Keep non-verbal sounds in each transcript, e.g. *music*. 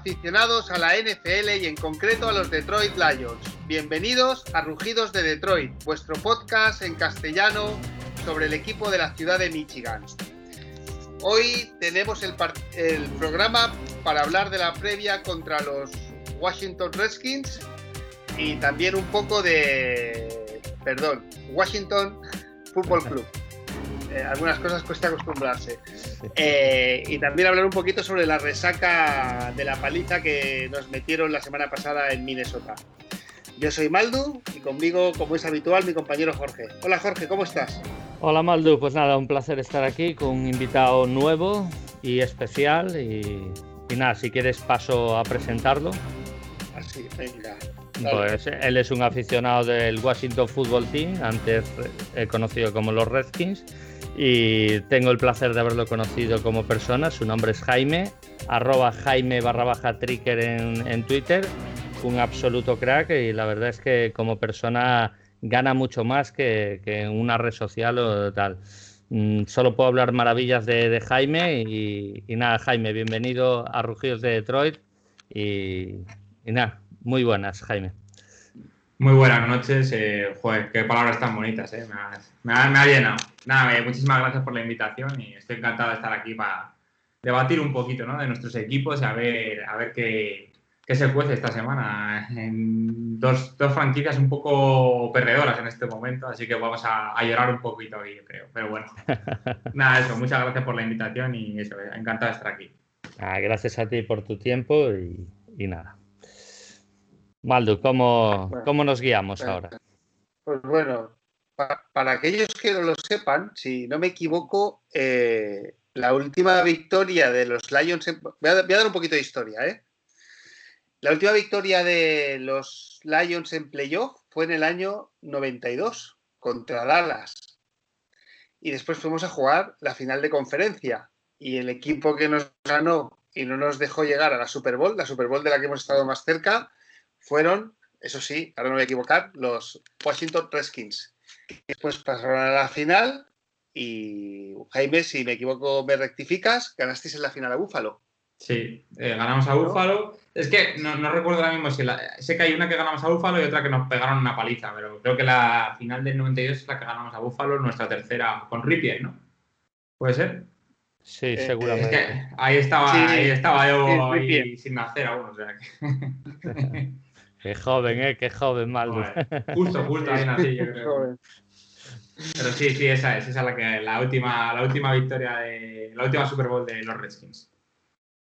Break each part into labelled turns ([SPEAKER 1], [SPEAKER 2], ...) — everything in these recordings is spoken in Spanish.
[SPEAKER 1] aficionados a la NFL y en concreto a los Detroit Lions. Bienvenidos a Rugidos de Detroit, vuestro podcast en castellano sobre el equipo de la ciudad de Michigan. Hoy tenemos el, programa para hablar de la previa contra los Washington Redskins y también un poco de, perdón, Washington Football Club. Eh, algunas cosas cuesta acostumbrarse. Eh, y también hablar un poquito sobre la resaca de la paliza que nos metieron la semana pasada en Minnesota. Yo soy Maldu y conmigo, como es habitual, mi compañero Jorge. Hola Jorge, ¿cómo estás?
[SPEAKER 2] Hola Maldu, pues nada, un placer estar aquí con un invitado nuevo y especial. Y, nada, si quieres paso a presentarlo.
[SPEAKER 1] Así, venga.
[SPEAKER 2] Pues él es un aficionado del Washington Football Team, antes conocido como los Redskins y tengo el placer de haberlo conocido como persona. Su nombre es Jaime, arroba Jaime barra baja Tricker en, Twitter, un absoluto crack y la verdad es que como persona gana mucho más que, en una red social o tal. Mm, solo puedo hablar maravillas de, Jaime y, nada, Jaime, bienvenido a Rugidos de Detroit y, nada, muy buenas, Jaime.
[SPEAKER 3] Muy buenas noches, eh, joder, qué palabras tan bonitas, eh, me, ha, me ha llenado nada, eh, muchísimas gracias por la invitación y estoy encantado de estar aquí para debatir un poquito ¿no? de nuestros equipos y a ver, a ver qué, qué se cuece esta semana. En dos, dos, franquicias un poco perdedoras en este momento, así que vamos a, a llorar un poquito hoy, yo creo. Pero bueno, *laughs* nada, eso, muchas gracias por la invitación y eso, eh, encantado de estar aquí.
[SPEAKER 2] Ah, gracias a ti por tu tiempo y, y nada. Maldo, ¿cómo, ¿cómo nos guiamos ahora?
[SPEAKER 1] Pues bueno, para, aquellos que no lo sepan, si no me equivoco, eh, la última victoria de los Lions. voy, a, dar un poquito de historia, ¿eh? La última victoria de los Lions en playoff fue en el año 92 contra Dallas. Y después fuimos a jugar la final de conferencia. Y el equipo que nos ganó y no nos dejó llegar a la Super Bowl, la Super Bowl de la que hemos estado más cerca, fueron, eso sí, ahora no me voy a equivocar, los Washington Redskins. Después pasaron a la final y Jaime, si me equivoco, me rectificas, ganasteis en la final a Búfalo.
[SPEAKER 3] Sí, eh, ganamos a Búfalo. Es que no, recuerdo ahora mismo si sé que hay una que ganamos a Búfalo y otra que nos pegaron una paliza, pero creo que la final del 92 es la que ganamos a Búfalo, nuestra tercera con Ripien, ¿no? ¿Puede ser?
[SPEAKER 2] Sí, eh, seguramente.
[SPEAKER 3] ahí estaba, ahí estaba yo sin nacer aún, o sea *laughs*
[SPEAKER 2] Qué joven, ¿eh? Qué joven, Maldo.
[SPEAKER 3] Justo, justo ahí nací, yo *laughs* creo. Pero sí, sí, esa es, esa es la, que, la, última, la última victoria de la última Super Bowl de los Redskins.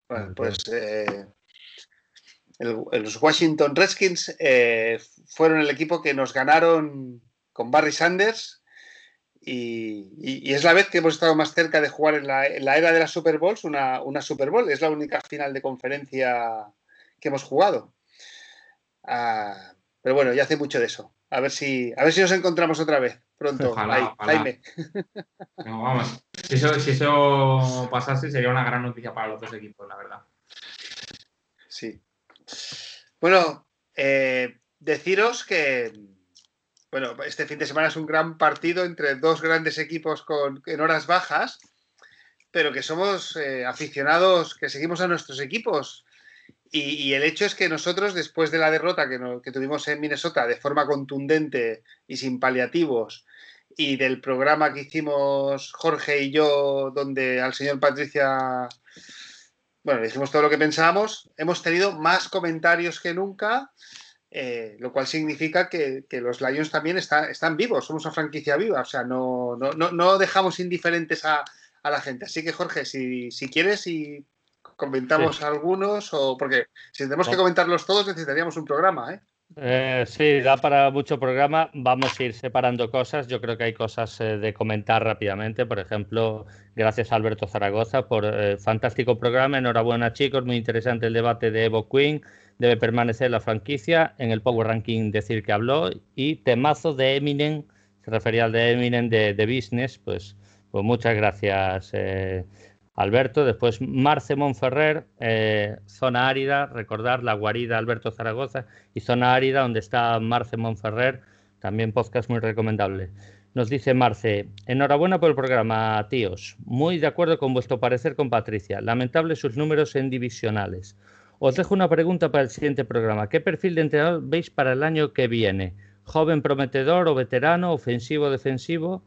[SPEAKER 1] Bueno, pues eh, los Washington Redskins eh, fueron el equipo que nos ganaron con Barry Sanders y, es la vez que hemos estado más cerca de jugar en la, era de las Super Bowls una, una Super Bowl. Es la única final de conferencia que hemos jugado. Ah, pero bueno, ya hace mucho de eso. A ver si, a ver si nos encontramos otra vez pronto. Jaime.
[SPEAKER 3] vamos. Si eso, pasase, sería una gran noticia para los dos equipos, la verdad.
[SPEAKER 1] Sí. Bueno, eh, deciros que bueno, este fin de semana es un gran partido entre dos grandes equipos con, en horas bajas, pero que somos eh, aficionados, que seguimos a nuestros equipos y, el hecho es que nosotros, después de la derrota que, tuvimos en Minnesota de forma contundente y sin paliativos, y del programa que hicimos Jorge y yo, donde al señor Patricia, bueno, dijimos todo lo que pensábamos, hemos tenido más comentarios que nunca, eh, lo cual significa que, los Lions también están vivos, somos una franquicia viva, o sea, no, dejamos indiferentes a, la gente. Así que Jorge, si quieres y comentamos algunos o porque si tenemos que comentarlos todos necesitaríamos un programa, ¿eh?
[SPEAKER 2] ¿eh? sí, da para mucho programa. Vamos a ir separando cosas. Yo creo que hay cosas eh, de comentar rápidamente. Por ejemplo, gracias a Alberto Zaragoza por eh, fantástico programa. Enhorabuena, chicos. Muy interesante el debate de Evo Queen. Debe permanecer la franquicia. En el Power Ranking decir que habló. Y temazo de Eminem. Se refería al de Eminem de, de Business. Pues, pues muchas gracias. Alberto, después Marce Monferrer, eh, zona árida, recordar la guarida Alberto Zaragoza y zona árida donde está Marce Monferrer, también podcast muy recomendable. Nos dice Marce, enhorabuena por el programa, tíos. Muy de acuerdo con vuestro parecer con Patricia. Lamentable sus números en divisionales. Os dejo una pregunta para el siguiente programa. ¿Qué perfil de entrenador veis para el año que viene? ¿Joven prometedor o veterano, ofensivo, defensivo?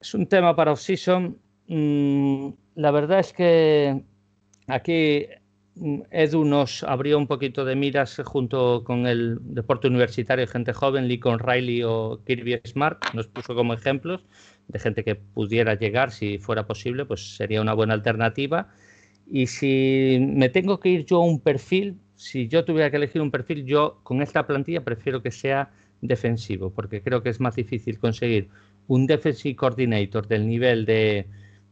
[SPEAKER 2] Es un tema para off-season. Mm, la verdad es que aquí mm, Edu nos abrió un poquito de miras junto con el deporte universitario gente joven, Lincoln Riley o Kirby Smart, nos puso como ejemplos de gente que pudiera llegar, si fuera posible, pues sería una buena alternativa. Y si me tengo que ir yo a un perfil, si yo tuviera que elegir un perfil, yo con esta plantilla prefiero que sea defensivo, porque creo que es más difícil conseguir un defensive coordinator del nivel de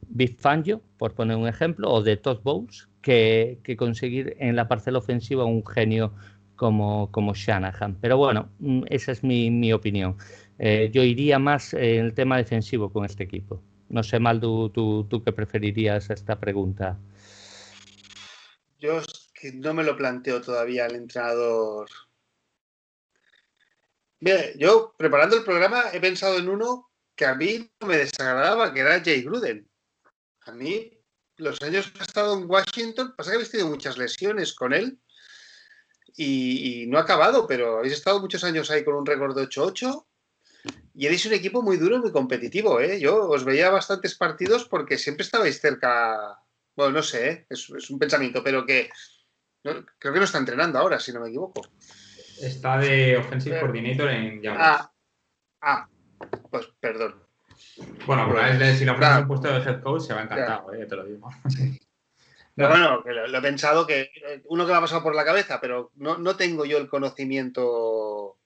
[SPEAKER 2] Big Fangio, por poner un ejemplo, o de Todd Bowles, que, conseguir en la parcela ofensiva un genio como, como Shanahan. Pero bueno, mm, esa es mi, opinión. Eh, yo iría más en el tema defensivo con este equipo. No sé, Maldu, tú, tú qué preferirías esta pregunta.
[SPEAKER 1] Yo que no me lo planteo todavía el entrenador. Bien, yo preparando el programa he pensado en uno que a mí no me desagradaba, que era Jay Gruden. A mí, los años que he estado en Washington, pasa que he tenido muchas lesiones con él y, no ha acabado, pero habéis estado muchos años ahí con un récord de 8-8 y erais un equipo muy duro y muy competitivo. ¿eh? Yo os veía bastantes partidos porque siempre estabais cerca. Bueno, no sé, ¿eh? es, un pensamiento, pero que creo que no está entrenando ahora, si no me equivoco.
[SPEAKER 3] Está de Offensive Coordinator en
[SPEAKER 1] Ah, ah, pues perdón.
[SPEAKER 3] Bueno, pues, si lo un puesto de head coach se va encantado, eh, te lo digo.
[SPEAKER 1] Pero bueno, lo, he pensado que uno que me ha pasado por la cabeza, pero no, tengo yo el conocimiento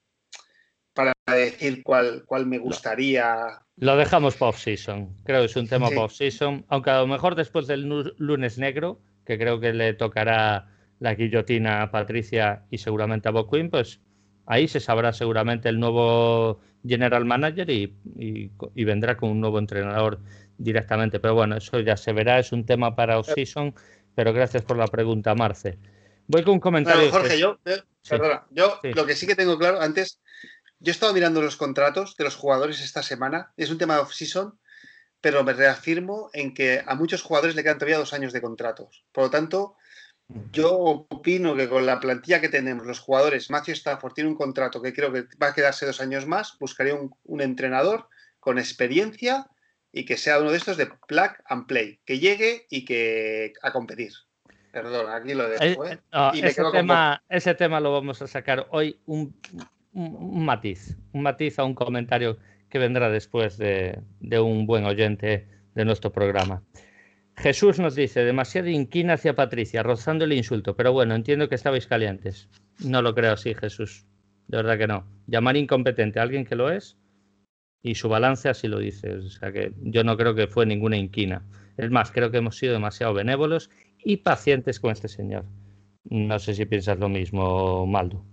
[SPEAKER 1] para decir cuál, cuál me gustaría.
[SPEAKER 2] Lo dejamos para off-season. Creo que es un tema para off-season. Aunque a lo mejor después del lunes negro, que creo que le tocará la guillotina a Patricia y seguramente a Bob Quinn, pues ahí se sabrá seguramente el nuevo general manager y, vendrá con un nuevo entrenador directamente. Pero bueno, eso ya se verá, es un tema para off-season, pero gracias por la pregunta, Marce. Voy con un comentario.
[SPEAKER 1] Jorge, yo, eh, perdona, yo lo que sí que tengo claro antes, yo he estado mirando los contratos de los jugadores esta semana, es un tema de off-season, pero me reafirmo en que a muchos jugadores le quedan todavía dos años de contratos. Por lo tanto, yo opino que con la plantilla que tenemos, los jugadores, Matthew Stafford tiene un contrato que creo que va a quedarse dos años más, buscaría un, entrenador con experiencia y que sea uno de estos de plug and play, que llegue y que a competir. Perdón, aquí lo dejo. ¿eh?
[SPEAKER 2] eh ese, tema, lo vamos a sacar hoy un, matiz, un matiz a un comentario que vendrá después de un buen oyente de nuestro programa. Jesús nos dice, demasiado inquina hacia Patricia, rozando el insulto, pero bueno, entiendo que estabais calientes. No lo creo así, Jesús. De verdad que no. Llamar incompetente a alguien que lo es y su balance así lo dice. O sea que yo no creo que fue ninguna inquina. Es más, creo que hemos sido demasiado benévolos y pacientes con este señor. No sé si piensas lo mismo, Maldo.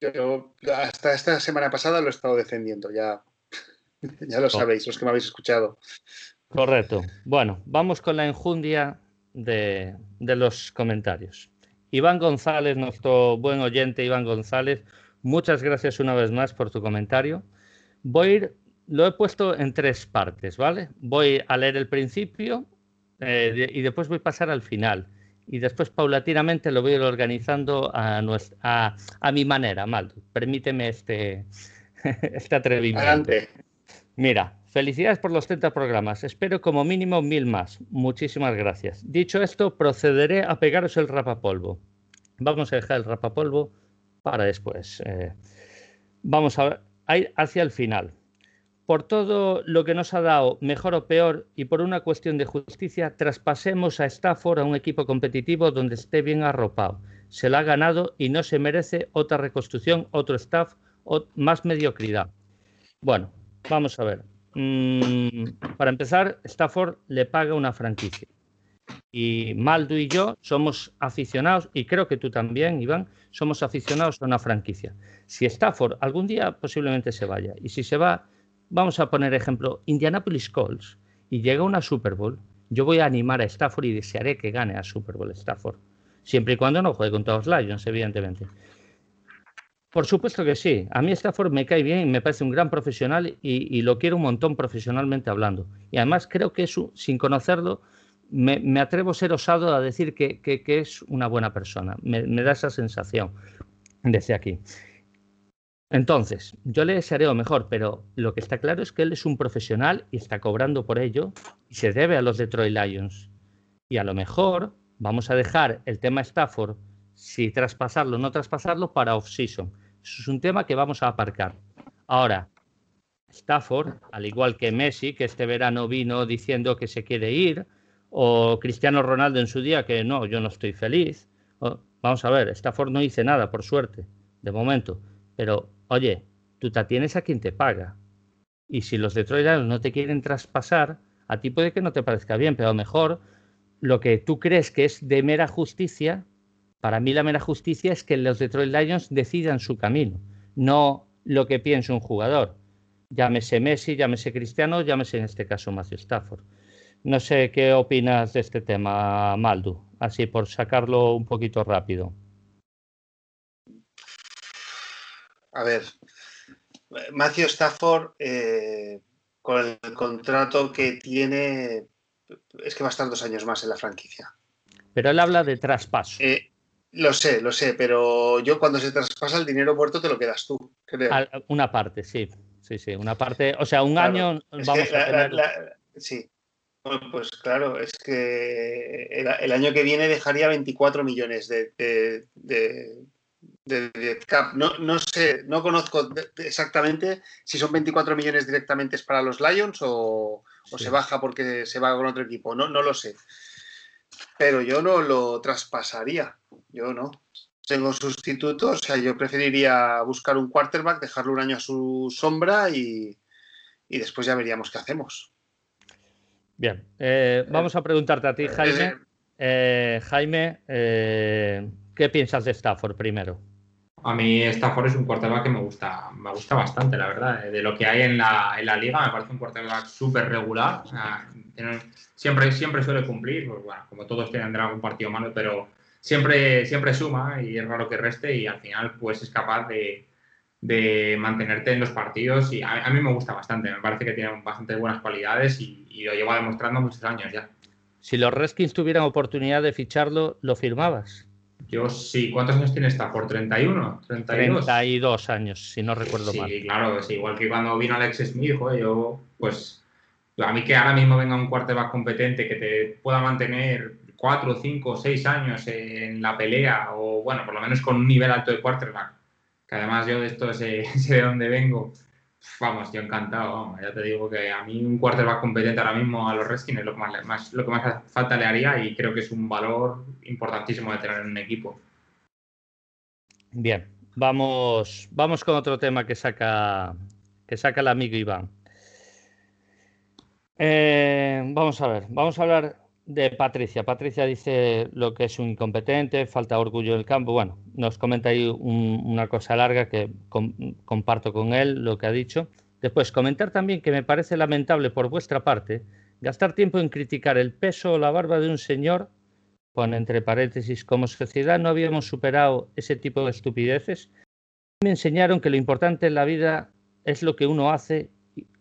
[SPEAKER 1] Yo hasta esta semana pasada lo he estado defendiendo, ya, *laughs* ya lo oh. sabéis, los que me habéis escuchado.
[SPEAKER 2] Correcto. Bueno, vamos con la enjundia de, los comentarios. Iván González, nuestro buen oyente Iván González, muchas gracias una vez más por tu comentario. Voy a ir, lo he puesto en tres partes, ¿vale? Voy a leer el principio eh, y después voy a pasar al final. Y después paulatinamente lo voy a ir organizando a, a, mi manera, Maldo. Permíteme este, *laughs* este atrevimiento. Adelante. Mira, Felicidades por los 30 programas. Espero como mínimo mil más. Muchísimas gracias. Dicho esto, procederé a pegaros el rapapolvo. Vamos a dejar el rapapolvo para después. Eh, vamos a ir hacia el final. Por todo lo que nos ha dado, mejor o peor, y por una cuestión de justicia, traspasemos a Stafford a un equipo competitivo donde esté bien arropado. Se lo ha ganado y no se merece otra reconstrucción, otro staff más mediocridad. Bueno, vamos a ver. Mm, para empezar, Stafford le paga una franquicia. Y Maldo y yo somos aficionados, y creo que tú también, Iván, somos aficionados a una franquicia. Si Stafford algún día posiblemente se vaya, y si se va, vamos a poner ejemplo, Indianapolis Colts, y llega una Super Bowl, yo voy a animar a Stafford y desearé que gane a Super Bowl Stafford. Siempre y cuando no juegue contra los Lions, evidentemente. Por supuesto que sí. A mí Stafford me cae bien, me parece un gran profesional y, lo quiero un montón profesionalmente hablando. Y además creo que eso, sin conocerlo, me, atrevo a ser osado a decir que, es una buena persona. Me, da esa sensación desde aquí. Entonces, yo le desearé mejor, pero lo que está claro es que él es un profesional y está cobrando por ello y se debe a los Detroit Lions. Y a lo mejor vamos a dejar el tema Stafford, si traspasarlo o no traspasarlo, para off-season. Eso es un tema que vamos a aparcar. Ahora, Stafford, al igual que Messi, que este verano vino diciendo que se quiere ir, o Cristiano Ronaldo en su día, que no, yo no estoy feliz. vamos a ver, Stafford no dice nada, por suerte, de momento. Pero, oye, tú te tienes a quien te paga. Y si los Detroit no te quieren traspasar, a ti puede que no te parezca bien, pero a lo mejor lo que tú crees que es de mera justicia, para mí la mera justicia es que los Detroit Lions decidan su camino, no lo que piensa un jugador. Llámese Messi, llámese Cristiano, llámese en este caso Matthew Stafford. No sé qué opinas de este tema, Maldu, así por sacarlo un poquito rápido.
[SPEAKER 1] A ver, Matthew Stafford, eh, con el contrato que tiene, es que va a estar dos años más en la franquicia.
[SPEAKER 2] Pero él habla de traspaso.
[SPEAKER 1] Eh, lo sé, lo sé, pero yo cuando se traspasa el dinero muerto te lo quedas tú.
[SPEAKER 2] Una parte, sí. Sí, sí, una parte. O sea, un año vamos a tener.
[SPEAKER 1] sí. Bueno, pues claro, es que el, año que viene dejaría 24 millones de, de, cap. No, no, sé, no conozco exactamente si son 24 millones directamente para los Lions o, o se baja porque se va con otro equipo. No, no lo sé. Pero yo no lo traspasaría. Yo no. Tengo sustitutos, o sea, yo preferiría buscar un quarterback, dejarlo un año a su sombra y, después ya veríamos qué hacemos.
[SPEAKER 2] Bien, eh, vamos a preguntarte a ti, Jaime. Eh, Jaime, eh, ¿qué piensas de Stafford primero?
[SPEAKER 3] A mí Stafford es un quarterback que me gusta, me gusta bastante, la verdad. De lo que hay en la, en la liga, me parece un quarterback súper regular. siempre, siempre suele cumplir, pues, bueno, como todos tienen algún partido malo, pero siempre, siempre suma y es raro que reste y al final pues es capaz de, mantenerte en los partidos y a, mí me gusta bastante, me parece que tiene bastante buenas cualidades y, lo lleva demostrando muchos años ya.
[SPEAKER 2] Si los Redskins tuvieran oportunidad de ficharlo, ¿lo firmabas?
[SPEAKER 3] Yo sí. ¿Cuántos años tiene esta? ¿Por 31? 32.
[SPEAKER 2] 32 años, si no recuerdo mal.
[SPEAKER 3] Sí, claro, es igual que cuando vino Alex Smith, yo, pues, a mí que ahora mismo venga un quarterback competente que te pueda mantener cuatro, cinco, seis años en la pelea, o bueno, por lo menos con un nivel alto de quarterback, que además yo de esto sé, *laughs* de dónde vengo, vamos, yo encantado, ya te digo que a mí un quarterback competente ahora mismo a los Redskins es lo que más, lo que más falta le haría y creo que es un valor importantísimo de tener en un equipo.
[SPEAKER 2] Bien, vamos, vamos con otro tema que saca, que saca el amigo Iván. Eh, vamos a ver, vamos a hablar de Patricia. Patricia dice lo que es un incompetente, falta orgullo en el campo. Bueno, nos comenta ahí una cosa larga que comparto con él lo que ha dicho. Después, comentar también que me parece lamentable por vuestra parte gastar tiempo en criticar el peso o la barba de un señor, pone entre paréntesis, como sociedad no habíamos superado ese tipo de estupideces. Me enseñaron que lo importante en la vida es lo que uno hace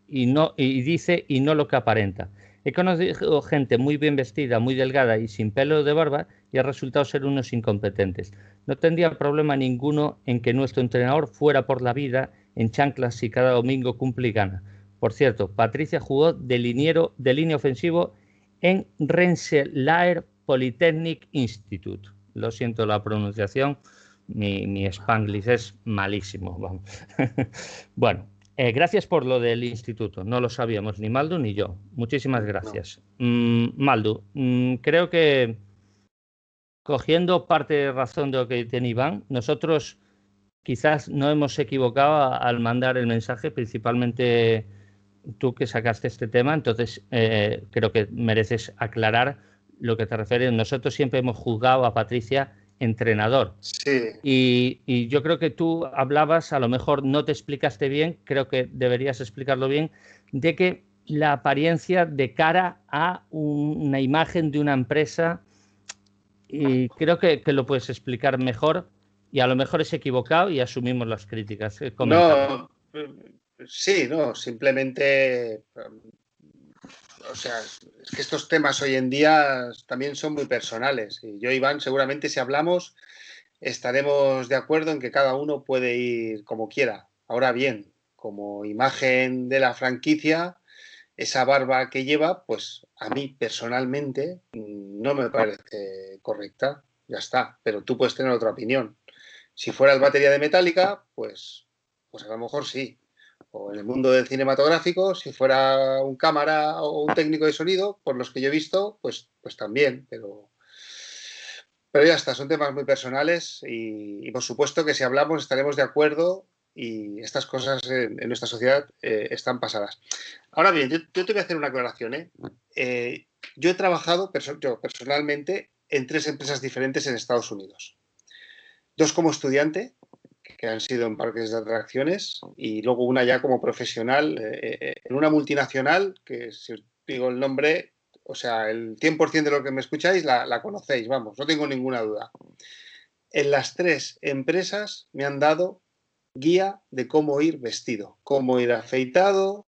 [SPEAKER 2] y, no, y dice y no lo que aparenta. He conocido gente muy bien vestida, muy delgada y sin pelo de barba y ha resultado ser unos incompetentes. No tendría problema ninguno en que nuestro entrenador fuera por la vida en chanclas y cada domingo cumple y gana. Por cierto, Patricia jugó de, liniero, de línea ofensivo en Rensselaer Polytechnic Institute. Lo siento la pronunciación, mi, mi spanglish es malísimo. *laughs* bueno, eh, gracias por lo del instituto. No lo sabíamos ni Maldu ni yo. Muchísimas gracias. Mm, Maldu, mm, creo que cogiendo parte de razón de lo que tiene Iván, nosotros quizás no hemos equivocado al mandar el mensaje, principalmente tú que sacaste este tema, entonces eh, creo que mereces aclarar lo que te refieres. Nosotros siempre hemos juzgado a Patricia entrenador.
[SPEAKER 1] Sí.
[SPEAKER 2] Y, yo creo que tú hablabas, a lo mejor no te explicaste bien, creo que deberías explicarlo bien, de que la apariencia de cara a una imagen de una empresa, y creo que, lo puedes explicar mejor, y a lo mejor es equivocado y asumimos las críticas.
[SPEAKER 1] No, sí, no, simplemente o sea, es que estos temas hoy en día también son muy personales. Y yo, Iván, seguramente si hablamos estaremos de acuerdo en que cada uno puede ir como quiera. Ahora bien, como imagen de la franquicia, esa barba que lleva, pues a mí personalmente no me parece correcta. Ya está, pero tú puedes tener otra opinión. Si fuera el batería de Metallica, pues, pues a lo mejor sí. O en el mundo del cinematográfico, si fuera un cámara o un técnico de sonido, por los que yo he visto, pues, pues también. Pero, pero ya está, son temas muy personales y, por supuesto que si hablamos estaremos de acuerdo y estas cosas en, nuestra sociedad eh, están pasadas. Ahora bien, yo, te voy a hacer una aclaración. ¿eh? Eh, yo he trabajado yo personalmente en tres empresas diferentes en Estados Unidos. Dos como estudiante, que han sido en parques de atracciones, y luego una ya como profesional en una multinacional, que si os digo el nombre, o sea, el 100% de lo que me escucháis la, la, conocéis, vamos, no tengo ninguna duda. En las tres empresas me han dado guía de cómo ir vestido, cómo ir afeitado,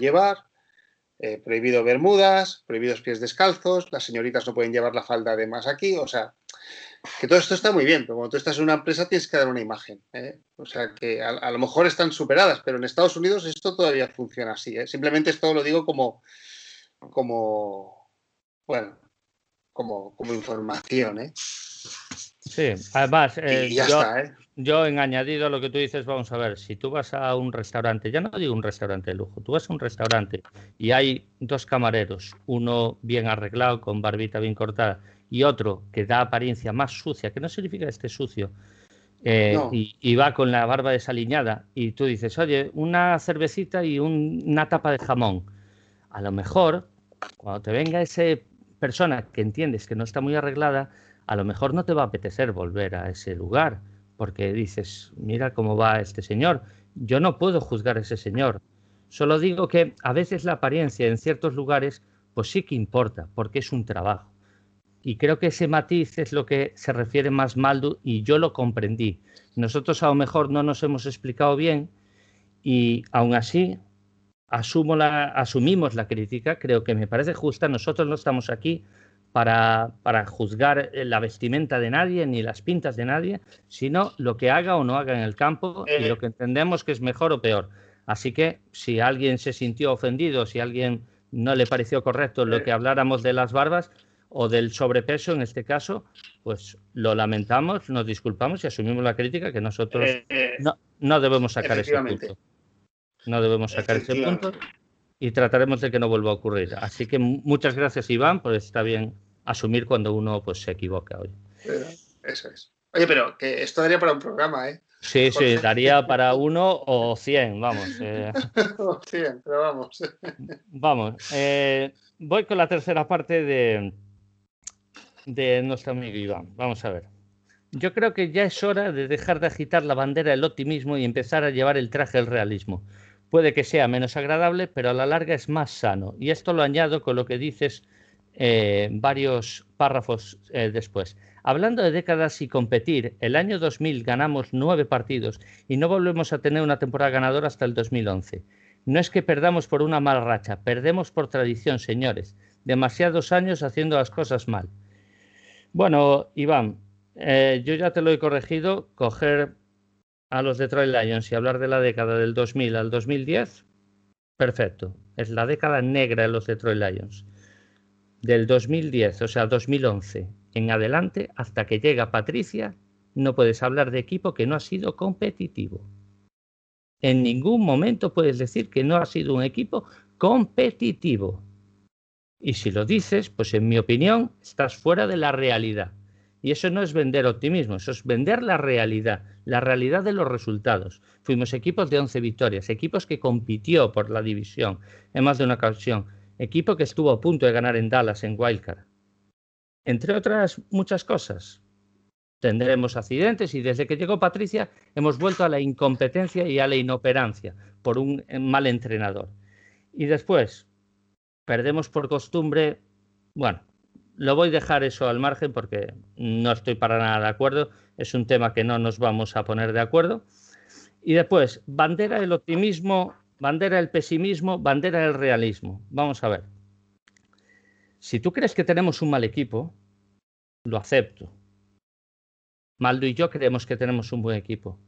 [SPEAKER 1] llevar, eh, prohibido bermudas, prohibidos pies descalzos, las señoritas no pueden llevar la falda de más aquí, o sea, que todo esto está muy bien, pero cuando tú estás en una empresa tienes que dar una imagen. ¿eh? O sea, que a, lo mejor están superadas, pero en Estados Unidos esto todavía funciona así. ¿eh? Simplemente esto lo digo como, como, bueno, como, como información. ¿eh?
[SPEAKER 2] Sí, además, eh, yo, ¿eh? yo, en añadido a lo que tú dices, vamos a ver, si tú vas a un restaurante, ya no digo un restaurante de lujo, tú vas a un restaurante y hay dos camareros, uno bien arreglado, con barbita bien cortada, y otro que da apariencia más sucia, que no significa que esté sucio, eh, y, va con la barba desaliñada, y tú dices, oye, una cervecita y una tapa de jamón. A lo mejor, cuando te venga esa persona que entiendes que no está muy arreglada, a lo mejor no te va a apetecer volver a ese lugar, porque dices, mira cómo va este señor. Yo no puedo juzgar a ese señor. Solo digo que a veces la apariencia en ciertos lugares, pues sí que importa, porque es un trabajo. Y creo que ese matiz es lo que se refiere más Maldu y yo lo comprendí. Nosotros a lo mejor no nos hemos explicado bien y aún así asumo la, asumimos la crítica, creo que me parece justa. Nosotros no estamos aquí para, para, juzgar la vestimenta de nadie ni las pintas de nadie, sino lo que haga o no haga en el campo y lo que entendemos que es mejor o peor. Así que si alguien se sintió ofendido, si alguien no le pareció correcto lo que habláramos de las barbas o del sobrepeso en este caso, pues lo lamentamos, nos disculpamos y asumimos la crítica que nosotros eh, eh, no, no, debemos sacar ese punto. No debemos sacar ese punto y trataremos de que no vuelva a ocurrir. Así que muchas gracias, Iván, por está bien asumir cuando uno pues, se equivoca hoy.
[SPEAKER 1] Eso es. Oye, pero que esto daría para un programa, ¿eh?
[SPEAKER 2] Sí, sí, daría para uno o cien, vamos. Eh. *laughs*
[SPEAKER 1] o cien, pero vamos.
[SPEAKER 2] vamos. Eh, voy con la tercera parte de, de nuestro amigo Iván. Vamos a ver. Yo creo que ya es hora de dejar de agitar la bandera del optimismo y empezar a llevar el traje del realismo. Puede que sea menos agradable, pero a la larga es más sano. Y esto lo añado con lo que dices eh, varios párrafos eh, después. Hablando de décadas y competir, el año 2000 ganamos nueve partidos y no volvemos a tener una temporada ganadora hasta el 2011. No es que perdamos por una mala racha, perdemos por tradición, señores. Demasiados años haciendo las cosas mal. Bueno, Iván, eh, yo ya te lo he corregido. Coger a los Detroit Lions y hablar de la década del 2000 al 2010, perfecto. Es la década negra de los Detroit Lions. Del 2010, o sea, 2011 en adelante, hasta que llega Patricia, no puedes hablar de equipo que no ha sido competitivo. En ningún momento puedes decir que no ha sido un equipo competitivo. Y si lo dices, pues en mi opinión, estás fuera de la realidad. Y eso no es vender optimismo, eso es vender la realidad, la realidad de los resultados. Fuimos equipos de 11 victorias, equipos que compitió por la división en más de una ocasión, equipo que estuvo a punto de ganar en Dallas en Wildcard. Entre otras muchas cosas. Tendremos accidentes y desde que llegó Patricia hemos vuelto a la incompetencia y a la inoperancia por un mal entrenador. Y después, perdemos por costumbre, bueno, lo voy a dejar eso al margen porque no estoy para nada de acuerdo. Es un tema que no nos vamos a poner de acuerdo. Y después, bandera del optimismo bandera del pesimismo, bandera del realismo. Vamos a ver. Si tú crees que tenemos un mal equipo, lo acepto. Maldo y yo creemos que tenemos un buen equipo,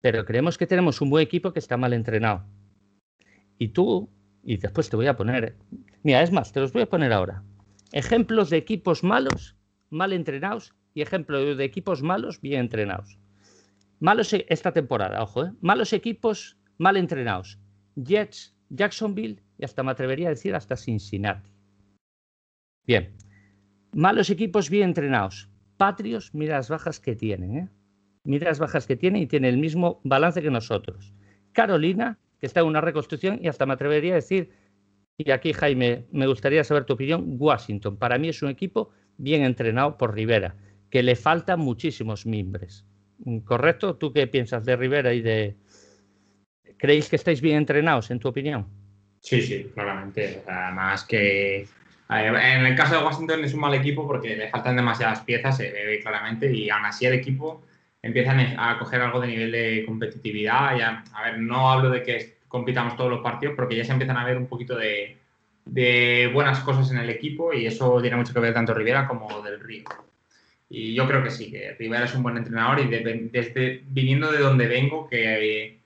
[SPEAKER 2] pero creemos que tenemos un buen equipo que está mal entrenado. Y tú, y después te voy a poner, mira, es más, te los voy a poner ahora. Ejemplos de equipos malos, mal entrenados, y ejemplos de equipos malos, bien entrenados. Malos e, esta temporada, ojo, ¿eh? malos equipos mal entrenados. Jets, Jacksonville y hasta me atrevería a decir hasta Cincinnati. Bien, malos equipos bien entrenados. Patrios, mira las bajas que tienen, ¿eh? Mira las bajas que tienen y tiene el mismo balance que nosotros. Carolina, que está en una reconstrucción y hasta me atrevería a decir, y aquí Jaime, me gustaría saber tu opinión, Washington. Para mí es un equipo bien entrenado por Rivera, que le faltan muchísimos mimbres. ¿Correcto? ¿Tú qué piensas de Rivera y de... ¿Creéis que estáis bien entrenados, en tu opinión?
[SPEAKER 3] Sí, sí, claramente. Además que en el caso de Washington es un mal equipo porque le faltan demasiadas piezas, se ve claramente, y aún así el equipo empieza a coger algo de nivel de competitividad. Ya, a ver, no hablo de que compitamos todos los partidos, porque ya se empiezan a ver un poquito de, buenas cosas en el equipo y eso tiene mucho que ver tanto Rivera como del Río. Y yo creo que sí, que Rivera es un buen entrenador y desde viniendo de donde vengo, que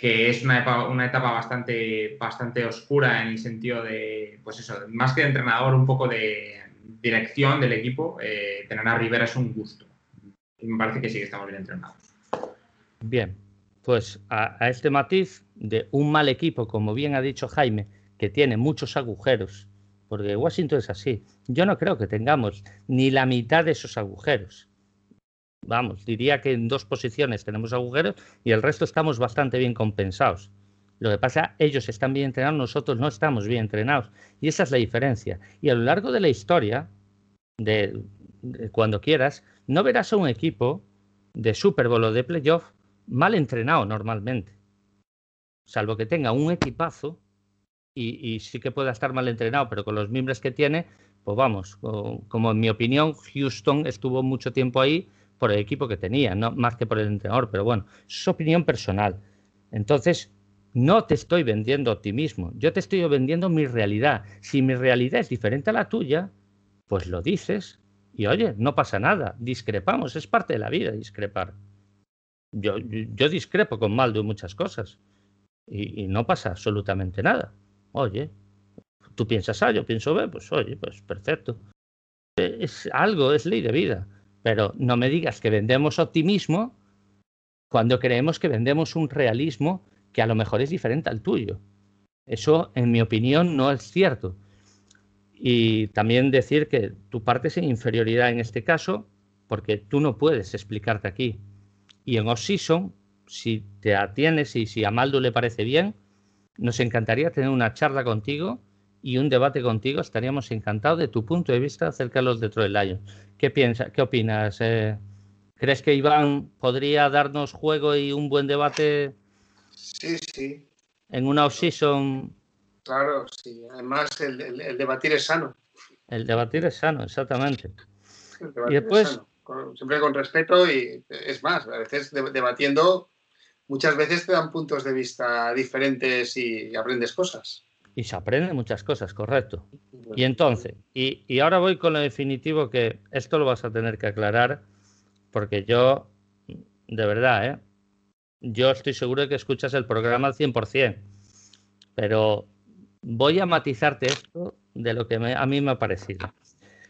[SPEAKER 3] que es una etapa, una etapa bastante, bastante oscura en el sentido de, pues eso, más que de entrenador, un poco de dirección del equipo, eh, tener a Rivera es un gusto. Me parece que sí que estamos bien entrenados.
[SPEAKER 2] Bien, pues a, a, este matiz de un mal equipo, como bien ha dicho Jaime, que tiene muchos agujeros, porque Washington es así, yo no creo que tengamos ni la mitad de esos agujeros vamos, diría que en dos posiciones tenemos agujeros y el resto estamos bastante bien compensados. Lo que pasa, ellos están bien entrenados, nosotros no estamos bien entrenados. Y esa es la diferencia. Y a lo largo de la historia, de, cuando quieras, no verás a un equipo de Super Bowl o de playoff mal entrenado normalmente. Salvo que tenga un equipazo y, sí que pueda estar mal entrenado, pero con los miembros que tiene, pues vamos, como en mi opinión, Houston estuvo mucho tiempo ahí por el equipo que tenía, no más que por el entrenador, pero bueno, es opinión personal. Entonces, no te estoy vendiendo optimismo, yo te estoy vendiendo mi realidad. Si mi realidad es diferente a la tuya, pues lo dices y oye, no pasa nada, discrepamos, es parte de la vida discrepar. Yo, yo discrepo con Maldo en muchas cosas y, y, no pasa absolutamente nada. Oye, tú piensas A, yo pienso B, pues oye, pues perfecto. Es algo, es ley de vida. Pero no me digas que vendemos optimismo cuando creemos que vendemos un realismo que a lo mejor es diferente al tuyo. Eso, en mi opinión, no es cierto. Y también decir que tu parte es en inferioridad en este caso, porque tú no puedes explicarte aquí. Y en off-season, si te atienes y si a Maldo le parece bien, nos encantaría tener una charla contigo y un debate contigo. Estaríamos encantados de tu punto de vista acerca de los Detroit Lions. ¿Qué, piensa, qué opinas? Eh, ¿Crees que Iván podría darnos juego y un buen debate?
[SPEAKER 1] Sí, sí.
[SPEAKER 2] En una off-season.
[SPEAKER 1] Claro, sí. Además, el, el, debatir es sano.
[SPEAKER 2] El debatir es sano, exactamente.
[SPEAKER 1] y después. siempre con respeto y es más, a veces debatiendo, muchas veces te dan puntos de vista diferentes y aprendes cosas.
[SPEAKER 2] Y se aprende muchas cosas, correcto. Y entonces, y, y, ahora voy con lo definitivo que esto lo vas a tener que aclarar, porque yo, de verdad, ¿eh? yo estoy seguro de que escuchas el programa al 100%, pero voy a matizarte esto de lo que a mí me ha parecido.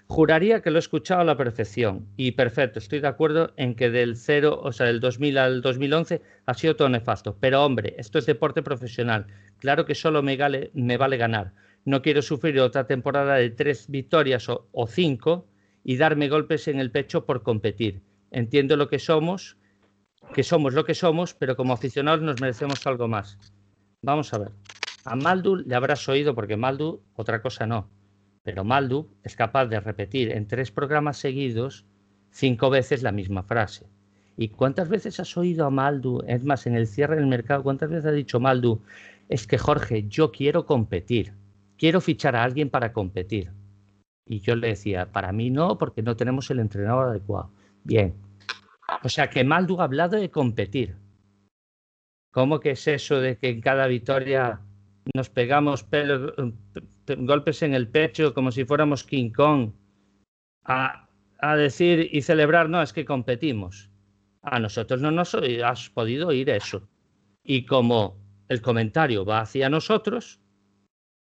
[SPEAKER 2] Juraría que lo he escuchado a la perfección y perfecto, estoy de acuerdo en que del 0, o sea, del 2000 al 2011 ha sido todo nefasto. Pero hombre, esto es deporte profesional. Claro que solo me, me vale ganar. No quiero sufrir otra temporada de tres victorias o, o cinco y darme golpes en el pecho por competir. Entiendo lo que somos, que somos lo que somos, pero como aficionados nos merecemos algo más. Vamos a ver. A Maldu le habrás oído porque Maldu otra cosa no pero Maldu es capaz de repetir en tres programas seguidos cinco veces la misma frase. ¿Y cuántas veces has oído a Maldu? Es más, en el cierre del mercado, ¿cuántas veces ha dicho Maldu? Es que Jorge, yo quiero competir. Quiero fichar a alguien para competir. Y yo le decía, para mí no, porque no tenemos el entrenador adecuado. Bien. O sea que Maldu ha hablado de competir. ¿Cómo que es eso de que en cada victoria nos pegamos pelos, golpes en el pecho como si fuéramos King Kong? A, a decir y celebrar, no, es que competimos. A nosotros no nos has podido oír eso. Y como el comentario va hacia nosotros,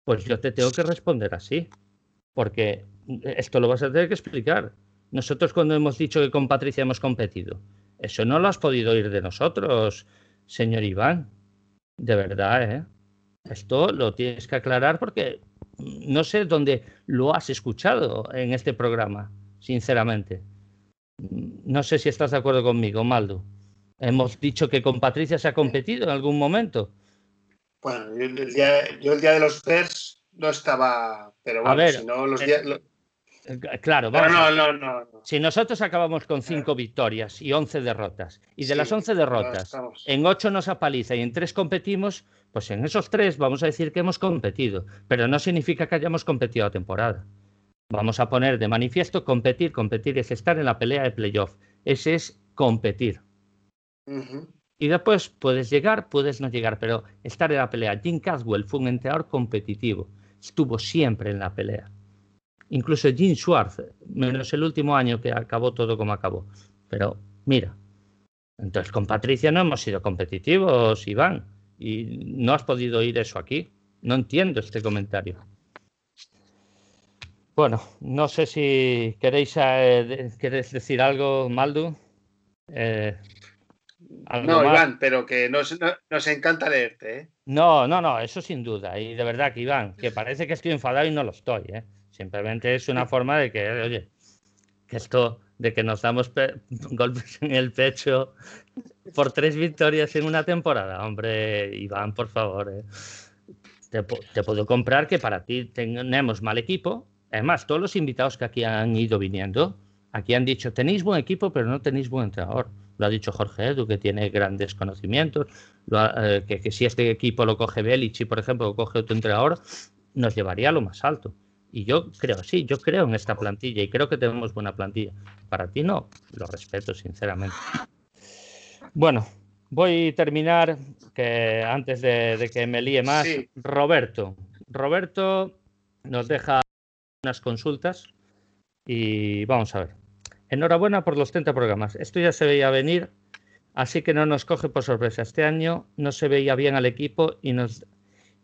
[SPEAKER 2] pues yo te tengo que responder así. Porque esto lo vas a tener que explicar. Nosotros cuando hemos dicho que con Patricia hemos competido, eso no lo has podido oír de nosotros, señor Iván. De verdad, ¿eh? Esto lo tienes que aclarar porque no sé dónde lo has escuchado en este programa sinceramente. No sé si estás de acuerdo conmigo, Maldo. Hemos dicho que con Patricia se ha competido en algún momento.
[SPEAKER 1] Bueno, yo el día, yo el día de los PERS no estaba, pero bueno, si no los
[SPEAKER 2] eh,
[SPEAKER 1] días...
[SPEAKER 2] Eh, Claro, vamos. a
[SPEAKER 1] no,
[SPEAKER 2] ver.
[SPEAKER 1] no, no, no.
[SPEAKER 2] Si nosotros acabamos con cinco victorias y 11 derrotas, y de
[SPEAKER 1] Sí,
[SPEAKER 2] las 11
[SPEAKER 1] no
[SPEAKER 2] derrotas, en ocho nos apaliza y en tres competimos, pues en esos tres vamos a decir que hemos competido, pero no significa que hayamos competido la temporada. Vamos a poner de manifiesto competir, competir es estar en la pelea de playoff. Ese es competir. Y después puedes llegar, puedes no llegar, pero estar en la pelea. Jim Caswell fue un entrenador competitivo, estuvo siempre en la pelea. Incluso Jim Schwartz, menos el último año que acabó todo como acabó. Pero mira, entonces con Patricia no hemos sido competitivos, Iván, y no has podido oír eso aquí. No entiendo este comentario. Bueno, no sé si queréis, eh, queréis decir algo, Maldu. Eh, ¿algo
[SPEAKER 1] No,
[SPEAKER 2] más?
[SPEAKER 1] Iván, pero que nos, no- nos encanta leerte, ¿eh?
[SPEAKER 2] No, no, no, eso sin duda. Y de verdad que Iván, que parece que estoy enfadado y no lo estoy, ¿eh? Simplemente es una forma de que, oye, que esto de que nos damos pe- *laughs* golpes en el pecho por tres victorias en una temporada, hombre, Iván, por favor, ¿eh? Te, te puedo comprar que para ti tenemos mal equipo. Además, todos los invitados que aquí han ido viniendo, aquí han dicho, tenéis buen equipo, pero no tenéis buen entrenador. Lo ha dicho Jorge Edu, que tiene grandes conocimientos, lo ha- eh, que, que si este equipo lo coge Belichi, por ejemplo, o coge otro entrenador, nos llevaría a lo más alto. Y yo creo, sí, yo creo en esta plantilla y creo que tenemos buena plantilla. Para ti no, lo respeto sinceramente. Bueno, voy a terminar, que antes de, de que me líe más,
[SPEAKER 1] Sí.
[SPEAKER 2] Roberto. Roberto nos deja unas consultas y vamos a ver. Enhorabuena por los 30 programas. Esto ya se veía venir, así que no nos coge por sorpresa. Este año no se veía bien al equipo y nos,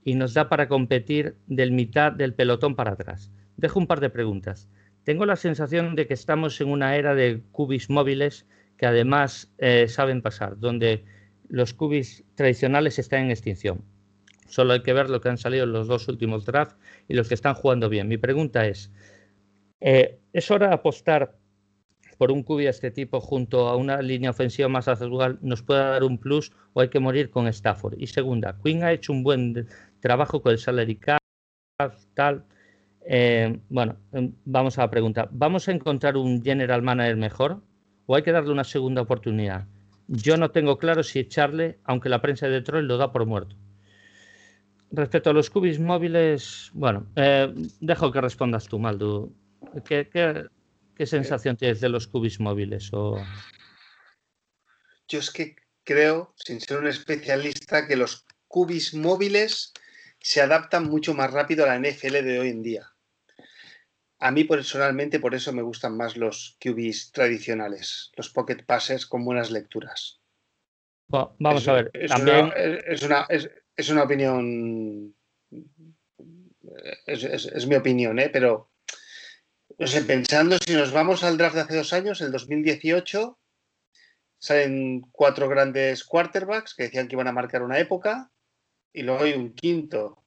[SPEAKER 2] y nos da para competir del mitad del pelotón para atrás. Dejo un par de preguntas. Tengo la sensación de que estamos en una era de cubis móviles que además eh, saben pasar, donde los cubis tradicionales están en extinción. Solo hay que ver lo que han salido en los dos últimos drafts y los que están jugando bien. Mi pregunta es, eh, ¿es hora de apostar por un cubi de este tipo junto a una línea ofensiva más actual nos puede dar un plus o hay que morir con Stafford? Y segunda, Quinn ha hecho un buen trabajo con el salary cap, tal. Eh, bueno, em, vamos a la pregunta. ¿Vamos a encontrar un general manager mejor o hay que darle una segunda oportunidad? Yo no tengo claro si echarle, aunque la prensa de Detroit lo da por muerto. Respecto a los cubis móviles, bueno, eh, dejo que respondas tú, Maldu. ¿Qué, qué, qué sensación tienes de los cubis móviles? O...
[SPEAKER 1] Yo es que creo, sin ser un especialista, que los cubis móviles se adaptan mucho más rápido a la NFL de hoy en día. A mí personalmente por eso me gustan más los QBs tradicionales, los pocket passers con buenas lecturas.
[SPEAKER 2] Bueno, vamos
[SPEAKER 1] Es-
[SPEAKER 2] a ver.
[SPEAKER 1] Es,
[SPEAKER 2] También,
[SPEAKER 1] una, es, una, es, es una opinión. Es mi opinión, ¿eh? pero no sé, pensando si nos vamos al draft de hace dos años, el 2018, salen cuatro grandes quarterbacks que decían que iban a marcar una época, y luego hay un quinto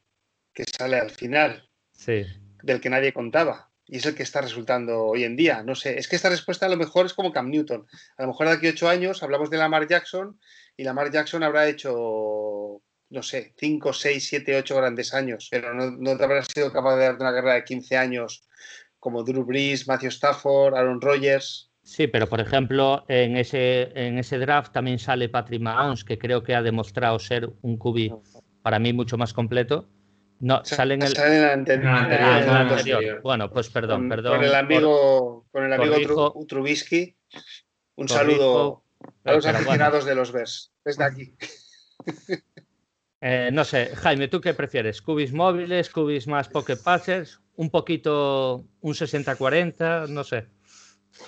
[SPEAKER 1] que sale al final,
[SPEAKER 2] sí.
[SPEAKER 1] del que nadie contaba. Y es el que está resultando hoy en día. No sé, es que esta respuesta a lo mejor es como Cam Newton. A lo mejor de aquí a ocho años hablamos de Lamar Jackson y Lamar Jackson habrá hecho, no sé, cinco, seis, siete, ocho grandes años, pero no, no te habrás sido capaz de darte una carrera de 15 años como Drew Brees, Matthew Stafford, Aaron Rodgers.
[SPEAKER 2] Sí, pero por ejemplo, en ese, en ese draft también sale Patrick Mahomes, que creo que ha demostrado ser un QB para mí mucho más completo. No, sale en el,
[SPEAKER 1] Sale en el
[SPEAKER 3] anterior,
[SPEAKER 2] Ah, en el
[SPEAKER 3] no, en el
[SPEAKER 2] anterior.
[SPEAKER 3] anterior.
[SPEAKER 2] Bueno, pues perdón,
[SPEAKER 1] con,
[SPEAKER 2] perdón.
[SPEAKER 1] con el
[SPEAKER 2] por-
[SPEAKER 1] amigo, con el amigo
[SPEAKER 2] corrijo.
[SPEAKER 1] Tru- Trubisky. Un
[SPEAKER 2] Corrijo.
[SPEAKER 1] saludo a los
[SPEAKER 2] bueno.
[SPEAKER 1] aficionados de los Bears desde aquí. *laughs*
[SPEAKER 2] Eh, no sé, Jaime, ¿tú qué prefieres? ¿Cubis móviles, cubis más pocket passers? ¿Un poquito, un 60-40? No sé.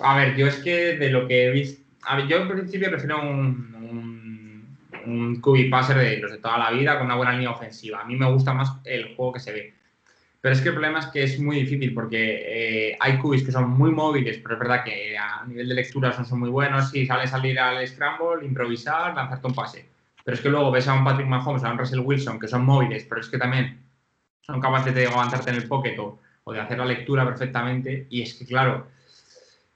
[SPEAKER 3] A ver, yo es que de lo que he visto. A ver, yo en principio prefiero un, un, un cubi passer de los de toda la vida con una buena línea ofensiva. A mí me gusta más el juego que se ve. Pero es que el problema es que es muy difícil porque eh, hay cubis que son muy móviles, pero es verdad que a nivel de lectura son, son muy buenos. Si sale salir al scramble, improvisar, lanzarte un pase. Pero es que luego ves a un Patrick Mahomes, a un Russell Wilson, que son móviles, pero es que también son capaces de aguantarte en el pocket o, o de hacer la lectura perfectamente. Y es que, claro,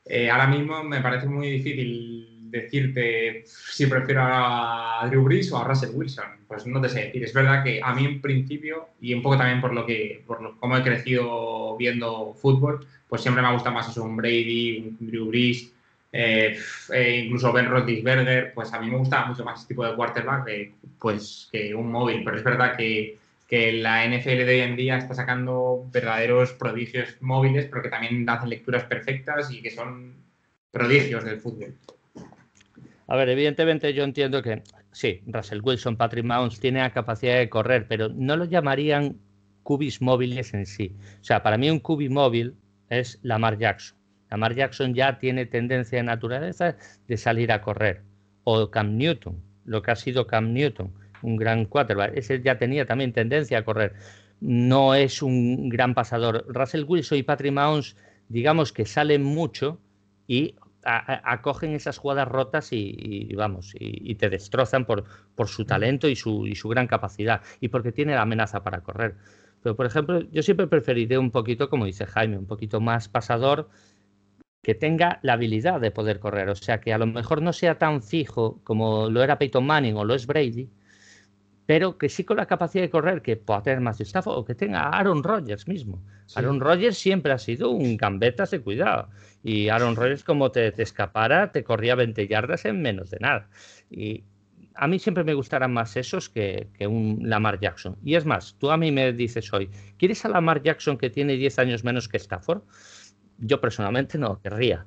[SPEAKER 3] eh, ahora mismo me parece muy difícil decirte si prefiero a Drew Brees o a Russell Wilson. Pues no te sé decir. Es verdad que a mí en principio, y un poco también por lo que, por lo, cómo he crecido viendo fútbol, pues siempre me gusta más eso, un Brady, un Drew Brees, eh, eh, incluso Ben Roethlisberger, pues a mí me gusta mucho más ese tipo de quarterback que, pues, que un móvil. Pero es verdad que, que la NFL de hoy en día está sacando verdaderos prodigios móviles, pero que también hacen lecturas perfectas y que son prodigios del fútbol.
[SPEAKER 2] A ver, evidentemente yo entiendo que sí, Russell Wilson, Patrick Mahomes tiene la capacidad de correr, pero no lo llamarían cubis móviles en sí. O sea, para mí un cubi móvil es Lamar Jackson. Lamar Jackson ya tiene tendencia de naturaleza de salir a correr. O Cam Newton, lo que ha sido Cam Newton, un gran quarterback. Ese ya tenía también tendencia a correr. No es un gran pasador. Russell Wilson y Patrick Mahomes, digamos que salen mucho y acogen esas jugadas rotas y, vamos, y, te destrozan por, por su talento y su, y su, gran capacidad y porque tiene la amenaza para correr. Pero, por ejemplo, yo siempre preferiré un poquito, como dice Jaime, un poquito más pasador que tenga la habilidad de poder correr. O sea, que a lo mejor no sea tan fijo como lo era Peyton Manning o lo es Brady, pero que sí con la capacidad de correr que pueda tener más Stafford o que tenga Aaron Rodgers mismo. Aaron Rodgers siempre ha sido un gambeta de cuidado. Y Aaron Rodgers, como te, te, escapara, te corría 20 yardas en menos de nada. Y a mí siempre me gustarán más esos que, que, un Lamar Jackson. Y es más, tú a mí me dices hoy, ¿quieres a Lamar Jackson que tiene 10 años menos que Stafford? Yo personalmente no querría.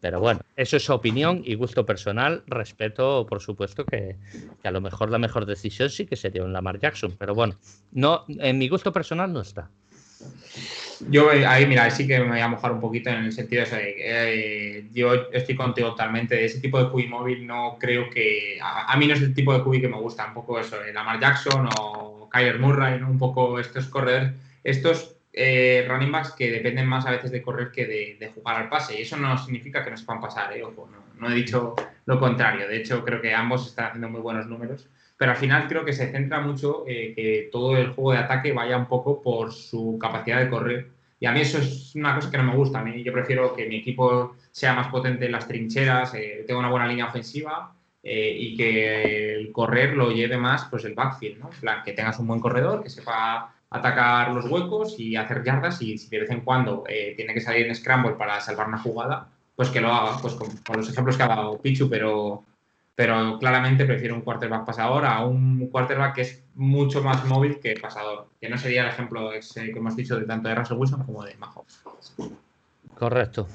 [SPEAKER 2] Pero bueno, eso es opinión y gusto personal. Respeto, por supuesto, que, que, a lo mejor la mejor decisión sí que sería un Lamar Jackson. Pero bueno, no, en mi gusto personal no está.
[SPEAKER 3] Yo ahí, mira, sí que me voy a mojar un poquito en el sentido de que eh, yo estoy contigo totalmente. Ese tipo de QI móvil no creo que. A, a, mí no es el tipo de QI que me gusta, un poco eso, el Lamar Jackson o Kyler Murray, ¿no? un poco estos corredores, estos eh, running backs que dependen más a veces de correr que de, de, jugar al pase. Y eso no significa que no sepan pasar, ¿eh? Ojo, no, no he dicho lo contrario. De hecho, creo que ambos están haciendo muy buenos números pero al final creo que se centra mucho eh, que todo el juego de ataque vaya un poco por su capacidad de correr. Y a mí eso es una cosa que no me gusta. A mí yo prefiero que mi equipo sea más potente en las trincheras, eh, tenga una buena línea ofensiva eh, y que el correr lo lleve más pues el backfield, ¿no? En que tengas un buen corredor, que sepa atacar los huecos y hacer yardas y si de vez en cuando eh, tiene que salir en scramble para salvar una jugada, pues que lo haga, pues con los ejemplos que ha dado Pichu, pero pero claramente prefiero un quarterback pasador a un quarterback que es mucho más móvil que pasador, que no sería el ejemplo ese que hemos dicho de tanto de Russell Wilson como de Mahomes.
[SPEAKER 2] Correcto.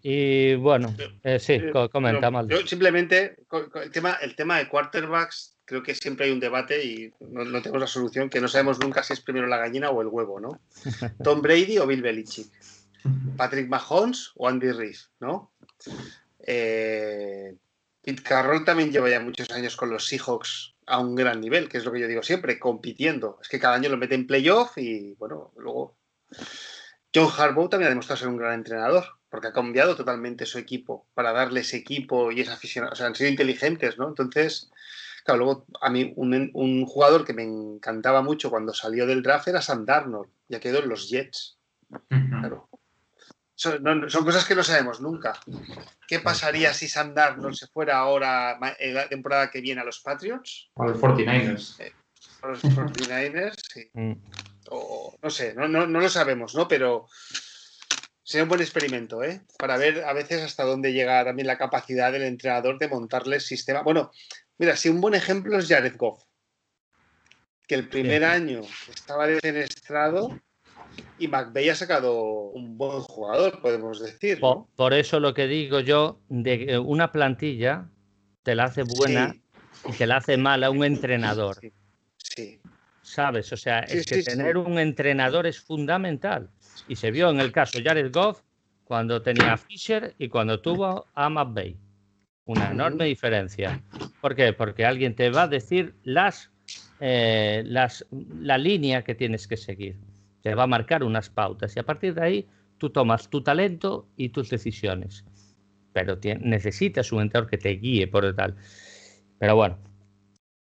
[SPEAKER 2] Y bueno, eh, sí, comenta mal.
[SPEAKER 1] Yo simplemente, el tema, el tema de quarterbacks, creo que siempre hay un debate y no, no, tenemos la solución, que no sabemos nunca si es primero la gallina o el huevo, ¿no? *laughs* Tom Brady o Bill Belichick. Patrick Mahomes o Andy Reid, ¿no? Eh, Pete Carroll también lleva ya muchos años con los Seahawks a un gran nivel, que es lo que yo digo siempre, compitiendo. Es que cada año lo mete en playoff y bueno, luego. John Harbaugh también ha demostrado ser un gran entrenador, porque ha cambiado totalmente su equipo para darle ese equipo y esa afición. O sea, han sido inteligentes, ¿no? Entonces, claro, luego a mí un, un jugador que me encantaba mucho cuando salió del draft era Sam Darnold, ya quedó en los Jets. Claro. Son, no, son, cosas que no sabemos nunca. ¿Qué pasaría si Sam Darnold se fuera ahora en la temporada que viene a los Patriots?
[SPEAKER 3] A los 49ers.
[SPEAKER 1] Eh, a los 49ers, sí. *laughs* Mm. O, no sé, no, no, no, lo sabemos, ¿no? Pero sería un buen experimento, ¿eh? Para ver a veces hasta dónde llega también la capacidad del entrenador de montarle el sistema. Bueno, mira, si un buen ejemplo es Jared Goff, que el primer sí. año estaba defenestrado y McVeigh ha sacado un buen jugador, podemos decir.
[SPEAKER 2] ¿no? Por, por, eso lo que digo yo, de una plantilla te la hace buena sí. y que le hace mal a un entrenador.
[SPEAKER 1] Sí.
[SPEAKER 2] ¿Sabes? O sea, es que tener un entrenador es fundamental. Y se vio en el caso Jared Goff cuando tenía a Fisher y cuando tuvo a McVay. Una enorme diferencia. ¿Por qué? Porque alguien te va a decir las, eh, las, la línea que tienes que seguir. Te va a marcar unas pautas y a partir de ahí tú tomas tu talento y tus decisiones. Pero necesitas un entrenador que te guíe por el tal. Pero bueno,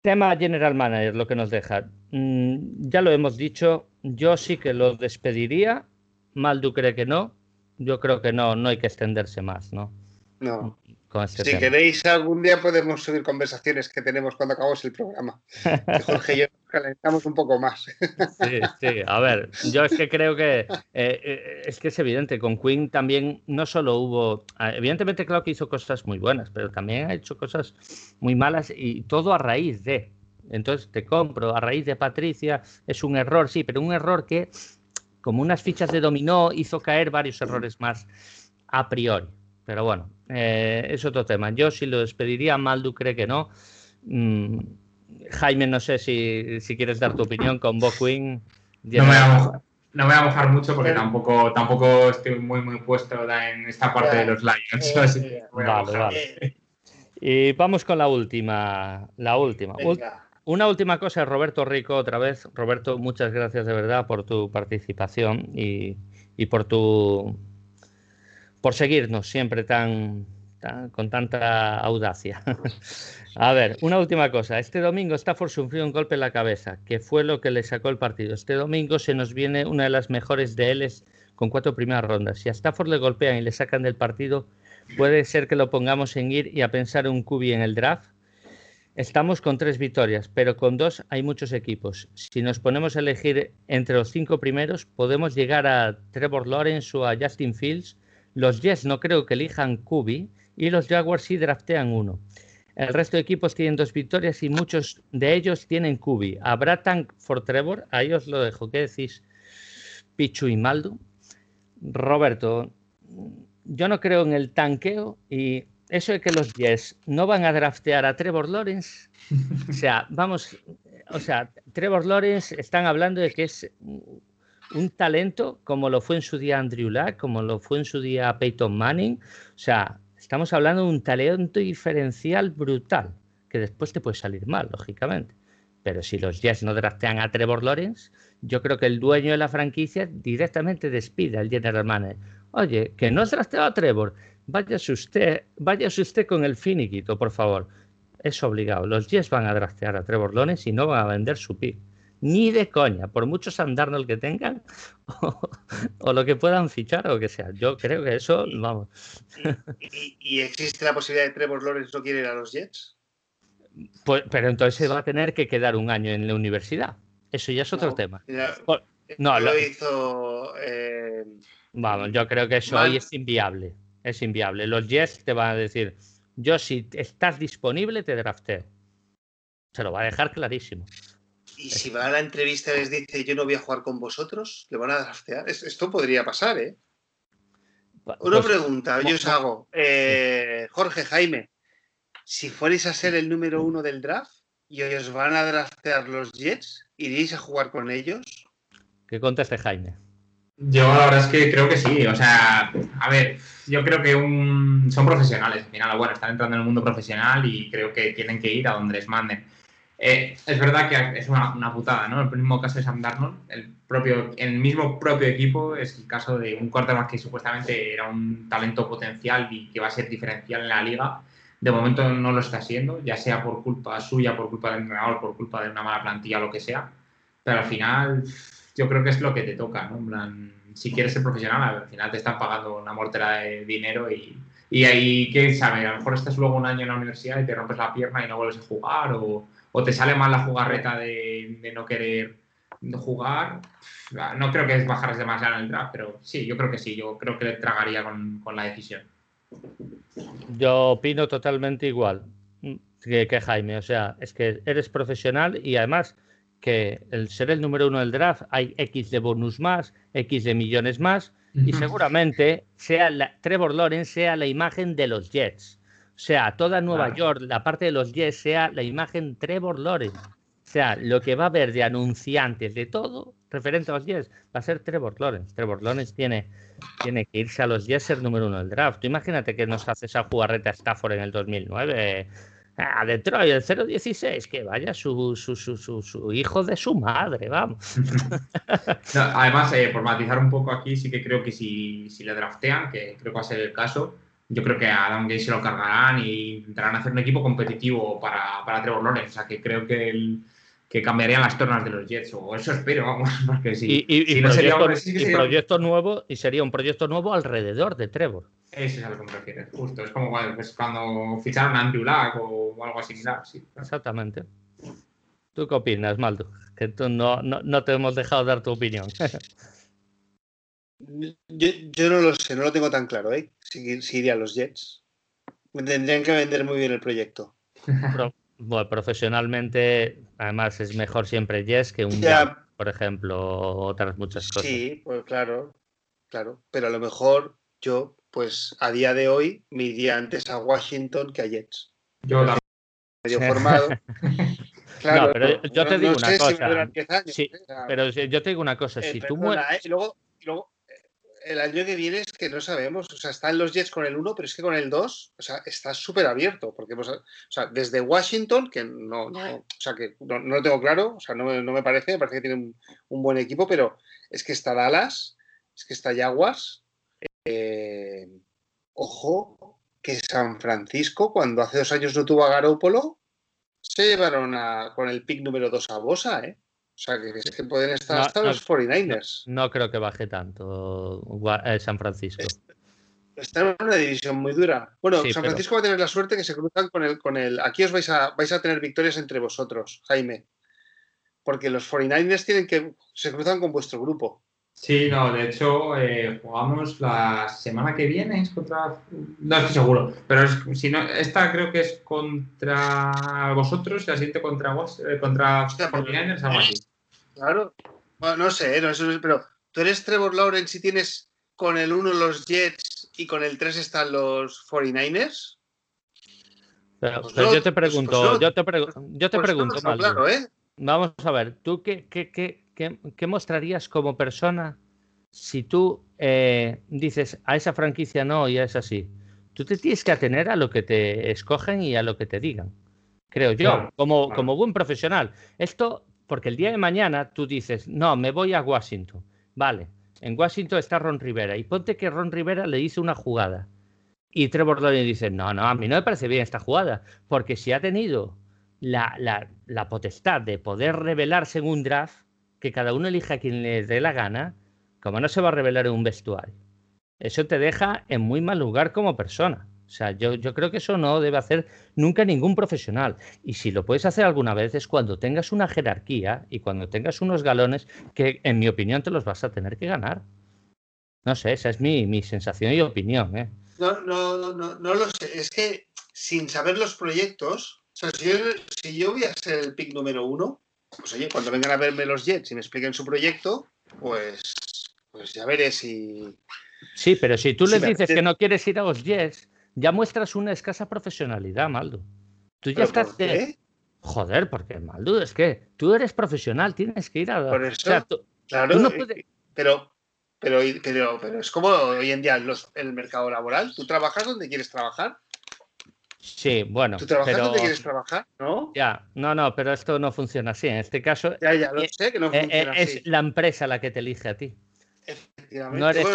[SPEAKER 2] tema General Manager, lo que nos deja. Mm, ya lo hemos dicho, yo sí que lo despediría. Maldu cree que no. Yo creo que no, no hay que extenderse más, ¿no?
[SPEAKER 1] No. Este si queréis algún día podemos subir conversaciones que tenemos cuando acabamos el programa. *laughs* Jorge y yo calentamos un poco más.
[SPEAKER 2] Sí, sí. A ver, yo es que creo que eh, eh, es que es evidente. Con Queen también no solo hubo, ah, evidentemente claro que hizo cosas muy buenas, pero también ha hecho cosas muy malas y todo a raíz de. Entonces te compro a raíz de Patricia es un error, sí, pero un error que como unas fichas de dominó hizo caer varios errores más a priori. Pero bueno, eh, es otro tema. Yo sí lo despediría, Maldu cree que no. Mm, Jaime, no sé si, quieres dar tu opinión con Bo Queen.
[SPEAKER 3] No me, voy a, no voy a mojar mucho porque tampoco, tampoco estoy muy, muy puesto en esta parte de los Lions. vale,
[SPEAKER 2] vale. Y vamos con la última. La última. Una última cosa, Roberto Rico, otra vez. Roberto, muchas gracias de verdad por tu participación y, y por tu por seguirnos siempre tan, con tanta audacia. *laughs* A ver, una última cosa. Este domingo Stafford sufrió un golpe en la cabeza, que fue lo que le sacó el partido. Este domingo se nos viene una de las mejores de él con cuatro primeras rondas. Si a Stafford le golpean y le sacan del partido, puede ser que lo pongamos en ir y a pensar un cubi en el draft. Estamos con tres victorias, pero con dos hay muchos equipos. Si nos ponemos a elegir entre los cinco primeros, podemos llegar a Trevor Lawrence o a Justin Fields los Jets no creo que elijan Kubi y los Jaguars sí draftean uno. El resto de equipos tienen dos victorias y muchos de ellos tienen Kubi. ¿Habrá tank for Trevor? Ahí os lo dejo. ¿Qué decís, Pichu y Maldo? Roberto, yo no creo en el tanqueo y eso de que los Jets no van a draftear a Trevor Lawrence. O sea, *laughs* vamos, o sea, Trevor Lawrence están hablando de que es un talento como lo fue en su día Andrew Luck, como lo fue en su día Peyton Manning. O sea, estamos hablando de un talento diferencial brutal, que después te puede salir mal, lógicamente. Pero si los Jets no draftean a Trevor Lawrence, yo creo que el dueño de la franquicia directamente despide al general manager. Oye, que no has drafteado a Trevor, váyase usted, váyase usted con el finiquito, por favor. Es obligado. Los Jets van a draftear a Trevor Lawrence y no van a vender su pick ni de coña, por muchos andarnos que tengan *laughs* o, lo que puedan fichar o lo que sea. Yo creo que eso, vamos.
[SPEAKER 1] ¿Y, existe la posibilidad de Trevor Lawrence no quiere ir a los Jets?
[SPEAKER 2] Pues, pero entonces se va a tener que quedar un año en la universidad. Eso ya es otro tema.
[SPEAKER 1] no, lo, hizo. Eh,
[SPEAKER 2] vamos, yo creo que eso hoy es inviable. Es inviable. Los Jets te van a decir: Yo, si estás disponible, te drafté. Se lo va a dejar clarísimo.
[SPEAKER 1] Y si va a la entrevista y les dice yo no voy a jugar con vosotros, le van a draftear. Esto podría pasar, ¿eh? Una pues, pregunta, yo os hago. Eh, Jorge, Jaime, si fuerais a ser el número uno del draft y os van a draftear los Jets, ¿iréis a jugar con ellos?
[SPEAKER 2] Que conteste Jaime.
[SPEAKER 3] Yo la verdad es que creo que sí. O sea, a ver, yo creo que son profesionales. Al final, bueno, están entrando en el mundo profesional y creo que tienen que ir a donde les manden. Eh, es verdad que es una, putada, ¿no? El mismo caso de Sam Darnold, el, propio, el mismo propio equipo es el caso de un quarterback que supuestamente era un talento potencial y que va a ser diferencial en la liga. De momento no lo está siendo, ya sea por culpa suya, por culpa del entrenador, por culpa de una mala plantilla, lo que sea. Pero al final, yo creo que es lo que te toca, ¿no? Si quieres ser profesional, al final te están pagando una mortera de dinero y, y ahí, ¿quién sabe? A lo mejor estás luego un año en la universidad y te rompes la pierna y no vuelves a jugar o o te sale mal la jugarreta de, no querer jugar, no creo que es bajar demasiado en el draft, pero sí, yo creo que sí, yo creo que le tragaría con, la decisión.
[SPEAKER 2] Yo opino totalmente igual que, que, Jaime, o sea, es que eres profesional y además que el ser el número uno del draft hay X de bonus más, X de millones más y seguramente sea Trevor Lawrence sea la imagen de los Jets. Sea, toda Nueva York, la parte de los Jets, sea la imagen Trevor Lawrence. O sea, lo que va a haber de anunciantes, de todo referente a los Jets, va a ser Trevor Lawrence. Trevor Lawrence tiene, tiene que irse a los Jets ser número uno del draft. Tú imagínate que nos hace esa jugarreta Stafford en el 2009 a Detroit, el 016, que vaya su, su, su, su, hijo de su madre, vamos. *laughs*
[SPEAKER 3] además, eh, por matizar un poco aquí, sí que creo que si, si le draftean, que creo que va a ser el caso, yo creo que a Adam Gates se lo cargarán y intentarán hacer un equipo competitivo para, para Trevor Lawrence. O sea, que creo que el, que cambiarían las tornas de los Jets, o eso espero, vamos, *laughs* porque
[SPEAKER 2] si, y, no sería, y proyecto nuevo, y sería un proyecto nuevo alrededor de Trevor.
[SPEAKER 3] Eso es a lo que me refieres, justo. Es como pues, cuando ficharon a Andrew Luck o algo similar. Sí.
[SPEAKER 2] Exactamente. ¿Tú qué opinas, Maldo? Que tú no, no, te hemos dejado dar tu opinión. *laughs*
[SPEAKER 1] yo, yo, no lo sé, no lo tengo tan claro, ¿eh? Si, si iría a los Jets. Tendrían que vender muy bien el proyecto. *laughs*
[SPEAKER 2] bueno, profesionalmente, además es mejor siempre Jets que un por ejemplo, otras muchas cosas.
[SPEAKER 1] Sí, pues claro, claro. Pero a lo mejor yo pues a día de hoy me iría antes a Washington que a Jets.
[SPEAKER 3] Yo la
[SPEAKER 1] medio formado. *laughs*
[SPEAKER 2] Claro, pero yo te digo una cosa. sí, pero yo te digo una cosa. si tú mueres.
[SPEAKER 1] ¿eh? luego, luego, el año que viene es que no sabemos. O sea, están los Jets con el 1, pero es que con el 2, o sea, está súper abierto. Porque, pues, o sea, desde Washington, que no, no o sea, que no, lo tengo claro, o sea, no, no, me parece, me parece que tiene un, un, buen equipo, pero es que está Dallas, es que está Jaguars, eh, ojo, que San Francisco, cuando hace dos años no tuvo a Garópolo, se llevaron con el pick número 2 a Bosa, ¿eh? O sea, que, que pueden estar hasta los 49ers.
[SPEAKER 2] No, creo que baje tanto eh, San Francisco.
[SPEAKER 1] Está en una división muy dura. Bueno, San Francisco va a tener la suerte que se cruzan con el, con el. Aquí os vais a, vais a tener victorias entre vosotros, Jaime. Porque los 49ers tienen que. se cruzan con vuestro grupo.
[SPEAKER 3] Sí, no, de hecho, eh, jugamos la semana que viene, es contra. No estoy seguro, pero es, si no, esta creo que es contra vosotros y la siguiente contra vos, eh, contra Hostia, algo así.
[SPEAKER 1] Claro, bueno, no sé, no, pero tú eres Trevor Lawrence y tienes con el 1 los Jets y con el 3 están los 49ers.
[SPEAKER 2] Pero, pues yo te pues pregunto, yo te, yo te pues pregunto,
[SPEAKER 1] claro, ¿eh?
[SPEAKER 2] Vamos a ver, ¿tú qué, qué, qué, ¿qué, mostrarías como persona si tú eh, dices a esa franquicia no y a esa sí? Tú te tienes que atener a lo que te escogen y a lo que te digan, creo yo, como, como buen profesional. Esto, porque el día de mañana tú dices, no, me voy a Washington. Vale, en Washington está Ron Rivera y ponte que Ron Rivera le hizo una jugada. Y Trevor Lawrence dice, no, no, a mí no me parece bien esta jugada, porque si ha tenido la, la, la potestad de poder revelarse en un draft, que cada uno elija a quien le dé la gana, como no se va a revelar en un vestuario. Eso te deja en muy mal lugar como persona. O sea, yo, yo, creo que eso no debe hacer nunca ningún profesional. Y si lo puedes hacer alguna vez es cuando tengas una jerarquía y cuando tengas unos galones que, en mi opinión, te los vas a tener que ganar. No sé, esa es mi, mi sensación y opinión. ¿eh?
[SPEAKER 1] No, no, no, no lo sé. Es que sin saber los proyectos, o sea, si si yo voy a ser el pick número uno, pues oye, cuando vengan a verme los Jets y me expliquen su proyecto, pues, pues ya veré si.
[SPEAKER 2] Sí, pero si tú les dices que no quieres ir a los Jets, ya muestras una escasa profesionalidad, Maldo. Tú ya estás. Joder, porque Maldo, es que tú eres profesional, tienes que ir a.
[SPEAKER 1] Por eso. claro, pero, pero, pero, pero, es como hoy en día el mercado laboral. Tú trabajas donde quieres trabajar
[SPEAKER 2] Sí, bueno.
[SPEAKER 1] ¿Tú trabajas donde quieres trabajar? ¿No?
[SPEAKER 2] Ya, no, no, pero esto no funciona así. En este caso.
[SPEAKER 1] Ya, ya, lo eh, sé que no
[SPEAKER 2] eh,
[SPEAKER 1] funciona
[SPEAKER 2] eh, Es la empresa la que te elige a ti.
[SPEAKER 1] Efectivamente. No eres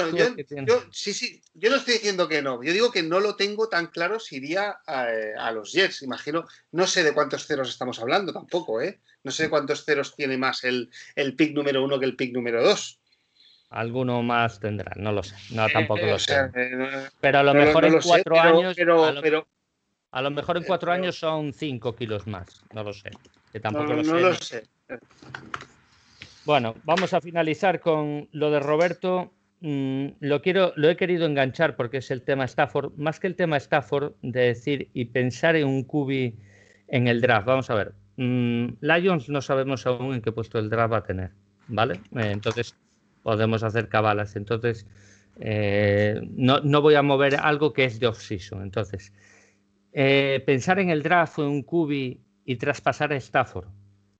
[SPEAKER 1] yo, sí, sí, yo no estoy diciendo que no. Yo digo que no lo tengo tan claro si iría a, los Jets. Imagino, no sé de cuántos ceros estamos hablando tampoco, ¿eh? No sé cuántos ceros tiene más el, el pick número uno que el pick número dos.
[SPEAKER 2] Alguno más tendrá, no lo sé. No, tampoco lo sé. pero a lo mejor en cuatro años.
[SPEAKER 1] pero,
[SPEAKER 2] a lo mejor en cuatro años son cinco kilos más, no lo sé. Que tampoco
[SPEAKER 1] no, lo, sé.
[SPEAKER 2] Bueno, vamos a finalizar con lo de Roberto. Mm, lo, quiero, lo he querido enganchar porque es el tema Stafford, más que el tema Stafford, de decir y pensar en un cubi en el draft. Vamos a ver. Mm, Lions no sabemos aún en qué puesto el draft va a tener, ¿vale? Eh, entonces podemos hacer cabalas. Entonces, eh, no, no, voy a mover algo que es de off-season. Entonces, eh, pensar en el draft en un cubi y traspasar a Stafford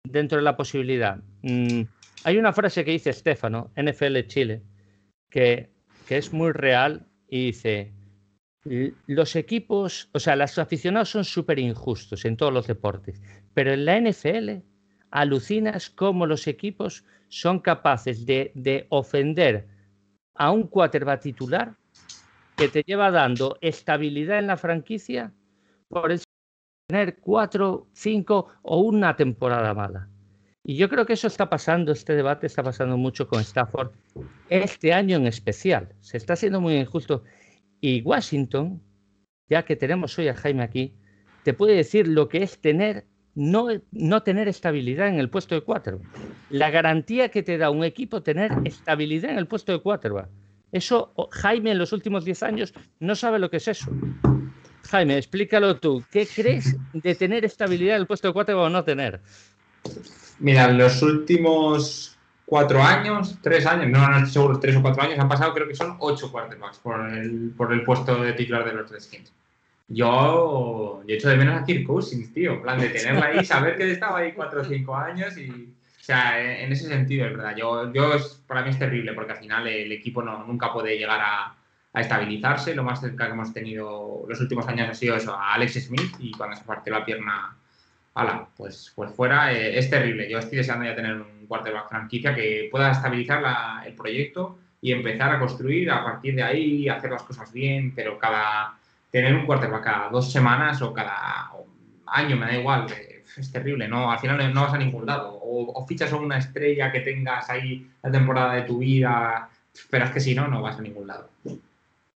[SPEAKER 2] dentro de la posibilidad. Mm, hay una frase que dice Estefano, NFL Chile, que, que es muy real y dice, los equipos, o sea, los aficionados son súper injustos en todos los deportes, pero en la NFL alucinas cómo los equipos son capaces de, de ofender a un quarterback titular que te lleva dando estabilidad en la franquicia por tener cuatro, cinco o una temporada mala. Y yo creo que eso está pasando, este debate está pasando mucho con Stafford, este año en especial. Se está haciendo muy injusto. Y Washington, ya que tenemos hoy a Jaime aquí, te puede decir lo que es tener no, no tener estabilidad en el puesto de quarterback. La garantía que te da un equipo tener estabilidad en el puesto de quarterback. Eso Jaime en los últimos 10 años no sabe lo que es eso. Jaime, explícalo tú. ¿Qué *laughs* crees de tener estabilidad en el puesto de quarterback o no tener?
[SPEAKER 3] Mira, los últimos cuatro años, tres años, no, no estoy seguro, tres o cuatro años han pasado, creo que son ocho quarterbacks por el, por el puesto de titular de los Redskins. Yo, yo hecho de menos a Kirk Cousins, tío, en plan de tenerla ahí, saber que estaba ahí cuatro o cinco años y, o sea, en ese sentido es verdad. Yo, yo para mí es terrible porque al final el equipo no, nunca puede llegar a, a estabilizarse. Lo más cerca que hemos tenido los últimos años ha sido eso, a Alex Smith y cuando se partió la pierna ala, pues, pues fuera, eh, es terrible. Yo estoy deseando ya tener un quarterback franquicia que pueda estabilizar el proyecto y empezar a construir a partir de ahí, hacer las cosas bien, pero cada tener un quarterback cada dos semanas o cada año, me da igual, eh, es terrible, ¿no? Al final no vas a ningún lado. O, fichas a una estrella que tengas ahí la temporada de tu vida, pero es que si no, no vas a ningún lado.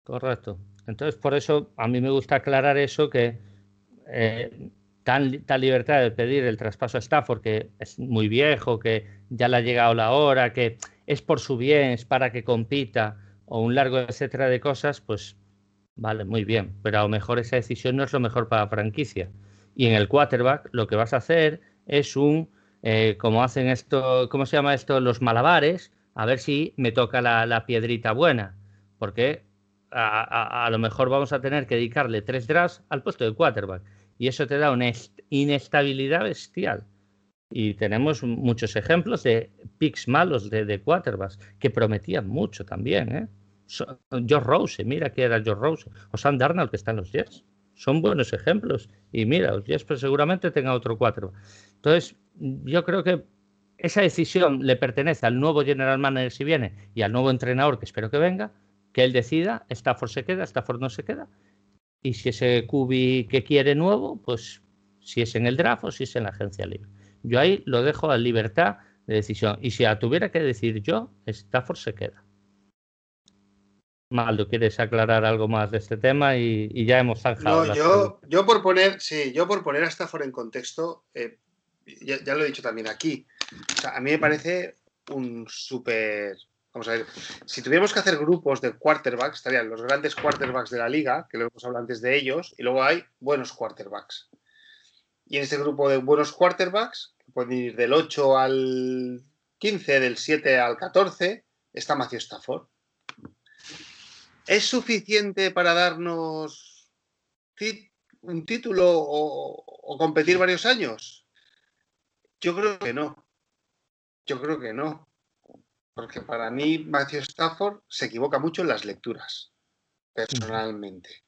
[SPEAKER 2] Correcto. Entonces, por eso a mí me gusta aclarar eso que eh, tan, libertad de pedir el traspaso a Stafford, que es muy viejo, que ya le ha llegado la hora, que es por su bien, es para que compita, o un largo etcétera de cosas, pues vale, muy bien. Pero a lo mejor esa decisión no es lo mejor para la franquicia. Y en el quarterback lo que vas a hacer es un, eh, como hacen esto, ¿cómo se llama esto? Los malabares, a ver si me toca la, la piedrita buena. Porque a, lo mejor vamos a tener que dedicarle tres drafts al puesto de quarterback y eso te da una inestabilidad bestial. Y tenemos muchos ejemplos de picks malos de, de quarterbacks que prometían mucho también. ¿eh? Joe Rose, mira que era Joe Rose, o Sam Darnold que está en los Jets. Son buenos ejemplos. Y mira, los Jets pues, seguramente tenga otro quarterback. Entonces, yo creo que esa decisión le pertenece al nuevo general manager si viene y al nuevo entrenador que espero que venga, que él decida, Stafford se queda, Stafford no se queda, y si ese cubi que quiere nuevo, pues si es en el draft o si es en la agencia libre. Yo ahí lo dejo a libertad de decisión. Y si la tuviera que decir yo, Stafford se queda. Maldo, ¿quieres aclarar algo más de este tema? Y, ya hemos zanjado.
[SPEAKER 1] No, yo, yo, por poner, sí, yo por poner a Stafford en contexto, eh, ya, ya, lo he dicho también aquí. O sea, a mí me parece un súper Vamos a ver, si tuviéramos que hacer grupos de quarterbacks, estarían los grandes quarterbacks de la liga, que lo hemos hablado antes de ellos, y luego hay buenos quarterbacks. Y en este grupo de buenos quarterbacks, que pueden ir del 8 al 15, del 7 al 14, está Matthew Stafford. ¿Es suficiente para darnos un título o, o competir varios años? Yo creo que no. Yo creo que no. Porque para mí Matthew Stafford se equivoca mucho en las lecturas, personalmente.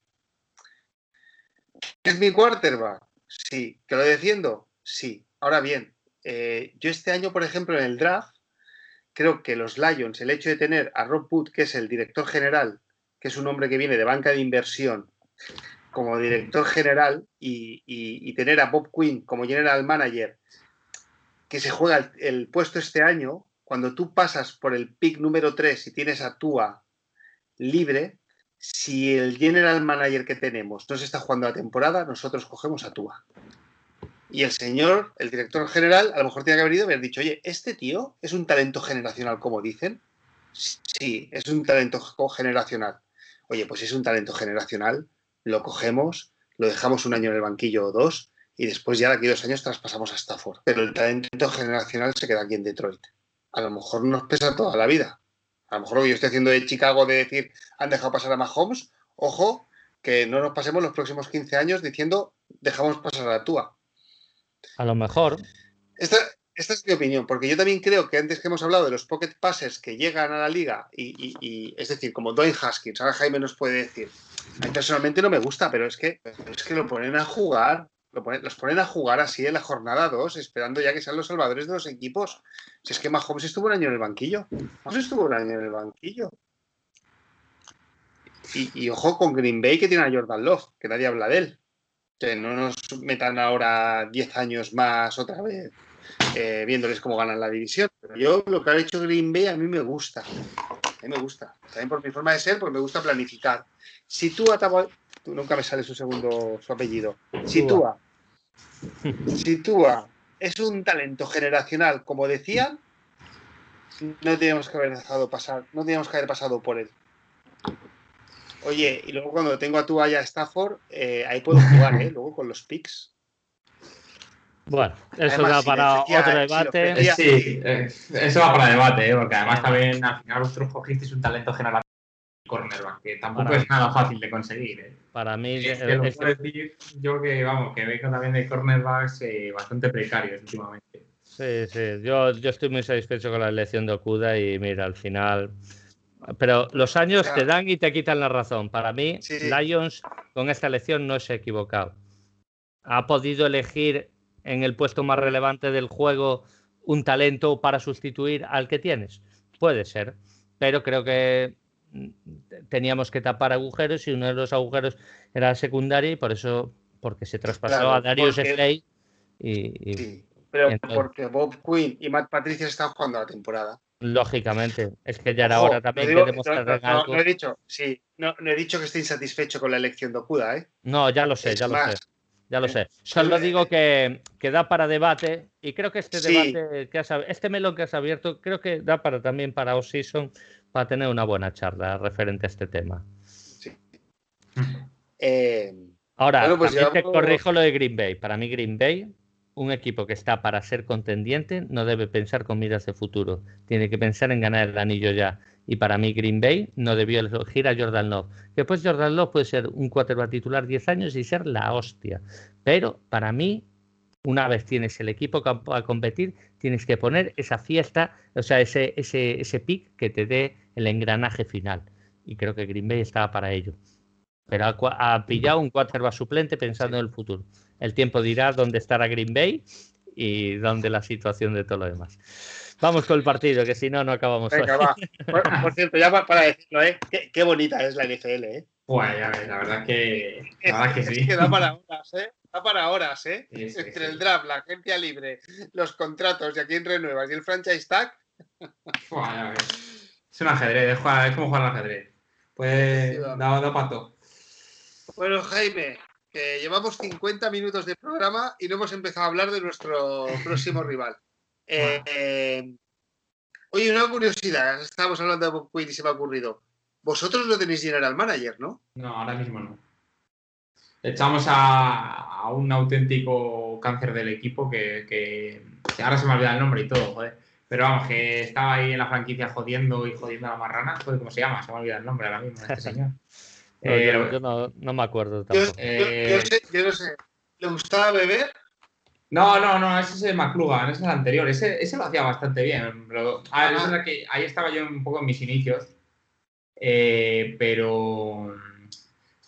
[SPEAKER 1] ¿Es mi quarterback? Sí. ¿Que lo defiendo? Sí. Ahora bien, eh, yo este año, por ejemplo, en el draft, creo que los Lions, el hecho de tener a Rob Wood, que es el director general, que es un hombre que viene de banca de inversión, como director general, y, tener a Bob Quinn como general manager, que se juega el puesto este año, cuando tú pasas por el pick número 3 y tienes a Tua libre, si el general manager que tenemos no se está jugando la temporada, nosotros cogemos a Tua. Y el señor, el director general, a lo mejor tiene que haber ido y haber dicho, oye, ¿este tío es un talento generacional, como dicen? Sí, es un talento generacional. Oye, pues es un talento generacional, lo cogemos, lo dejamos un año en el banquillo o dos, y después ya de aquí dos años traspasamos a Stafford. Pero el talento generacional se queda aquí en Detroit a lo mejor nos pesa toda la vida. A lo mejor lo que yo estoy haciendo de Chicago de decir han dejado pasar a Mahomes, ojo, que no nos pasemos los próximos 15 años diciendo dejamos pasar a Tua.
[SPEAKER 2] A lo mejor.
[SPEAKER 1] Esta, esta es mi opinión, porque yo también creo que antes que hemos hablado de los pocket passes que llegan a la liga, y, es decir, como Dwayne Haskins, ahora Jaime nos puede decir, a mí personalmente no me gusta, pero es que, es que lo ponen a jugar, los ponen a jugar así en la jornada 2, esperando ya que sean los salvadores de los equipos. Si es que Mahomes estuvo un año en el banquillo, Mahomes estuvo un año en el banquillo. Y, ojo con Green Bay que tiene a Jordan Love, que nadie habla de él. Que no nos metan ahora 10 años más otra vez eh, viéndoles cómo ganan la división. Pero yo lo que ha hecho Green Bay a mí me gusta. A mí me gusta. También por mi forma de ser, porque me gusta planificar. Si tú tú nunca me sale su segundo, su apellido. Sitúa. Sitúa. Es un talento generacional, como decían. No teníamos que haber dejado pasar, no teníamos que haber pasado por él. Oye, y luego cuando tengo a tu allá Stafford, eh, ahí puedo jugar, ¿eh? Luego con los picks.
[SPEAKER 2] Bueno, eso va para otro debate.
[SPEAKER 3] sí, eh, eso va para debate, ¿eh? porque además también al final vosotros cogisteis un talento general cornerback, que tampoco es nada fácil de conseguir. ¿eh?
[SPEAKER 2] Para mí,
[SPEAKER 3] es que decir, yo que vamos, que veo también de cornerbacks bastante precarios últimamente.
[SPEAKER 2] Sí, sí, yo, yo estoy muy satisfecho con la elección de Okuda y mira, al final pero los años te dan y te quitan la razón. Para mí, Lions con esta elección no se ha equivocado. Ha podido elegir en el puesto más relevante del juego un talento para sustituir al que tienes. Puede ser, pero creo que teníamos que tapar agujeros y uno de los agujeros era secundaria y por eso, porque se traspasó a Darius Slade
[SPEAKER 1] y, pero porque Bob Quinn y Matt Patricia están jugando la temporada.
[SPEAKER 2] Lógicamente, es que ya era hora también
[SPEAKER 1] de demostrar no, no, he dicho, sí, no, he dicho que esté insatisfecho con la elección de Okuda, ¿eh?
[SPEAKER 2] No, ya lo sé, ya lo sé. Ya lo sé. Solo digo que, que, da para debate y creo que este debate, que has, este melón que has abierto, creo que da para también para Off-Season para tener una buena charla referente a este tema. Sí. *laughs* Eh, Ahora, pues te corrijo lo de Green Bay. Para mí, Green Bay un equipo que está para ser contendiente no debe pensar con miras de futuro, tiene que pensar en ganar el anillo ya. Y para mí Green Bay no debió elegir a Jordan Love. Después Jordan Love puede ser un quarterback titular 10 años y ser la hostia. Pero para mí, una vez tienes el equipo a competir, tienes que poner esa fiesta, o sea, ese, ese, ese pick que te dé el engranaje final. Y creo que Green Bay estaba para ello. Pero ha, pillado un quarterback suplente pensando en el futuro. El tiempo dirá dónde estará Green Bay y dónde la situación de todo lo demás. Vamos con el partido, que si no, no acabamos.
[SPEAKER 1] Venga, *laughs* Por, cierto, ya para decirlo, ¿eh? Qué, bonita es la NFL, ¿eh?
[SPEAKER 3] Bueno, ya ves, la verdad que, la verdad que sí.
[SPEAKER 1] que da para horas, ¿eh? Da para horas, ¿eh? Entre el draft, la agencia libre, los contratos y a quién renuevas y el franchise tag. *laughs*
[SPEAKER 3] Es un ajedrez, es, como jugar al ajedrez. Pues da, da pato.
[SPEAKER 1] Bueno, Jaime, llevamos 50 minutos de programa y no hemos empezado a hablar de nuestro próximo rival. *laughs* Eh, oye, una curiosidad, estábamos hablando de Bob Quinn y se me ha ocurrido. Vosotros no tenéis general manager, ¿no?
[SPEAKER 3] No, ahora mismo no. Echamos a, un auténtico cáncer del equipo que, ahora se me olvida el nombre y todo, joder. Pero vamos, que estaba ahí en la franquicia jodiendo y jodiendo a la marrana. Joder, ¿cómo se llama? Se me olvida el nombre ahora mismo este señor. *laughs*
[SPEAKER 2] Eh, yo, no, me acuerdo tampoco.
[SPEAKER 1] Yo, no sé, ¿Le gustaba beber?
[SPEAKER 3] No, no, no, ese es el McLuhan, ese es el anterior. Ese, ese lo hacía bastante bien. Pero, que ahí estaba yo un poco en mis inicios. Eh, pero.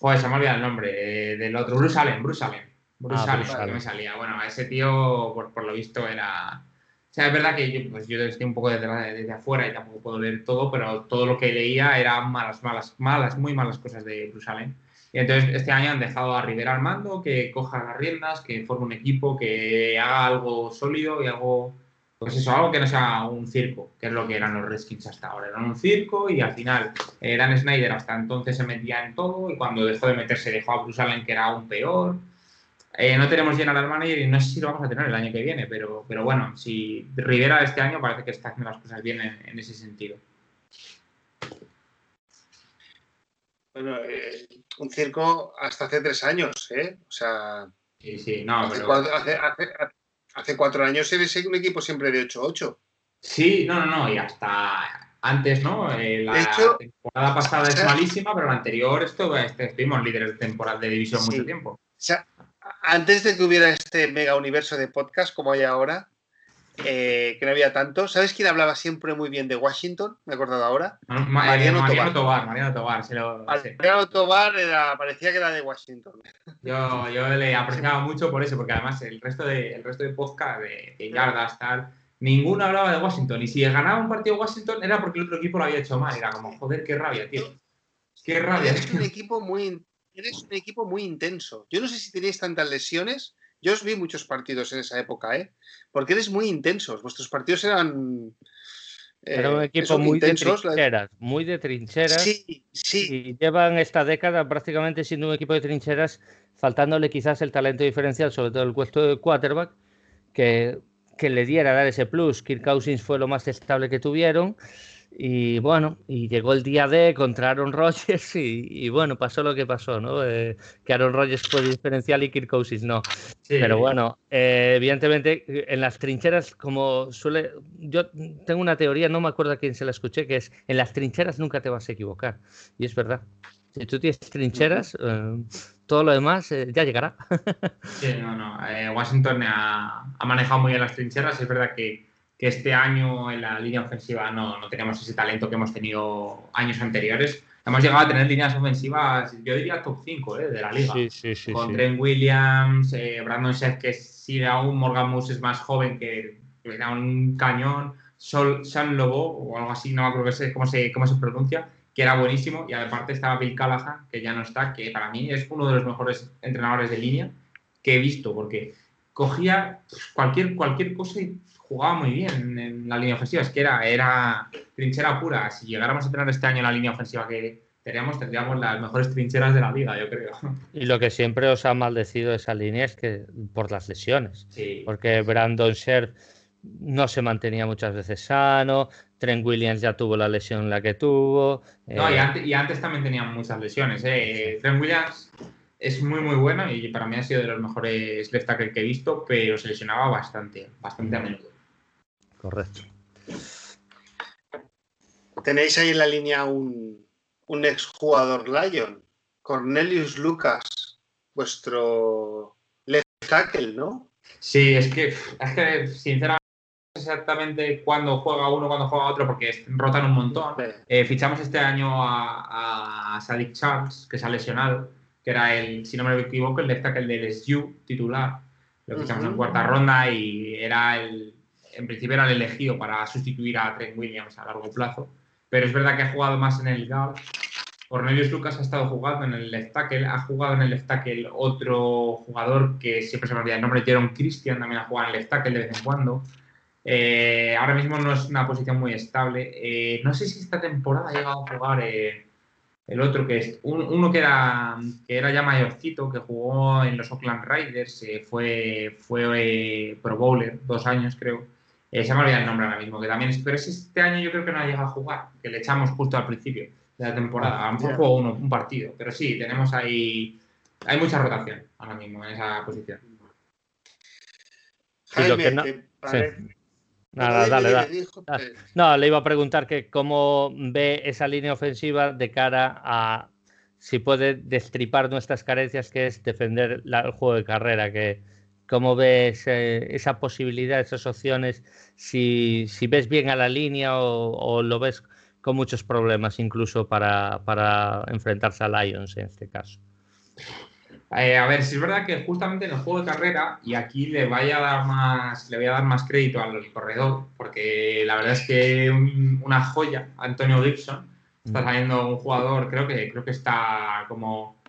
[SPEAKER 3] Joder, se me ha olvidado el nombre. Eh, del otro, Bruce Allen, Bruce Allen. Bruce ah, Allen, que me salía. Bueno, ese tío, por, por lo visto, era o sea, es verdad que yo, pues yo estoy un poco desde, desde, afuera y tampoco puedo leer todo, pero todo lo que leía eran malas, malas, malas, muy malas cosas de Bruce Y entonces este año han dejado a Rivera al mando, que coja las riendas, que forme un equipo, que haga algo sólido y algo, pues eso, algo que no sea un circo, que es lo que eran los Redskins hasta ahora. Eran un circo y al final eh, Dan Snyder hasta entonces se metía en todo y cuando dejó de meterse dejó a Bruce Allen que era aún peor. Eh, no tenemos general manager y no sé si lo vamos a tener el año que viene, pero, pero bueno, si Rivera este año parece que está haciendo las cosas bien en, ese sentido.
[SPEAKER 1] Bueno, eh, un circo hasta hace tres años, ¿eh? O sea.
[SPEAKER 3] Sí, sí, no,
[SPEAKER 1] hace, cuatro, hace, cuatro años eres un equipo siempre de 8-8.
[SPEAKER 3] Sí, no, no, no, y hasta antes, ¿no? Eh, la temporada pasada es malísima, pero la anterior esto, este, estuvimos líderes de temporada de división mucho tiempo. O
[SPEAKER 1] sea, antes de que hubiera este mega universo de podcast como hay ahora, eh, que no había tanto. ¿Sabes quién hablaba siempre muy bien de Washington? Me he acordado ahora.
[SPEAKER 3] Mariano, Tobar. Mariano Tobar.
[SPEAKER 1] Mariano Tobar parecía que era de Washington.
[SPEAKER 3] Yo, yo le apreciaba mucho por eso, porque además el resto de, el resto de podcast de, de yardas, tal, ninguno hablaba de Washington. Y si ganaba un partido Washington era porque el otro equipo lo había hecho mal. Era como, joder, qué rabia, tío. Qué rabia.
[SPEAKER 1] Eres un equipo muy, eres un equipo muy intenso. Yo no sé si tenéis tantas lesiones. Yo os vi muchos partidos en esa época, ¿eh? Porque eres muy intensos. Vuestros partidos eran.
[SPEAKER 2] Era un eh, equipo muy de trincheras, muy de trincheras.
[SPEAKER 1] Sí, sí.
[SPEAKER 2] Y llevan esta década prácticamente siendo un equipo de trincheras, faltándole quizás el talento diferencial, sobre todo el puesto de quarterback, que que le diera dar ese plus. Kirk Cousins fue lo más estable que tuvieron. Y bueno, y llegó el día D contra Aaron Rodgers y, bueno, pasó lo que pasó, ¿no? Eh, que Aaron Rodgers fue diferencial y Kirk Cousins no. Pero bueno, eh, evidentemente en las trincheras, como suele, yo tengo una teoría, no me acuerdo a quién se la escuché, que es, en las trincheras nunca te vas a equivocar. Y es verdad. Si tú tienes trincheras, eh, todo lo demás eh, ya llegará.
[SPEAKER 3] sí, no, no. Eh, Washington ha, manejado muy bien las trincheras. Es verdad que, este año en la línea ofensiva no, no, teníamos ese talento que hemos tenido años anteriores. Hemos llegado a tener líneas ofensivas, yo diría top 5 de la liga.
[SPEAKER 2] Sí, sí, sí,
[SPEAKER 3] Con Trent Williams, Brandon Seth, que sigue aún, Morgan Moose es más joven, que era un cañón. Sol, San Lobo, o algo así, no me acuerdo cómo se, cómo se pronuncia que era buenísimo, y aparte estaba Bill Callahan, que ya no está, que para mí es uno de los mejores entrenadores de línea que he visto, porque cogía pues, cualquier, cualquier cosa y jugaba muy bien en la línea ofensiva. Es que era, era trinchera pura. Si llegáramos a tener este año la línea ofensiva que teníamos, tendríamos las mejores trincheras de la liga, yo creo.
[SPEAKER 2] Y lo que siempre os ha maldecido esa línea es que por las lesiones.
[SPEAKER 3] Sí.
[SPEAKER 2] Porque Brandon Scherf no se mantenía muchas veces sano, Trent Williams ya tuvo la lesión la que tuvo.
[SPEAKER 3] No, y, eh, antes, también tenían muchas lesiones. ¿eh? Trent Williams es muy, muy bueno y para mí ha sido de los mejores left tackle que he visto, pero se lesionaba bastante, bastante a menudo.
[SPEAKER 2] Correcto.
[SPEAKER 1] Tenéis ahí en la línea un, un exjugador Lion, Cornelius Lucas, vuestro left tackle, ¿no?
[SPEAKER 3] Sí, es que, es que sinceramente exactamente cuándo juega uno, cuándo juega otro, porque rotan un montón. Eh, fichamos este año a, a, Sadik Charles, que se ha lesionado, que era el, si no me equivoco, el left tackle del SU titular. Lo fichamos en cuarta ronda y era el, en principio era el elegido para sustituir a Trent Williams a largo plazo. Pero es verdad que ha jugado más en el guard. Cornelius Lucas ha estado jugando en el left tackle, ha jugado en el left tackle otro jugador que siempre se me olvida el nombre, Jerome Christian, también ha jugado en el left tackle de vez en cuando. Eh, ahora mismo no es una posición muy estable. Eh, no sé si esta temporada ha llegado a jugar eh, el otro, que es uno que era, que era ya mayorcito, que jugó en los Oakland Raiders, fue, fue Pro Bowler, dos años creo. Se me olvidado el nombre ahora mismo, que también es, pero es este año yo creo que no ha llegado a jugar, que le echamos justo al principio de la temporada. A lo mejor jugó uno, un partido, pero sí, tenemos ahí. Hay mucha rotación ahora mismo en esa posición.
[SPEAKER 2] Nada, dale, dale. Ah, no, le iba a preguntar que cómo ve esa línea ofensiva de cara a si puede destripar nuestras carencias, que es defender el juego de carrera, que cómo ves esa posibilidad, esas opciones, si, ves bien a la línea o, lo ves con muchos problemas incluso para, para enfrentarse a Lions en este caso.
[SPEAKER 3] Eh, a ver, si es verdad que justamente en el juego de carrera, y aquí le, vaya a dar más, le voy a dar más crédito al corredor, porque la verdad es que una joya, Antonio Gibson, está mm. saliendo un jugador, creo que, creo que está como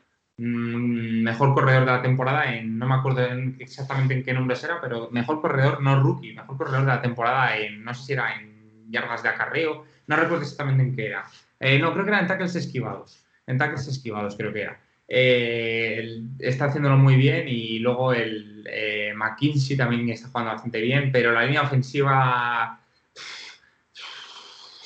[SPEAKER 3] mejor corredor de la temporada, en, no me acuerdo exactamente en qué nombre era, pero mejor corredor, no rookie, mejor corredor de la temporada en, no sé si era en yardas de acarreo, no recuerdo exactamente en qué era. Eh, no, creo que era en tackles esquivados, en tackles esquivados creo que era. Eh, está haciéndolo muy bien y luego el eh, McKinsey también está jugando bastante bien, pero la línea ofensiva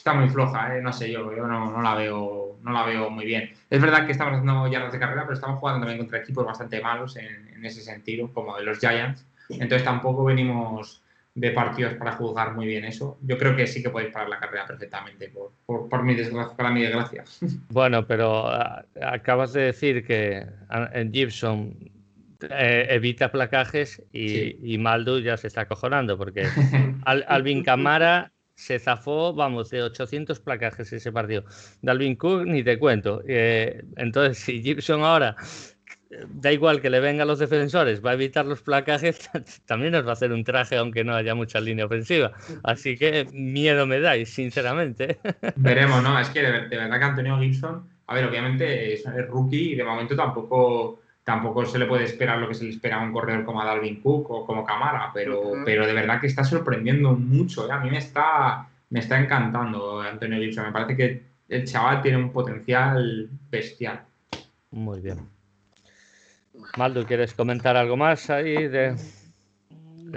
[SPEAKER 3] está muy floja, eh, no sé yo, yo no, la veo, no la veo muy bien. Es verdad que estamos haciendo yardas de carrera, pero estamos jugando también contra equipos bastante malos en, ese sentido, como de los Giants. Entonces tampoco venimos de partidos para juzgar muy bien eso. Yo creo que sí que podéis parar la carrera perfectamente, por, por, mi desgracia, para mi desgracia. *laughs*
[SPEAKER 2] Bueno, pero acabas de decir que en Gibson eh, evita placajes y, y, Maldu ya se está acojonando porque *laughs* Alvin Camara se zafó, vamos, de 800 placajes ese partido. Dalvin Cook ni te cuento. Eh, entonces, si Gibson ahora da igual que le venga a los defensores, va a evitar los placajes, *laughs* también nos va a hacer un traje aunque no haya mucha línea ofensiva. Así que miedo me dais, sinceramente. *laughs*
[SPEAKER 3] Veremos, ¿no? Es que de, verdad que Antonio Gibson, a ver, obviamente es, rookie y de momento tampoco tampoco se le puede esperar lo que se le espera a un corredor como a Dalvin Cook o como Camara, pero, pero de verdad que está sorprendiendo mucho. ¿eh? A mí me está, me está encantando Antonio Gibson. Me parece que el chaval tiene un potencial bestial.
[SPEAKER 2] Muy bien. Maldo, ¿quieres comentar algo más ahí de,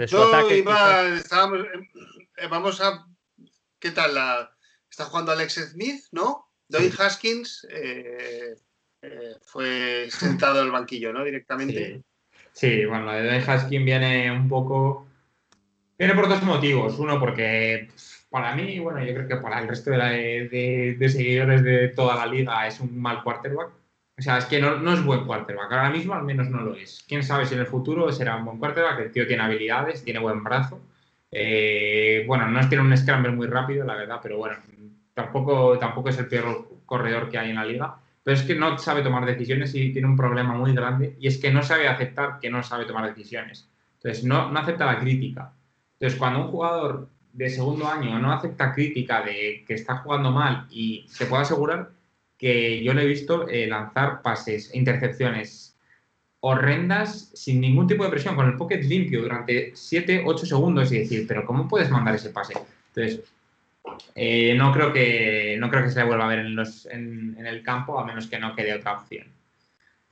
[SPEAKER 1] su ataque? Eh, vamos a. ¿Qué tal? La, está jugando Alex Smith, ¿no? Doy Haskins eh, eh, fue sentado en el banquillo, ¿no? Directamente.
[SPEAKER 3] Sí, bueno, lo de Doy Haskins viene un poco. Viene por dos motivos. Uno, porque para mí, bueno, yo creo que para el resto de, de seguidores de toda la liga es un mal quarterback o sea, es que no, es buen quarterback. Ahora mismo al menos no lo es. Quién sabe si en el futuro será un buen quarterback. El tío tiene habilidades, tiene buen brazo. Eh, bueno, no es tiene un scramble muy rápido, la verdad, pero bueno, tampoco, tampoco es el peor corredor que hay en la liga. Pero es que no sabe tomar decisiones y tiene un problema muy grande. Y es que no sabe aceptar que no sabe tomar decisiones. Entonces, no, no acepta la crítica. Entonces, cuando un jugador de segundo año no acepta crítica de que está jugando mal y se puede asegurar que yo le he visto eh, lanzar pases, intercepciones horrendas sin ningún tipo de presión, con el pocket limpio durante 7, 8 segundos y decir, pero ¿cómo puedes mandar ese pase? Entonces, eh, no, creo que, no creo que se le vuelva a ver en, los, en, el campo, a menos que no quede otra opción.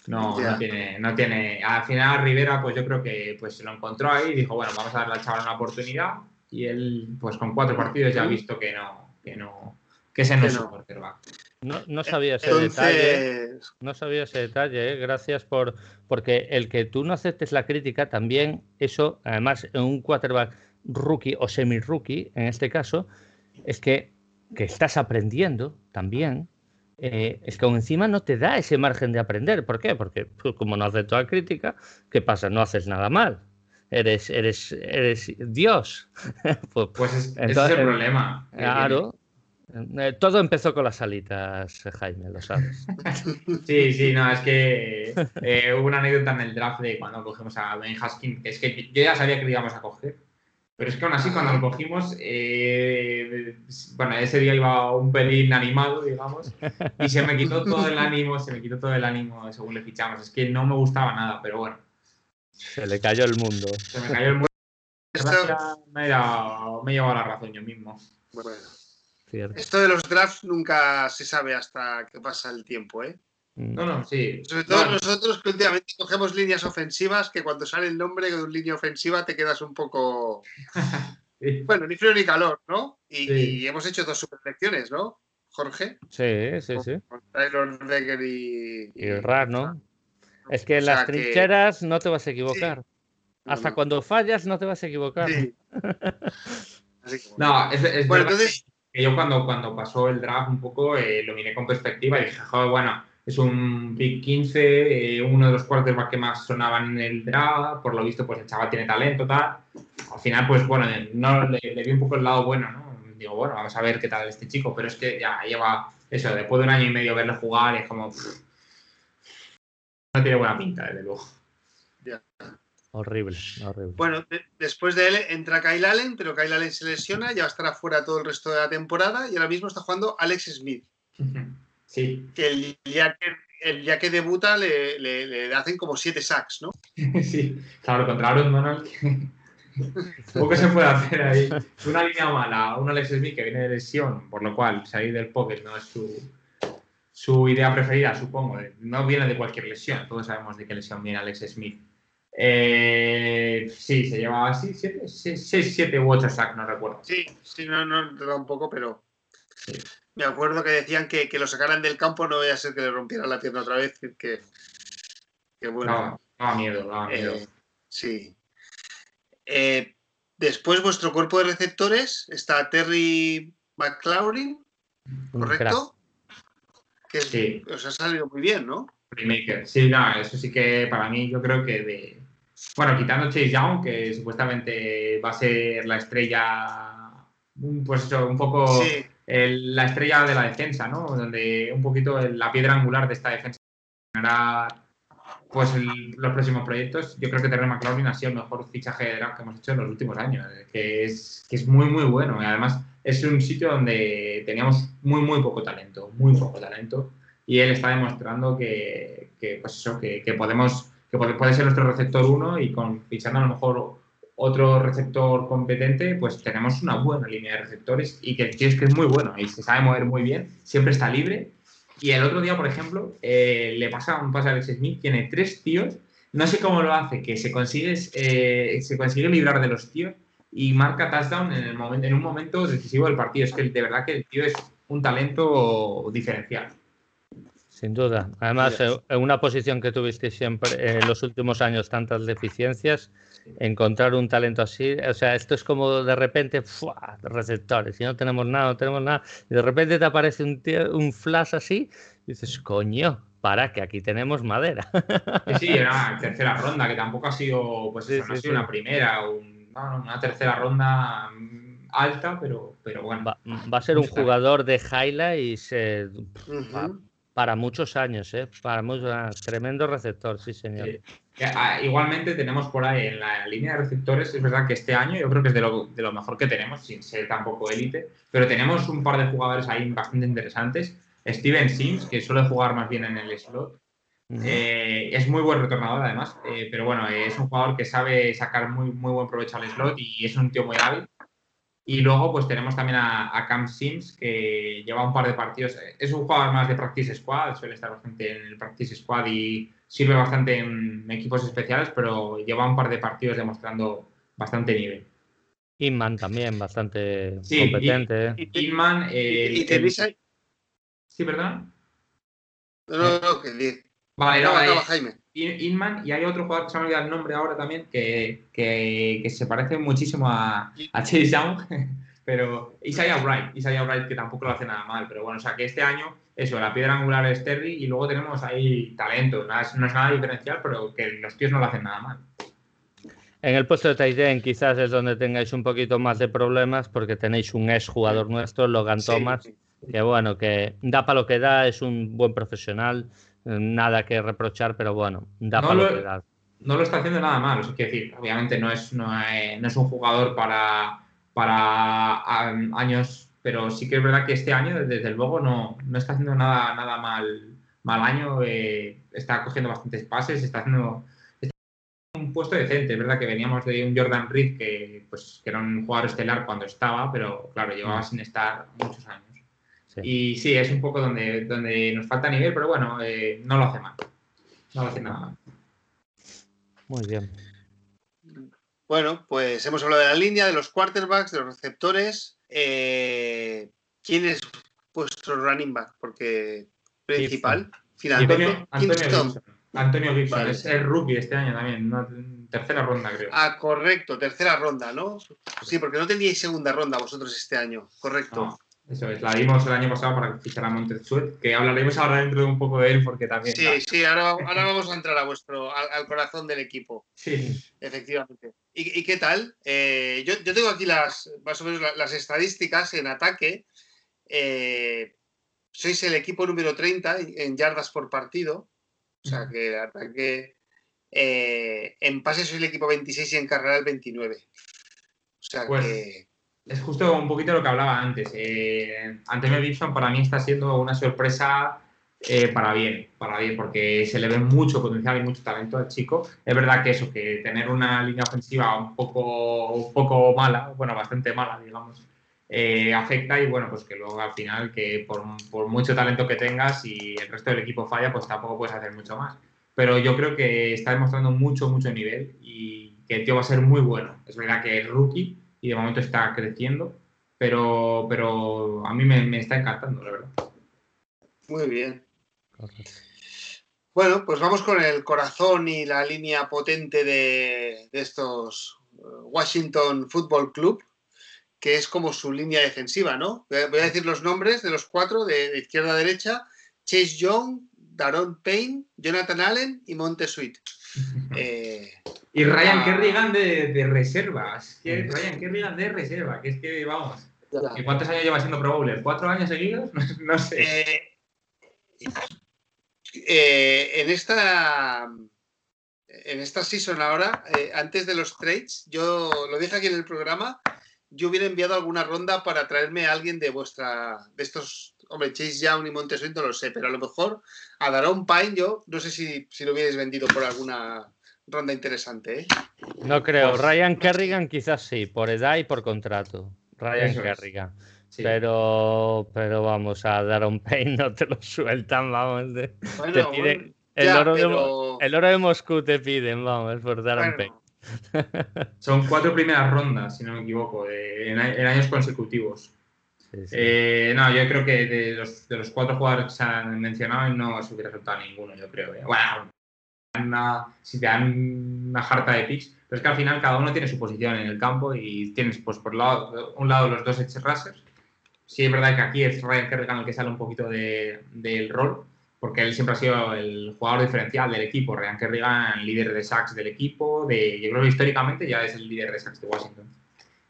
[SPEAKER 3] No, no, tiene, no tiene. Al final Rivera, pues yo creo que pues se lo encontró ahí y dijo, bueno, vamos a darle al chaval una oportunidad. Y él, pues con cuatro partidos ya ha visto que no, que no, que ese no es su quarterback.
[SPEAKER 2] No, no, sabía ese detalle. No sabía ese detalle, ¿eh? gracias por. Porque el que tú no aceptes la crítica también, eso, además, en un quarterback rookie o semi-rookie, en este caso, es que, que estás aprendiendo también. Eh, es que aún encima no te da ese margen de aprender. ¿Por qué? Porque pues, como no acepto la crítica, ¿qué pasa? No haces nada mal. Eres, eres, eres Dios. *laughs*
[SPEAKER 3] pues, pues ese es el problema.
[SPEAKER 2] Claro. Eh, todo empezó con las alitas, Jaime, lo sabes. *laughs*
[SPEAKER 3] Sí, sí, no, es que eh, hubo una anécdota en el draft de cuando cogimos a Ben Haskins, que es que yo ya sabía que lo íbamos a coger, pero es que aún así cuando lo cogimos, eh, bueno, ese día iba un pelín animado, digamos, y se me quitó todo el ánimo, se me quitó todo el ánimo según le fichamos. Es que no me gustaba nada, pero bueno.
[SPEAKER 2] Se le cayó el mundo.
[SPEAKER 3] Se me cayó el mundo. Me, he llevado, la razón yo mismo. Bueno.
[SPEAKER 1] Esto de los drafts nunca se sabe hasta que pasa el tiempo, ¿eh?
[SPEAKER 3] Mm. No, no, sí.
[SPEAKER 1] Sobre todo nosotros que últimamente cogemos líneas ofensivas que cuando sale el nombre de una línea ofensiva te quedas un poco. *laughs* Bueno, ni frío ni calor, ¿no? Y, hemos hecho dos superlecciones, ¿no? Jorge.
[SPEAKER 2] Sí, sí, sí.
[SPEAKER 1] Con Taylor Decker y.
[SPEAKER 2] Y Rar, ¿no? Es que en las trincheras no te vas a equivocar. Hasta cuando fallas no te vas a equivocar. *laughs*
[SPEAKER 3] no, es, bueno, entonces yo cuando, cuando pasó el draft un poco eh, lo miré con perspectiva y dije, joder, bueno, es un pick 15, eh, uno de los quarterbacks que más sonaban en el draft, por lo visto pues el chaval tiene talento, tal. Al final pues bueno, no, le, vi un poco el lado bueno, ¿no? Digo, bueno, vamos a ver qué tal este chico, pero es que ya lleva eso, después de un año y medio verlo jugar es como... no tiene buena pinta, desde luego.
[SPEAKER 2] Horrible, horrible.
[SPEAKER 1] Bueno, después de él entra Kyle Allen, pero Kyle Allen se lesiona, ya va a estar afuera todo el resto de la temporada y ahora mismo está jugando Alex Smith.
[SPEAKER 3] Sí.
[SPEAKER 1] Que el día que, el día que debuta le, le, hacen como siete sacks, ¿no? *laughs*
[SPEAKER 3] sí, claro, contra Aaron Donald. *laughs* Poco se puede hacer ahí. Una línea mala, un Alex Smith que viene de lesión, por lo cual salir del pocket no es su, su idea preferida, supongo. No viene de cualquier lesión, todos sabemos de qué lesión viene Alex Smith. Eh, sí, se llevaba así, 6, 7 u 8 sacks, no recuerdo.
[SPEAKER 1] Sí, sí, no, no, te da un poco, pero me acuerdo que decían que, que, lo sacaran del campo, no vaya a ser que le rompieran la pierna otra vez, que, que bueno.
[SPEAKER 3] No, daba miedo, daba miedo.
[SPEAKER 1] Eh, sí. Eh, después vuestro cuerpo de receptores está Terry McLaurin, ¿correcto? Que sí. os ha salido muy bien, ¿no?
[SPEAKER 3] Playmaker. Sí, no, eso sí que para mí yo creo que de... Bueno, quitando Chase Young, que supuestamente va a ser la estrella, pues eso, un poco la estrella de la defensa, ¿no? Donde un poquito la piedra angular de esta defensa pues los próximos proyectos. Yo creo que Terry McLaurin ha sido el mejor fichaje de draft que hemos hecho en los últimos años, que es, que es muy, muy bueno. Y además es un sitio donde teníamos muy, muy poco talento, muy poco talento. Y él está demostrando que, que pues eso, que, que, podemos, que puede, ser nuestro receptor uno y con fichando a lo mejor otro receptor competente, pues tenemos una buena línea de receptores y que el tío es que es muy bueno y se sabe mover muy bien, siempre está libre y el otro día, por ejemplo, eh, le pasa un pase a Alex Smith, tiene tres tíos, no sé cómo lo hace, que se consigue, eh, se consigue librar de los tíos y marca touchdown en, el momento, en un momento decisivo del partido. Es que de verdad que el tío es un talento diferencial.
[SPEAKER 2] Sin duda. Además, en una posición que tuviste siempre en los últimos años tantas deficiencias, encontrar un talento así, o sea, esto es como de repente, ¡fua! receptores, y no tenemos nada, no tenemos nada, y de repente te aparece un, un flash así, y dices, coño, para que aquí tenemos madera.
[SPEAKER 3] Sí, era *laughs* una tercera ronda, que tampoco ha sido, pues no ha sido una primera, una tercera ronda mm, alta, pero, pero bueno.
[SPEAKER 2] Va, a ser un jugador de highlights eh, para muchos años, ¿eh? para muchos, tremendo receptor, sí señor.
[SPEAKER 3] Ah, igualmente tenemos por ahí en la línea de receptores, es verdad que este año yo creo que es de lo, de lo mejor que tenemos, sin ser tampoco élite, pero tenemos un par de jugadores ahí bastante interesantes. Steven Sims, que suele jugar más bien en el slot, eh, es muy buen retornador además, eh, pero bueno, es un jugador que sabe sacar muy, muy buen provecho al slot y es un tío muy hábil. Y luego pues tenemos también a, a, Cam Sims, que lleva un par de partidos. Es un jugador más de Practice Squad, suele estar bastante en el Practice Squad y sirve bastante en equipos especiales, pero lleva un par de partidos demostrando bastante nivel.
[SPEAKER 2] Inman también, bastante competente.
[SPEAKER 3] Y, Inman... Eh, Sí, perdón.
[SPEAKER 1] No, no, no, que...
[SPEAKER 3] Vale, no, eh, Jaime. Inman y hay otro jugador que se me olvidado el nombre ahora también que, que, que se parece muchísimo a, a Chase Young, *laughs* pero Isaiah Wright, Isaiah Wright que tampoco lo hace nada mal, pero bueno, o sea que este año eso, la piedra angular es Terry y luego tenemos ahí talento, no es, nada diferencial, pero que los tíos no lo hacen nada mal.
[SPEAKER 2] En el puesto de Taiden quizás es donde tengáis un poquito más de problemas porque tenéis un ex jugador nuestro, Logan Thomas, que bueno, que da para lo que da, es un buen profesional, nada que reprochar, pero bueno, da para lo, que da.
[SPEAKER 3] No lo está haciendo nada mal, es decir, obviamente no es, no es, un jugador para, para años, pero sí que es verdad que este año, desde luego, no, no está haciendo nada, nada mal, mal año, eh, está cogiendo bastantes pases, está haciendo un puesto decente, es verdad que veníamos de un Jordan Reed que, pues, que era un jugador estelar cuando estaba, pero claro, llevaba mm. sin estar muchos años. Y sí, es un poco donde, donde nos falta nivel, pero bueno, eh, no lo hace mal. No lo hace nada mal.
[SPEAKER 2] Muy bien.
[SPEAKER 1] Bueno, pues hemos hablado de la línea, de los quarterbacks, de los receptores. Eh, ¿Quién es vuestro running back? Porque principal, finalmente.
[SPEAKER 3] Antonio, Antonio Gibson. Antonio Gibson, es el rookie este año también, tercera ronda creo.
[SPEAKER 1] Ah, correcto, tercera ronda, ¿no? Sí, porque no teníais segunda ronda vosotros este año, correcto.
[SPEAKER 3] Eso es, la vimos el año pasado para fichar a Montezut, que hablaremos ahora dentro de un poco de él porque también...
[SPEAKER 1] Sí, sí, ahora, ahora, vamos a entrar a vuestro, al, corazón del equipo.
[SPEAKER 3] Sí.
[SPEAKER 1] Efectivamente. ¿Y, qué tal? Eh, yo, yo, tengo aquí las, más o menos las estadísticas en ataque. Eh, sois el equipo número 30 en yardas por partido. O sea que ataque... Eh, en pase sois el equipo 26 y en carrera el 29. O sea pues que
[SPEAKER 3] es justo un poquito lo que hablaba antes. Eh, Antonio Gibson para mí está siendo una sorpresa eh, para bien, para bien, porque se le ve mucho potencial y mucho talento al chico. Es verdad que eso, que tener una línea ofensiva un poco, un poco mala, bueno, bastante mala, digamos, eh, afecta y bueno, pues que luego al final que por, por, mucho talento que tengas y el resto del equipo falla, pues tampoco puedes hacer mucho más. Pero yo creo que está demostrando mucho, mucho nivel y que el tío va a ser muy bueno. Es verdad que es rookie, y de momento está creciendo, pero, pero a mí me, está encantando, la verdad.
[SPEAKER 1] Muy bien. Bueno, pues vamos con el corazón y la línea potente de, estos Washington Football Club, que es como su línea defensiva, ¿no? Voy a decir los nombres de los cuatro, de, izquierda a derecha. Chase Young, Daron Payne, Jonathan Allen y Montesuit. *laughs*
[SPEAKER 3] Eh, y Ryan Kerrigan de, de reserva. que Ryan Kerrigan de reserva, que es que, vamos. ¿Y cuántos años lleva siendo Pro Bowler? ¿Cuatro años seguidos? *laughs* no sé.
[SPEAKER 1] Eh, eh, en esta en esta season ahora, antes de los trades, yo lo dije aquí en el programa, yo hubiera enviado alguna ronda para traerme a alguien de vuestra, de estos, hombre, Chase Young y Montesuit no lo sé, pero a lo mejor a Daron Pine yo no sé si, si lo hubierais vendido por alguna ronda interesante. ¿eh?
[SPEAKER 2] No creo, pues Ryan Kerrigan quizás sí, por edad y por contrato. Ryan Kerrigan. Pero, pero vamos, a Daron Payne no te lo sueltan, vamos. De, bueno, el, oro de, el, oro de, Moscú te piden, vamos, por Daron Payne.
[SPEAKER 3] Son cuatro primeras rondas, si no me equivoco, en, años consecutivos. Eh, no, yo creo que de los, de los, cuatro jugadores que se han mencionado no se hubiera soltado ninguno, yo creo. ¿eh? Bueno, si te dan una jarta de picks, pero es que al final cada uno tiene su posición en el campo y tienes, pues por lado, un lado los dos edge rushers. Sí, es verdad que aquí es Ryan Kerrigan el que sale un poquito del rol, porque él siempre ha sido el jugador diferencial del equipo. Ryan Kerrigan, líder de sacks del equipo, de, yo creo que históricamente ya es el líder de sacks de Washington.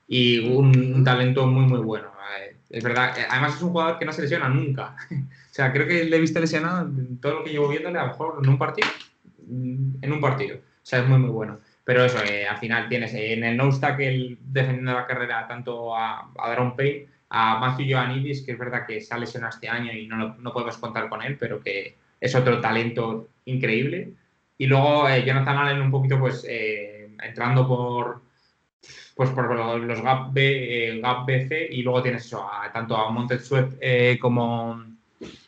[SPEAKER 3] Y un, talento muy, muy bueno. Eh, es verdad, eh, además es un jugador que no se lesiona nunca. *laughs* o sea, creo que le he visto lesionado todo lo que llevo viéndole, a lo mejor en un partido. Mm, en un partido. O sea, es muy, muy bueno. Pero eso, eh, al final tienes en el no-stack el defendiendo la carrera tanto a, a Daron Payne a Matthew Ioannidis, que es verdad que se ha lesionado este año y no, no podemos contar con él, pero que es otro talento increíble. Y luego eh, Jonathan Allen un poquito pues eh, entrando por pues por los gap, B, eh, gap BC y luego tienes eso, tanto a Monted Sweat como,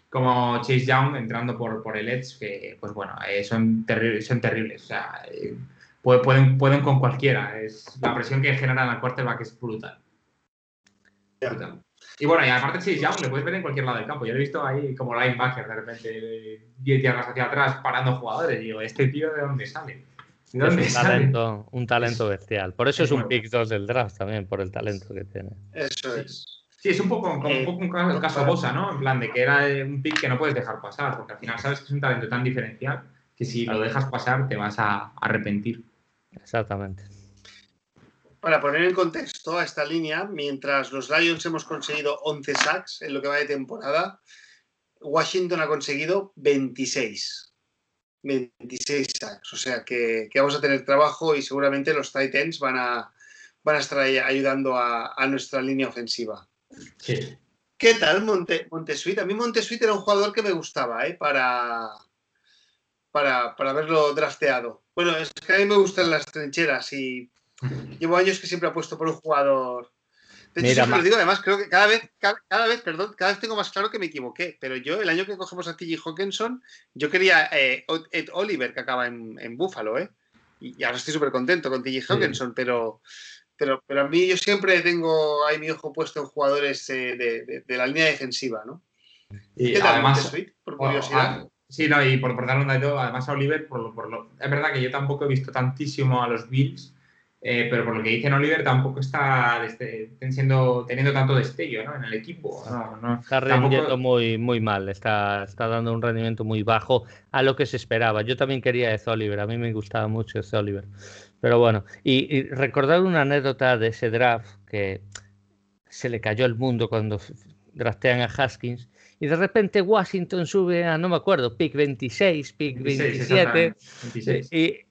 [SPEAKER 3] como Chase Young entrando por, por el Edge, que pues bueno, son, son terribles. O sea, pueden, pueden con cualquiera. Es, la presión que generan al quarterback es brutal. Y bueno, y aparte sí, ya le puedes ver en cualquier lado del campo. Yo lo he visto ahí como linebacker de repente 10 yardas hacia atrás parando jugadores. Y digo, ¿este tío de dónde sale?
[SPEAKER 2] ¿De dónde es un, Talento, un talento bestial. Por eso es, un pick 2 del draft también, por el talento que tiene.
[SPEAKER 1] Eso es.
[SPEAKER 3] Sí, es un poco como un, poco un caso, Bosa, ¿no? En plan de que era un pick que no puedes dejar pasar, porque al final sabes que es un talento tan diferencial que si lo dejas pasar te vas a arrepentir.
[SPEAKER 2] Exactamente
[SPEAKER 1] para poner en contexto a esta línea, mientras los Lions hemos conseguido 11 sacks en lo que va de temporada, Washington ha conseguido 26. 26 sacks. O sea que, vamos a tener trabajo y seguramente los Titans van a, van a estar ayudando a, nuestra línea ofensiva.
[SPEAKER 3] Sí.
[SPEAKER 1] ¿Qué tal Monte, Montesuit? A mí Montesuit era un jugador que me gustaba ¿eh? para, para, para haberlo drafteado. Bueno, es que a mí me gustan las trincheras y *laughs* Llevo años que siempre apuesto por un jugador. De hecho, siempre lo digo, además, creo que cada vez, cada, vez, perdón, cada vez tengo más claro que me equivoqué. Pero yo, el año que cogemos a TJ Hawkinson, yo quería eh, Ed Oliver, que acaba en, en Buffalo, ¿eh? Y, ahora estoy súper contento con TJ Hawkinson, pero, pero, pero a mí yo siempre tengo ahí mi ojo puesto en jugadores eh, de, de, la línea defensiva, ¿no?
[SPEAKER 3] Y ¿Qué tal, además, por curiosidad? Ah, sí, no, y por, por dar un dato, además a Oliver, por, por lo, es verdad que yo tampoco he visto tantísimo a los Bills eh, pero por lo que dicen Oliver tampoco está siendo, teniendo tanto destello ¿no? en el equipo.
[SPEAKER 2] está rendiendo muy, muy mal, está, está dando un rendimiento muy bajo a lo que se esperaba. Yo también quería ese Oliver, a mí me gustaba mucho ese Oliver. Pero bueno, y, recordar una anécdota de ese draft que se le cayó el mundo cuando draftean a Haskins y de repente Washington sube a, no me acuerdo, pick 26, pick 27, y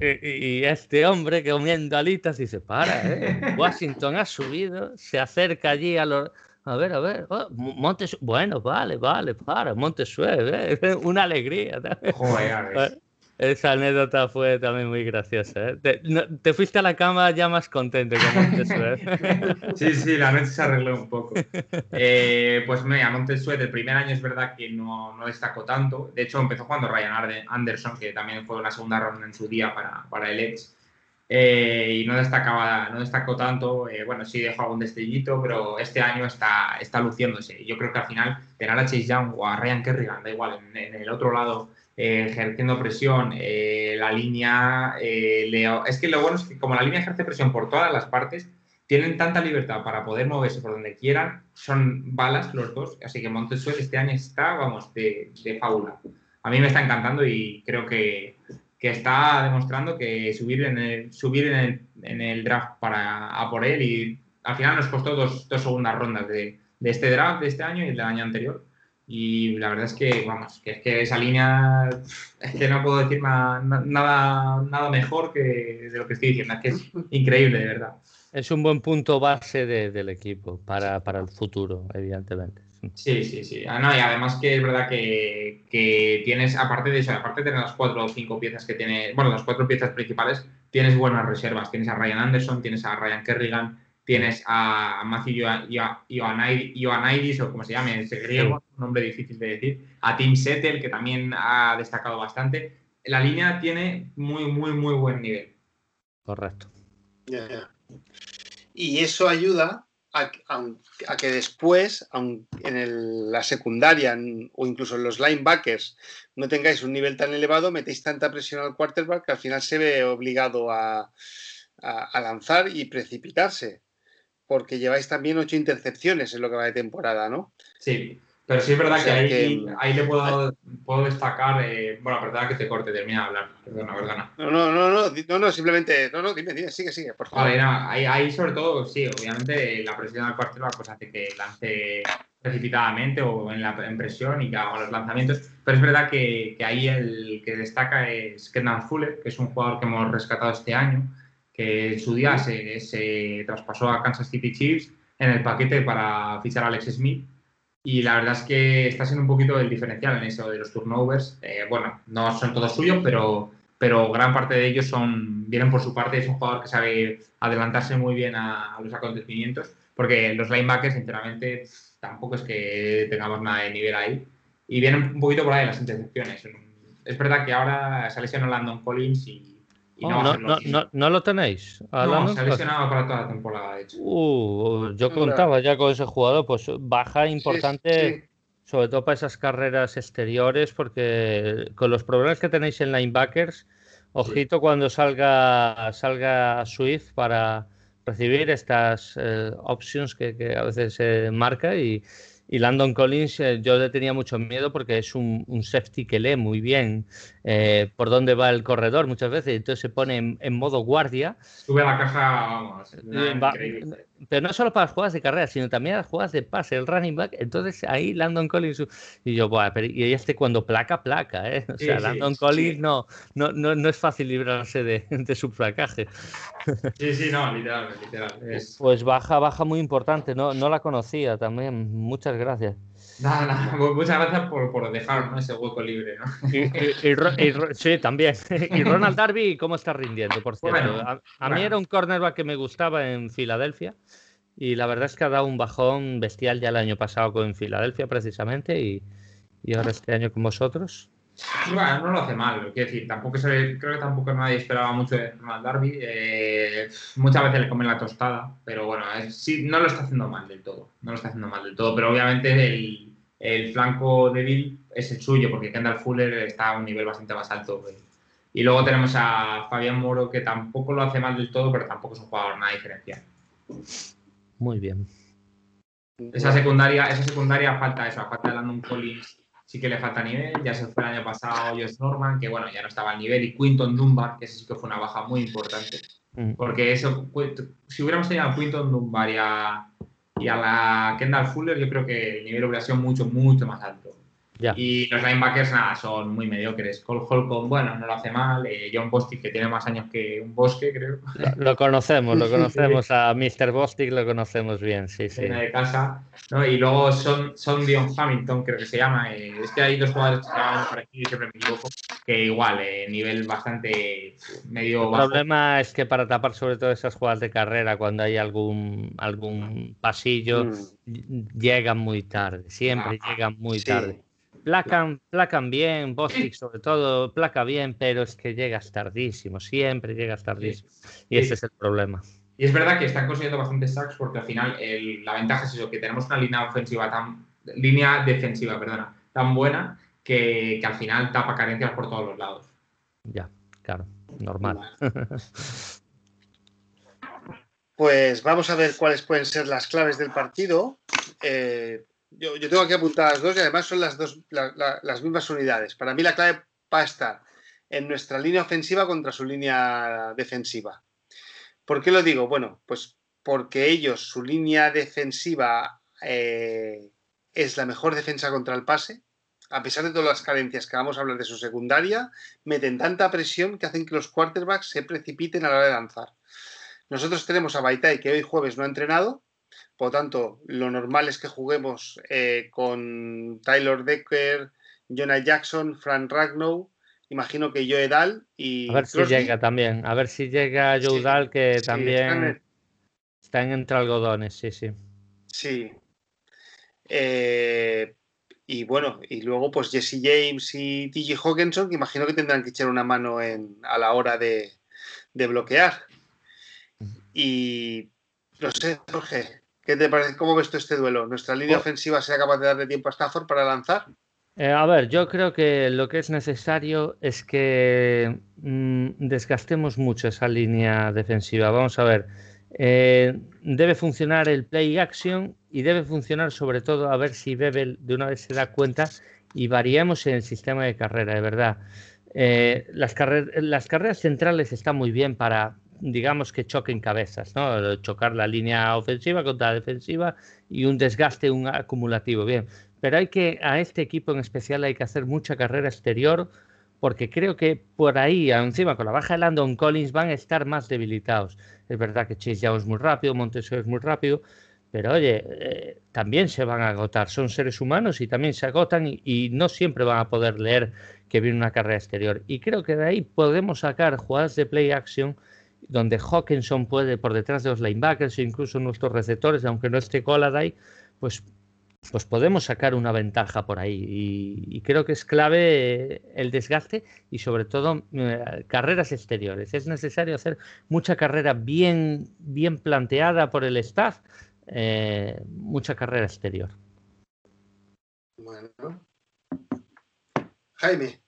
[SPEAKER 2] y este hombre comiendo alitas dice, para, ¿eh? *laughs* Washington ha subido, se acerca allí a los... A ver, a ver, oh, Montes, bueno, vale, vale, para, Montesueve, ¿eh? *laughs* una alegría.
[SPEAKER 3] Joder,
[SPEAKER 2] esa anécdota fue también muy graciosa. ¿eh? Te, fuiste a la cama ya más contento que Montesuet. *laughs*
[SPEAKER 3] sí, sí, la noche se arregló un poco. Eh, pues mira, Montesuet el primer año es verdad que no, no, destacó tanto. De hecho, empezó jugando Ryan Anderson, que también fue una segunda ronda en su día para, para el Edge. Eh, y no destacaba, no destacó tanto. Eh, bueno, sí dejó algún destellito, pero este año está, está luciéndose. Yo creo que al final tener a Chase Young o a Ryan Kerrigan, da igual, en, en el otro lado eh, ejerciendo presión, eh, la línea, es que lo bueno es que como la línea ejerce presión por todas las partes, tienen tanta libertad para poder moverse por donde quieran, son balas los dos, así que Montesuel este año está, vamos, de, de fábula. A mí me está encantando y creo que, que está demostrando que subir en el, subir en el, en el draft para a por él y al final nos costó dos, dos segundas rondas de, de, este draft de este año y del año anterior. Y la verdad es que, vamos, que es que esa línea, es que no puedo decir nada, nada, nada mejor que de lo que estoy diciendo, es que es increíble, de verdad.
[SPEAKER 2] Es un buen punto base de, del equipo para, para, el futuro, evidentemente.
[SPEAKER 3] Sí, sí, sí. Ah, no, y además que es verdad que, que, tienes, aparte de eso, aparte de tener las cuatro o cinco piezas que tiene, bueno, las cuatro piezas principales, tienes buenas reservas. Tienes a Ryan Anderson, tienes a Ryan Kerrigan, tienes a Matthew Ioannidis, o como se llame, ese griego, nombre difícil de decir, a Tim Settle, que también ha destacado bastante. La línea tiene muy, muy, muy buen nivel.
[SPEAKER 2] Correcto.
[SPEAKER 1] Yeah, yeah. Y eso ayuda a, a, a que después, en el, la secundaria o incluso en los linebackers, no tengáis un nivel tan elevado, metéis tanta presión al quarterback que al final se ve obligado a, a lanzar y precipitarse. Porque lleváis también ocho intercepciones en lo que va de temporada, ¿no?
[SPEAKER 3] Sí, pero sí es verdad o sea, que, ahí, que, ahí, le puedo, puedo destacar. Eh, bueno, perdona que te corte, termina de hablar. Perdona, perdona.
[SPEAKER 1] No, no, no, no, no, no simplemente. No, no, dime, dime, sigue, sigue, por favor.
[SPEAKER 3] Vale, no, ahí, ahí, sobre todo, sí, obviamente la presión al cuartel pues hace que lance precipitadamente o en la en presión y que haga los lanzamientos. Pero es verdad que, que ahí el que destaca es Kendall Fuller, que es un jugador que hemos rescatado este año, que en su día se, se traspasó a Kansas City Chiefs en el paquete para fichar a Alex Smith y la verdad es que está siendo un poquito el diferencial en eso de los turnovers. Eh, bueno, no son todos suyos, pero, pero gran parte de ellos son vienen por su parte. Es un jugador que sabe adelantarse muy bien a, a los acontecimientos, porque los linebackers, sinceramente, tampoco es que tengamos nada de nivel ahí. Y vienen un poquito por ahí las intercepciones. Es verdad que ahora se ha lesionado Landon Collins y
[SPEAKER 2] Oh, no, no, no, no, lo tenéis?
[SPEAKER 3] No, se ha lesionado para toda la temporada, de hecho.
[SPEAKER 2] Uh, yo contaba ya con ese jugador, pues baja importante, sí, sí. sobre todo para esas carreras exteriores, porque con los problemas que tenéis en linebackers, ojito sí. cuando salga, salga Swift para recibir estas eh, options que, que, a veces se marca y, y Landon Collins, eh, yo le tenía mucho miedo porque es un, un safety que lee muy bien eh, por dónde va el corredor muchas veces. Entonces se pone en, en modo guardia.
[SPEAKER 3] Sube a la caja, vamos.
[SPEAKER 2] Va, pero no solo para las jugadas de carrera, sino también las jugadas de pase, el running back. Entonces ahí Landon Collins. Y yo, bueno, pero y este cuando placa, placa. ¿eh? O sea, sí, Landon sí, Collins sí. No, no, no, no es fácil librarse de, de su placaje. *laughs*
[SPEAKER 3] Sí, sí, no, literal, literal. Es...
[SPEAKER 2] Pues baja, baja muy importante. No, no la conocía también. Muchas gracias.
[SPEAKER 3] Nada, nada, *laughs* muchas gracias por, por dejar ¿no? ese hueco libre. ¿no?
[SPEAKER 2] Y, y, y, y, sí, también. *laughs* Y Ronald Darby, ¿cómo está rindiendo? Por cierto, bueno, a, a bueno. mí era un cornerback que me gustaba en Filadelfia y la verdad es que ha dado un bajón bestial ya el año pasado con Filadelfia precisamente y, y ahora este año con vosotros.
[SPEAKER 3] Bueno, no lo hace mal, quiero decir, tampoco se, creo que tampoco nadie esperaba mucho de Ronald Darby. Eh, muchas veces le comen la tostada, pero bueno, es, sí, no lo está haciendo mal del todo. No lo está haciendo mal del todo, pero obviamente el, el flanco débil es el suyo, porque Kendall Fuller está a un nivel bastante más alto. Y luego tenemos a Fabián Moro, que tampoco lo hace mal del todo, pero tampoco es un jugador nada diferencial.
[SPEAKER 2] Muy bien.
[SPEAKER 3] Esa secundaria, esa secundaria falta eso, falta de Landon Collins sí que le falta nivel. Ya se fue el año pasado Josh Norman, que bueno, ya no estaba al nivel, y Quinton Dunbar, que ese sí que fue una baja muy importante. Mm. Porque eso, si hubiéramos tenido a Quinton Dunbar y a, y a la Kendall Fuller, yo creo que el nivel hubiera sido mucho, mucho más alto. Y los linebackers, nada, son muy mediocres. Cole Holcomb, bueno, no lo hace mal. Eh, John Bostic, que tiene más años que un bosque, creo.
[SPEAKER 2] Lo, lo conocemos, lo *laughs* conocemos. A Mr. Bostic lo conocemos bien, sí, sí.
[SPEAKER 3] de casa. ¿no? Y luego son, son Dion Hamilton, creo que se llama. Eh, es que hay dos jugadores que se llaman por aquí, siempre me equivoco, que igual, eh, nivel bastante medio
[SPEAKER 2] El
[SPEAKER 3] bajo.
[SPEAKER 2] problema es que para tapar sobre todo esas jugadas de carrera, cuando hay algún, algún pasillo, mm. llegan muy tarde. Siempre ah, llegan muy sí. tarde placan, placan bien, Bostic sobre todo, placa bien, pero es que llegas tardísimo, siempre llegas tardísimo. Sí. Y sí. ese es el problema.
[SPEAKER 3] Y es verdad que están consiguiendo bastantes sacks porque al final el, la ventaja es eso, que tenemos una línea ofensiva tan, línea defensiva, perdona, tan buena que, al final tapa carencias por todos los lados.
[SPEAKER 2] Ya, claro, normal. *laughs*
[SPEAKER 1] Pues vamos a ver cuáles pueden ser las claves del partido. Eh, yo, tengo aquí apuntadas dos y además son las dos las mismas unidades. Para mí la clave va a estar en nuestra línea ofensiva contra su línea defensiva. ¿Por qué lo digo? Bueno, pues porque ellos, su línea defensiva eh, es la mejor defensa contra el pase. A pesar de todas las carencias que vamos a hablar de su secundaria, meten tanta presión que hacen que los quarterbacks se precipiten a la hora de lanzar. Nosotros tenemos a Baitai que hoy jueves no ha entrenado, por lo tanto, lo normal es que juguemos eh, con Tyler Decker, Jonah Jackson, Frank Ragnow, imagino que Joe Dal y.
[SPEAKER 2] A ver si llega también, a ver si llega Joe Dal, que también están, entre algodones, sí, sí.
[SPEAKER 1] Sí. Eh, y bueno, y luego pues Jesse James y TJ Hawkinson, que imagino que tendrán que echar una mano en, a la hora de, de bloquear. Y no sé, Jorge, ¿qué te parece? ¿Cómo ves tú este duelo? ¿Nuestra línea pues ofensiva sea capaz de darle tiempo a Stafford para lanzar?
[SPEAKER 2] Eh, a ver, yo creo que lo que es necesario es que mm, desgastemos mucho esa línea defensiva. Vamos a ver, eh, debe funcionar el play action y debe funcionar sobre todo a ver si Bebel de una vez se da cuenta y variemos en el sistema de carrera, de verdad. Eh, las, las carreras centrales están muy bien para, digamos que choquen cabezas, ¿no? Chocar la línea ofensiva contra la defensiva y un desgaste un acumulativo. Bien, pero hay que, a este equipo en especial hay que hacer mucha carrera exterior porque creo que por ahí, encima con la baja de Landon Collins, van a estar más debilitados. Es verdad que Chase Young es muy rápido, Montesor es muy rápido, pero oye, eh, también se van a agotar. Son seres humanos y también se agotan y, no siempre van a poder leer que viene una carrera exterior. Y creo que de ahí podemos sacar jugadas de play action donde Hawkinson puede por detrás de los linebackers o incluso nuestros receptores, aunque no esté ahí, pues pues podemos sacar una ventaja por ahí. Y, creo que es clave el desgaste y sobre todo eh, carreras exteriores. Es necesario hacer mucha carrera bien, bien planteada por el staff, eh, mucha carrera exterior.
[SPEAKER 1] Bueno. Jaime.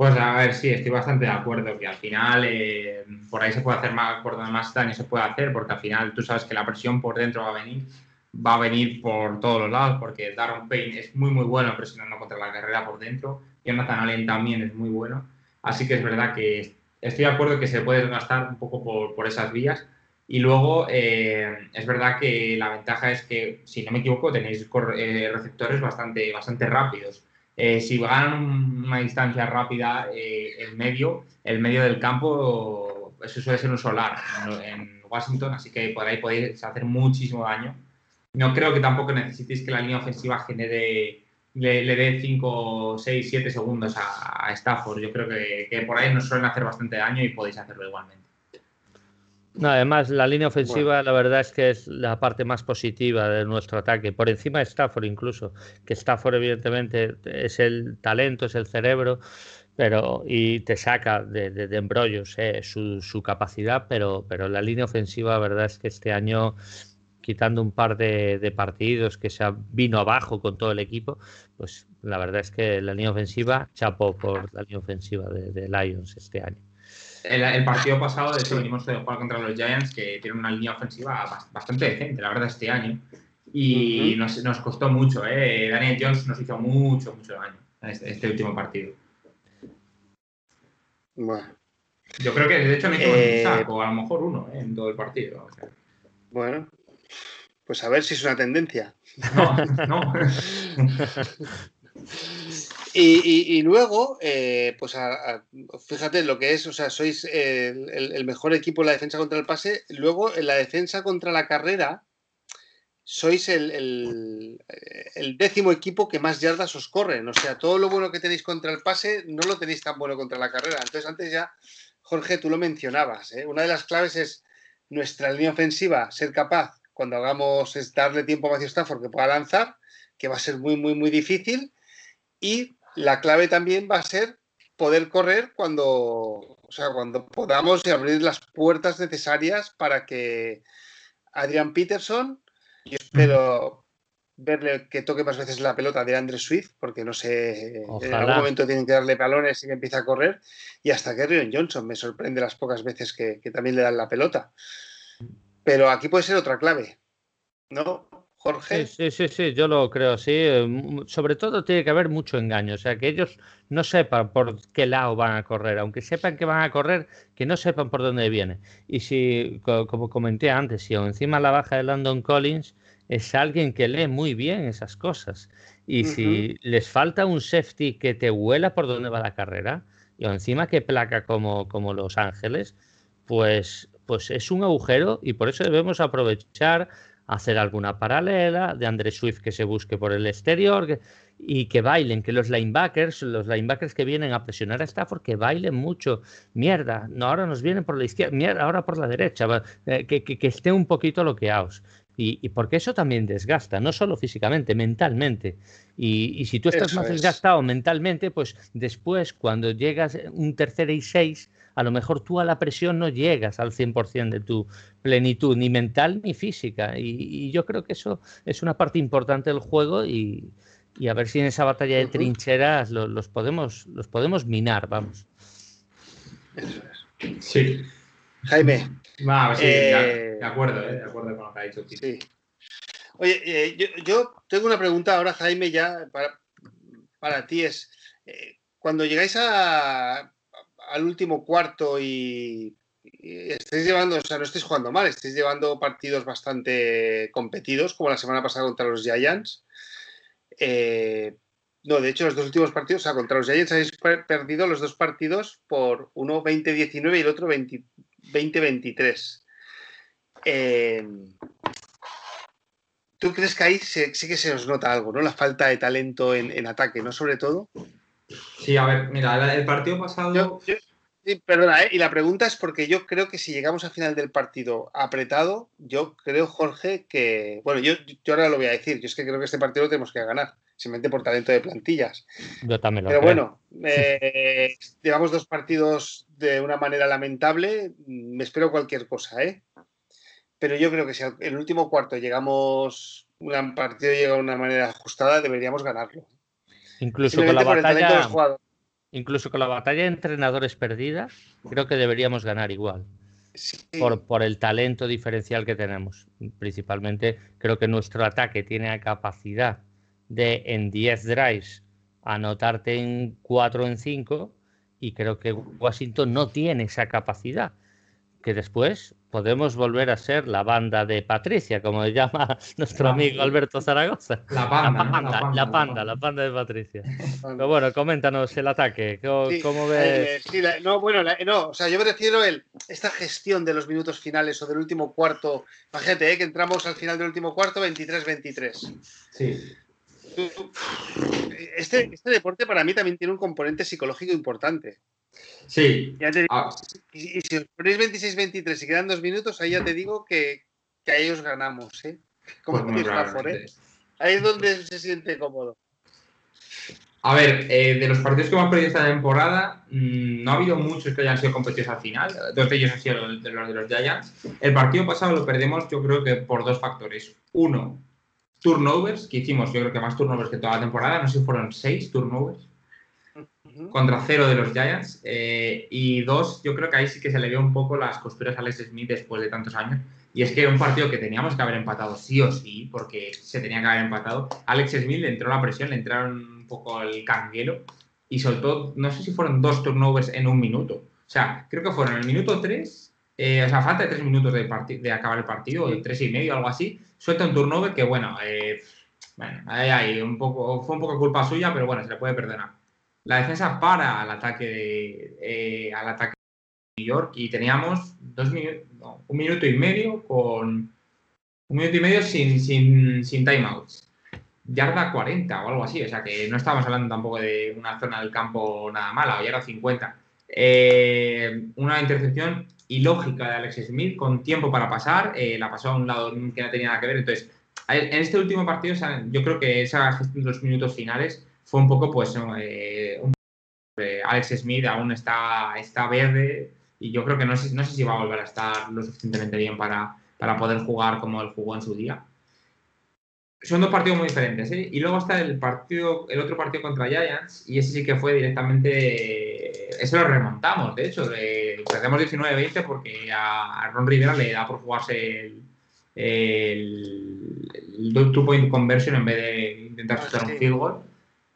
[SPEAKER 3] Pues a ver, sí, estoy bastante de acuerdo que al final eh, por ahí se puede hacer más, por donde más daño se puede hacer, porque al final tú sabes que la presión por dentro va a venir va a venir por todos los lados, porque Darren Payne es muy, muy bueno presionando contra la carrera por dentro. Jonathan Allen también es muy bueno. Así que es verdad que estoy de acuerdo que se puede gastar un poco por, por esas vías. Y luego eh, es verdad que la ventaja es que, si no me equivoco, tenéis eh, receptores bastante, bastante rápidos. Eh, si ganan una distancia rápida el medio, el medio del campo, eso suele ser un solar en Washington, así que por ahí podéis hacer muchísimo daño no creo que tampoco necesitéis que la línea ofensiva genere, le, dé 5, 6, 7 segundos a, Stafford. Yo creo que, por ahí nos suelen hacer bastante daño y podéis hacerlo igualmente.
[SPEAKER 2] Además, la línea ofensiva, la verdad es que es la parte más positiva de nuestro ataque, por encima de Stafford incluso, que Stafford evidentemente es el talento, es el cerebro, pero y te saca de, embrollos eh, su, su, capacidad, pero, pero la línea ofensiva, la verdad es que este año quitando un par de, partidos que se vino abajo con todo el equipo, pues la verdad es que la línea ofensiva chapó por la línea ofensiva de, Lions este año.
[SPEAKER 3] El, partido pasado, de hecho, venimos de jugar contra los Giants, que tienen una línea ofensiva bastante decente, la verdad, este año. Y nos, costó mucho, ¿eh? Daniel Jones nos hizo mucho, mucho daño en este, este último partido.
[SPEAKER 1] Bueno.
[SPEAKER 3] Yo creo que de hecho no hizo eh... un saco, a lo mejor uno ¿eh? en todo el partido.
[SPEAKER 1] Bueno, pues a ver si es una tendencia.
[SPEAKER 3] No, no. *laughs*
[SPEAKER 1] y, luego, eh, pues fíjate lo que es, o sea, sois el, mejor equipo en la defensa contra el pase. Luego, en la defensa contra la carrera, sois el, décimo equipo que más yardas os corren. O sea, todo lo bueno que tenéis contra el pase no lo tenéis tan bueno contra la carrera. Entonces, antes ya, Jorge, tú lo mencionabas. ¿eh? Una de las claves es nuestra línea ofensiva, ser capaz cuando hagamos es darle tiempo a Matthew Stafford que pueda lanzar, que va a ser muy, muy, muy difícil. Y la clave también va a ser poder correr cuando, o sea, cuando podamos abrir las puertas necesarias para que Adrian Peterson, yo espero verle que toque más veces la pelota de Andre Swift, porque no sé, en algún momento tienen que darle balones y que empieza a correr, y hasta que Rion Johnson me sorprende las pocas veces que, también le dan la pelota. Pero aquí puede ser otra clave, ¿no? Jorge.
[SPEAKER 2] Sí, sí, sí, yo lo creo, sí. Eh, sobre todo tiene que haber mucho engaño, o sea, que ellos no sepan por qué lado van a correr, aunque sepan que van a correr, que no sepan por dónde viene. Y si, como comenté antes, si encima la baja de London Collins, es alguien que lee muy bien esas cosas. Y si les falta un safety que te huela por dónde va la carrera, y encima que placa como, como Los Ángeles, pues, pues es un agujero y por eso debemos aprovechar, hacer alguna paralela de André Swift que se busque por el exterior y que bailen, que los linebackers, los linebackers que vienen a presionar a Stafford, que bailen mucho. Mierda, no, ahora nos vienen por la izquierda, mierda, ahora por la derecha, eh, que, que, que esté un poquito bloqueados. Y, porque eso también desgasta, no solo físicamente, mentalmente. Y, si tú estás más desgastado mentalmente, pues después, cuando llegas un tercero y seis, a lo mejor tú a la presión no llegas al 100% de tu plenitud, ni mental ni física. Y, yo creo que eso es una parte importante del juego y, a ver si en esa batalla de trincheras los, podemos, los podemos minar, vamos.
[SPEAKER 1] Eso es. Sí. Jaime,
[SPEAKER 3] sí, eh, de acuerdo, eh, de acuerdo con lo que ha dicho. Sí.
[SPEAKER 1] Oye, eh, yo, tengo una pregunta ahora, Jaime, ya para, para ti es, cuando llegáis a, al último cuarto y, llevando, o sea, no estáis jugando mal, estáis llevando partidos bastante competidos, como la semana pasada contra los Giants. no, de hecho, los dos últimos partidos, o sea, contra los Giants habéis perdido los dos partidos por uno 20-19 y el otro 20, 2023. Eh, ¿Tú crees que ahí sí que se os nota algo, ¿no? La falta de talento en, ataque, ¿no? Sobre todo.
[SPEAKER 3] Sí, a ver, mira, el partido pasado.
[SPEAKER 1] perdona, ¿eh? y la pregunta es porque yo creo que si llegamos al final del partido apretado, yo creo, Jorge, que. Bueno, yo, yo ahora lo voy a decir, yo es que creo que este partido lo tenemos que ganar simplemente por talento de plantillas.
[SPEAKER 2] Yo también lo
[SPEAKER 1] Pero bueno, eh, *laughs* llevamos dos partidos de una manera lamentable. Me espero cualquier cosa, ¿eh? Pero yo creo que si en el último cuarto llegamos, un partido llega de una manera ajustada, deberíamos ganarlo.
[SPEAKER 2] Incluso con la batalla. Incluso con la batalla de entrenadores perdidas, creo que deberíamos ganar igual. Por, por, el talento diferencial que tenemos. Principalmente creo que nuestro ataque tiene la capacidad de en 10 drives anotarte en 4 en 5 y creo que Washington no tiene esa capacidad. Que después podemos volver a ser la banda de Patricia, como le llama *laughs* nuestro amigo Alberto Zaragoza. *laughs*
[SPEAKER 3] La panda,
[SPEAKER 2] la panda, la panda, de Patricia. *laughs* Pero bueno, coméntanos el ataque. ¿Cómo, ves?
[SPEAKER 1] no, bueno, no, o sea, yo me refiero a esta gestión de los minutos finales o del último cuarto. Imagínate, ¿eh? que entramos al final del último cuarto 23-23.
[SPEAKER 3] Sí.
[SPEAKER 1] Este, este, deporte para mí también tiene un componente psicológico importante.
[SPEAKER 3] Sí.
[SPEAKER 1] Ah. y, si os ponéis 26-23 y quedan dos minutos, ahí ya te digo que, que ahí os ganamos, ¿eh? Como pues ¿eh? Ahí es donde se siente cómodo.
[SPEAKER 3] A ver, eh, de los partidos que hemos perdido esta temporada, mm, no ha habido muchos que hayan sido competidos al final. Dos de ellos han sido los de los Giants. El partido pasado lo perdemos, yo creo que por dos factores. Uno, turnovers, que hicimos yo creo que más turnovers que toda la temporada, no sé si fueron seis turnovers, contra cero de los Giants. Eh, y dos, yo creo que ahí sí que se le vio un poco las costuras a Alex Smith después de tantos años. Y es que era un partido que teníamos que haber empatado sí o sí, porque se tenía que haber empatado. Alex Smith le entró la presión, le entraron un poco el canguelo y soltó, no sé si fueron dos turnovers en un minuto. O sea, creo que fueron el minuto tres, eh, o sea, falta de tres minutos de, de acabar el partido, o tres y medio, algo así suelta un turnover que, bueno, eh, bueno ahí, un poco, fue un poco culpa suya, pero bueno, se le puede perdonar. La defensa para al ataque de, eh, al ataque de New York y teníamos dos minutos, un minuto y medio con un minuto y medio sin, sin, sin timeouts. Yarda 40 o algo así, o sea que no estábamos hablando tampoco de una zona del campo nada mala, o yarda 50. Eh, una intercepción ilógica de Alex Smith con tiempo para pasar, eh, la pasó a un lado que no tenía nada que ver. Entonces, en este último partido, yo creo que esa gestión de los minutos finales fue un poco, pues, eh, Alex Smith aún está, está verde y yo creo que no sé, no sé si va a volver a estar lo suficientemente bien para, para poder jugar como él jugó en su día. son dos partidos muy diferentes, ¿eh? Y luego está el partido, el otro partido contra Giants, y ese sí que fue directamente. Ese lo remontamos, de hecho. perdemos 19-20 porque a, Ron Rivera le da por jugarse el, el, two-point conversion en vez de intentar ah, chutar un field goal.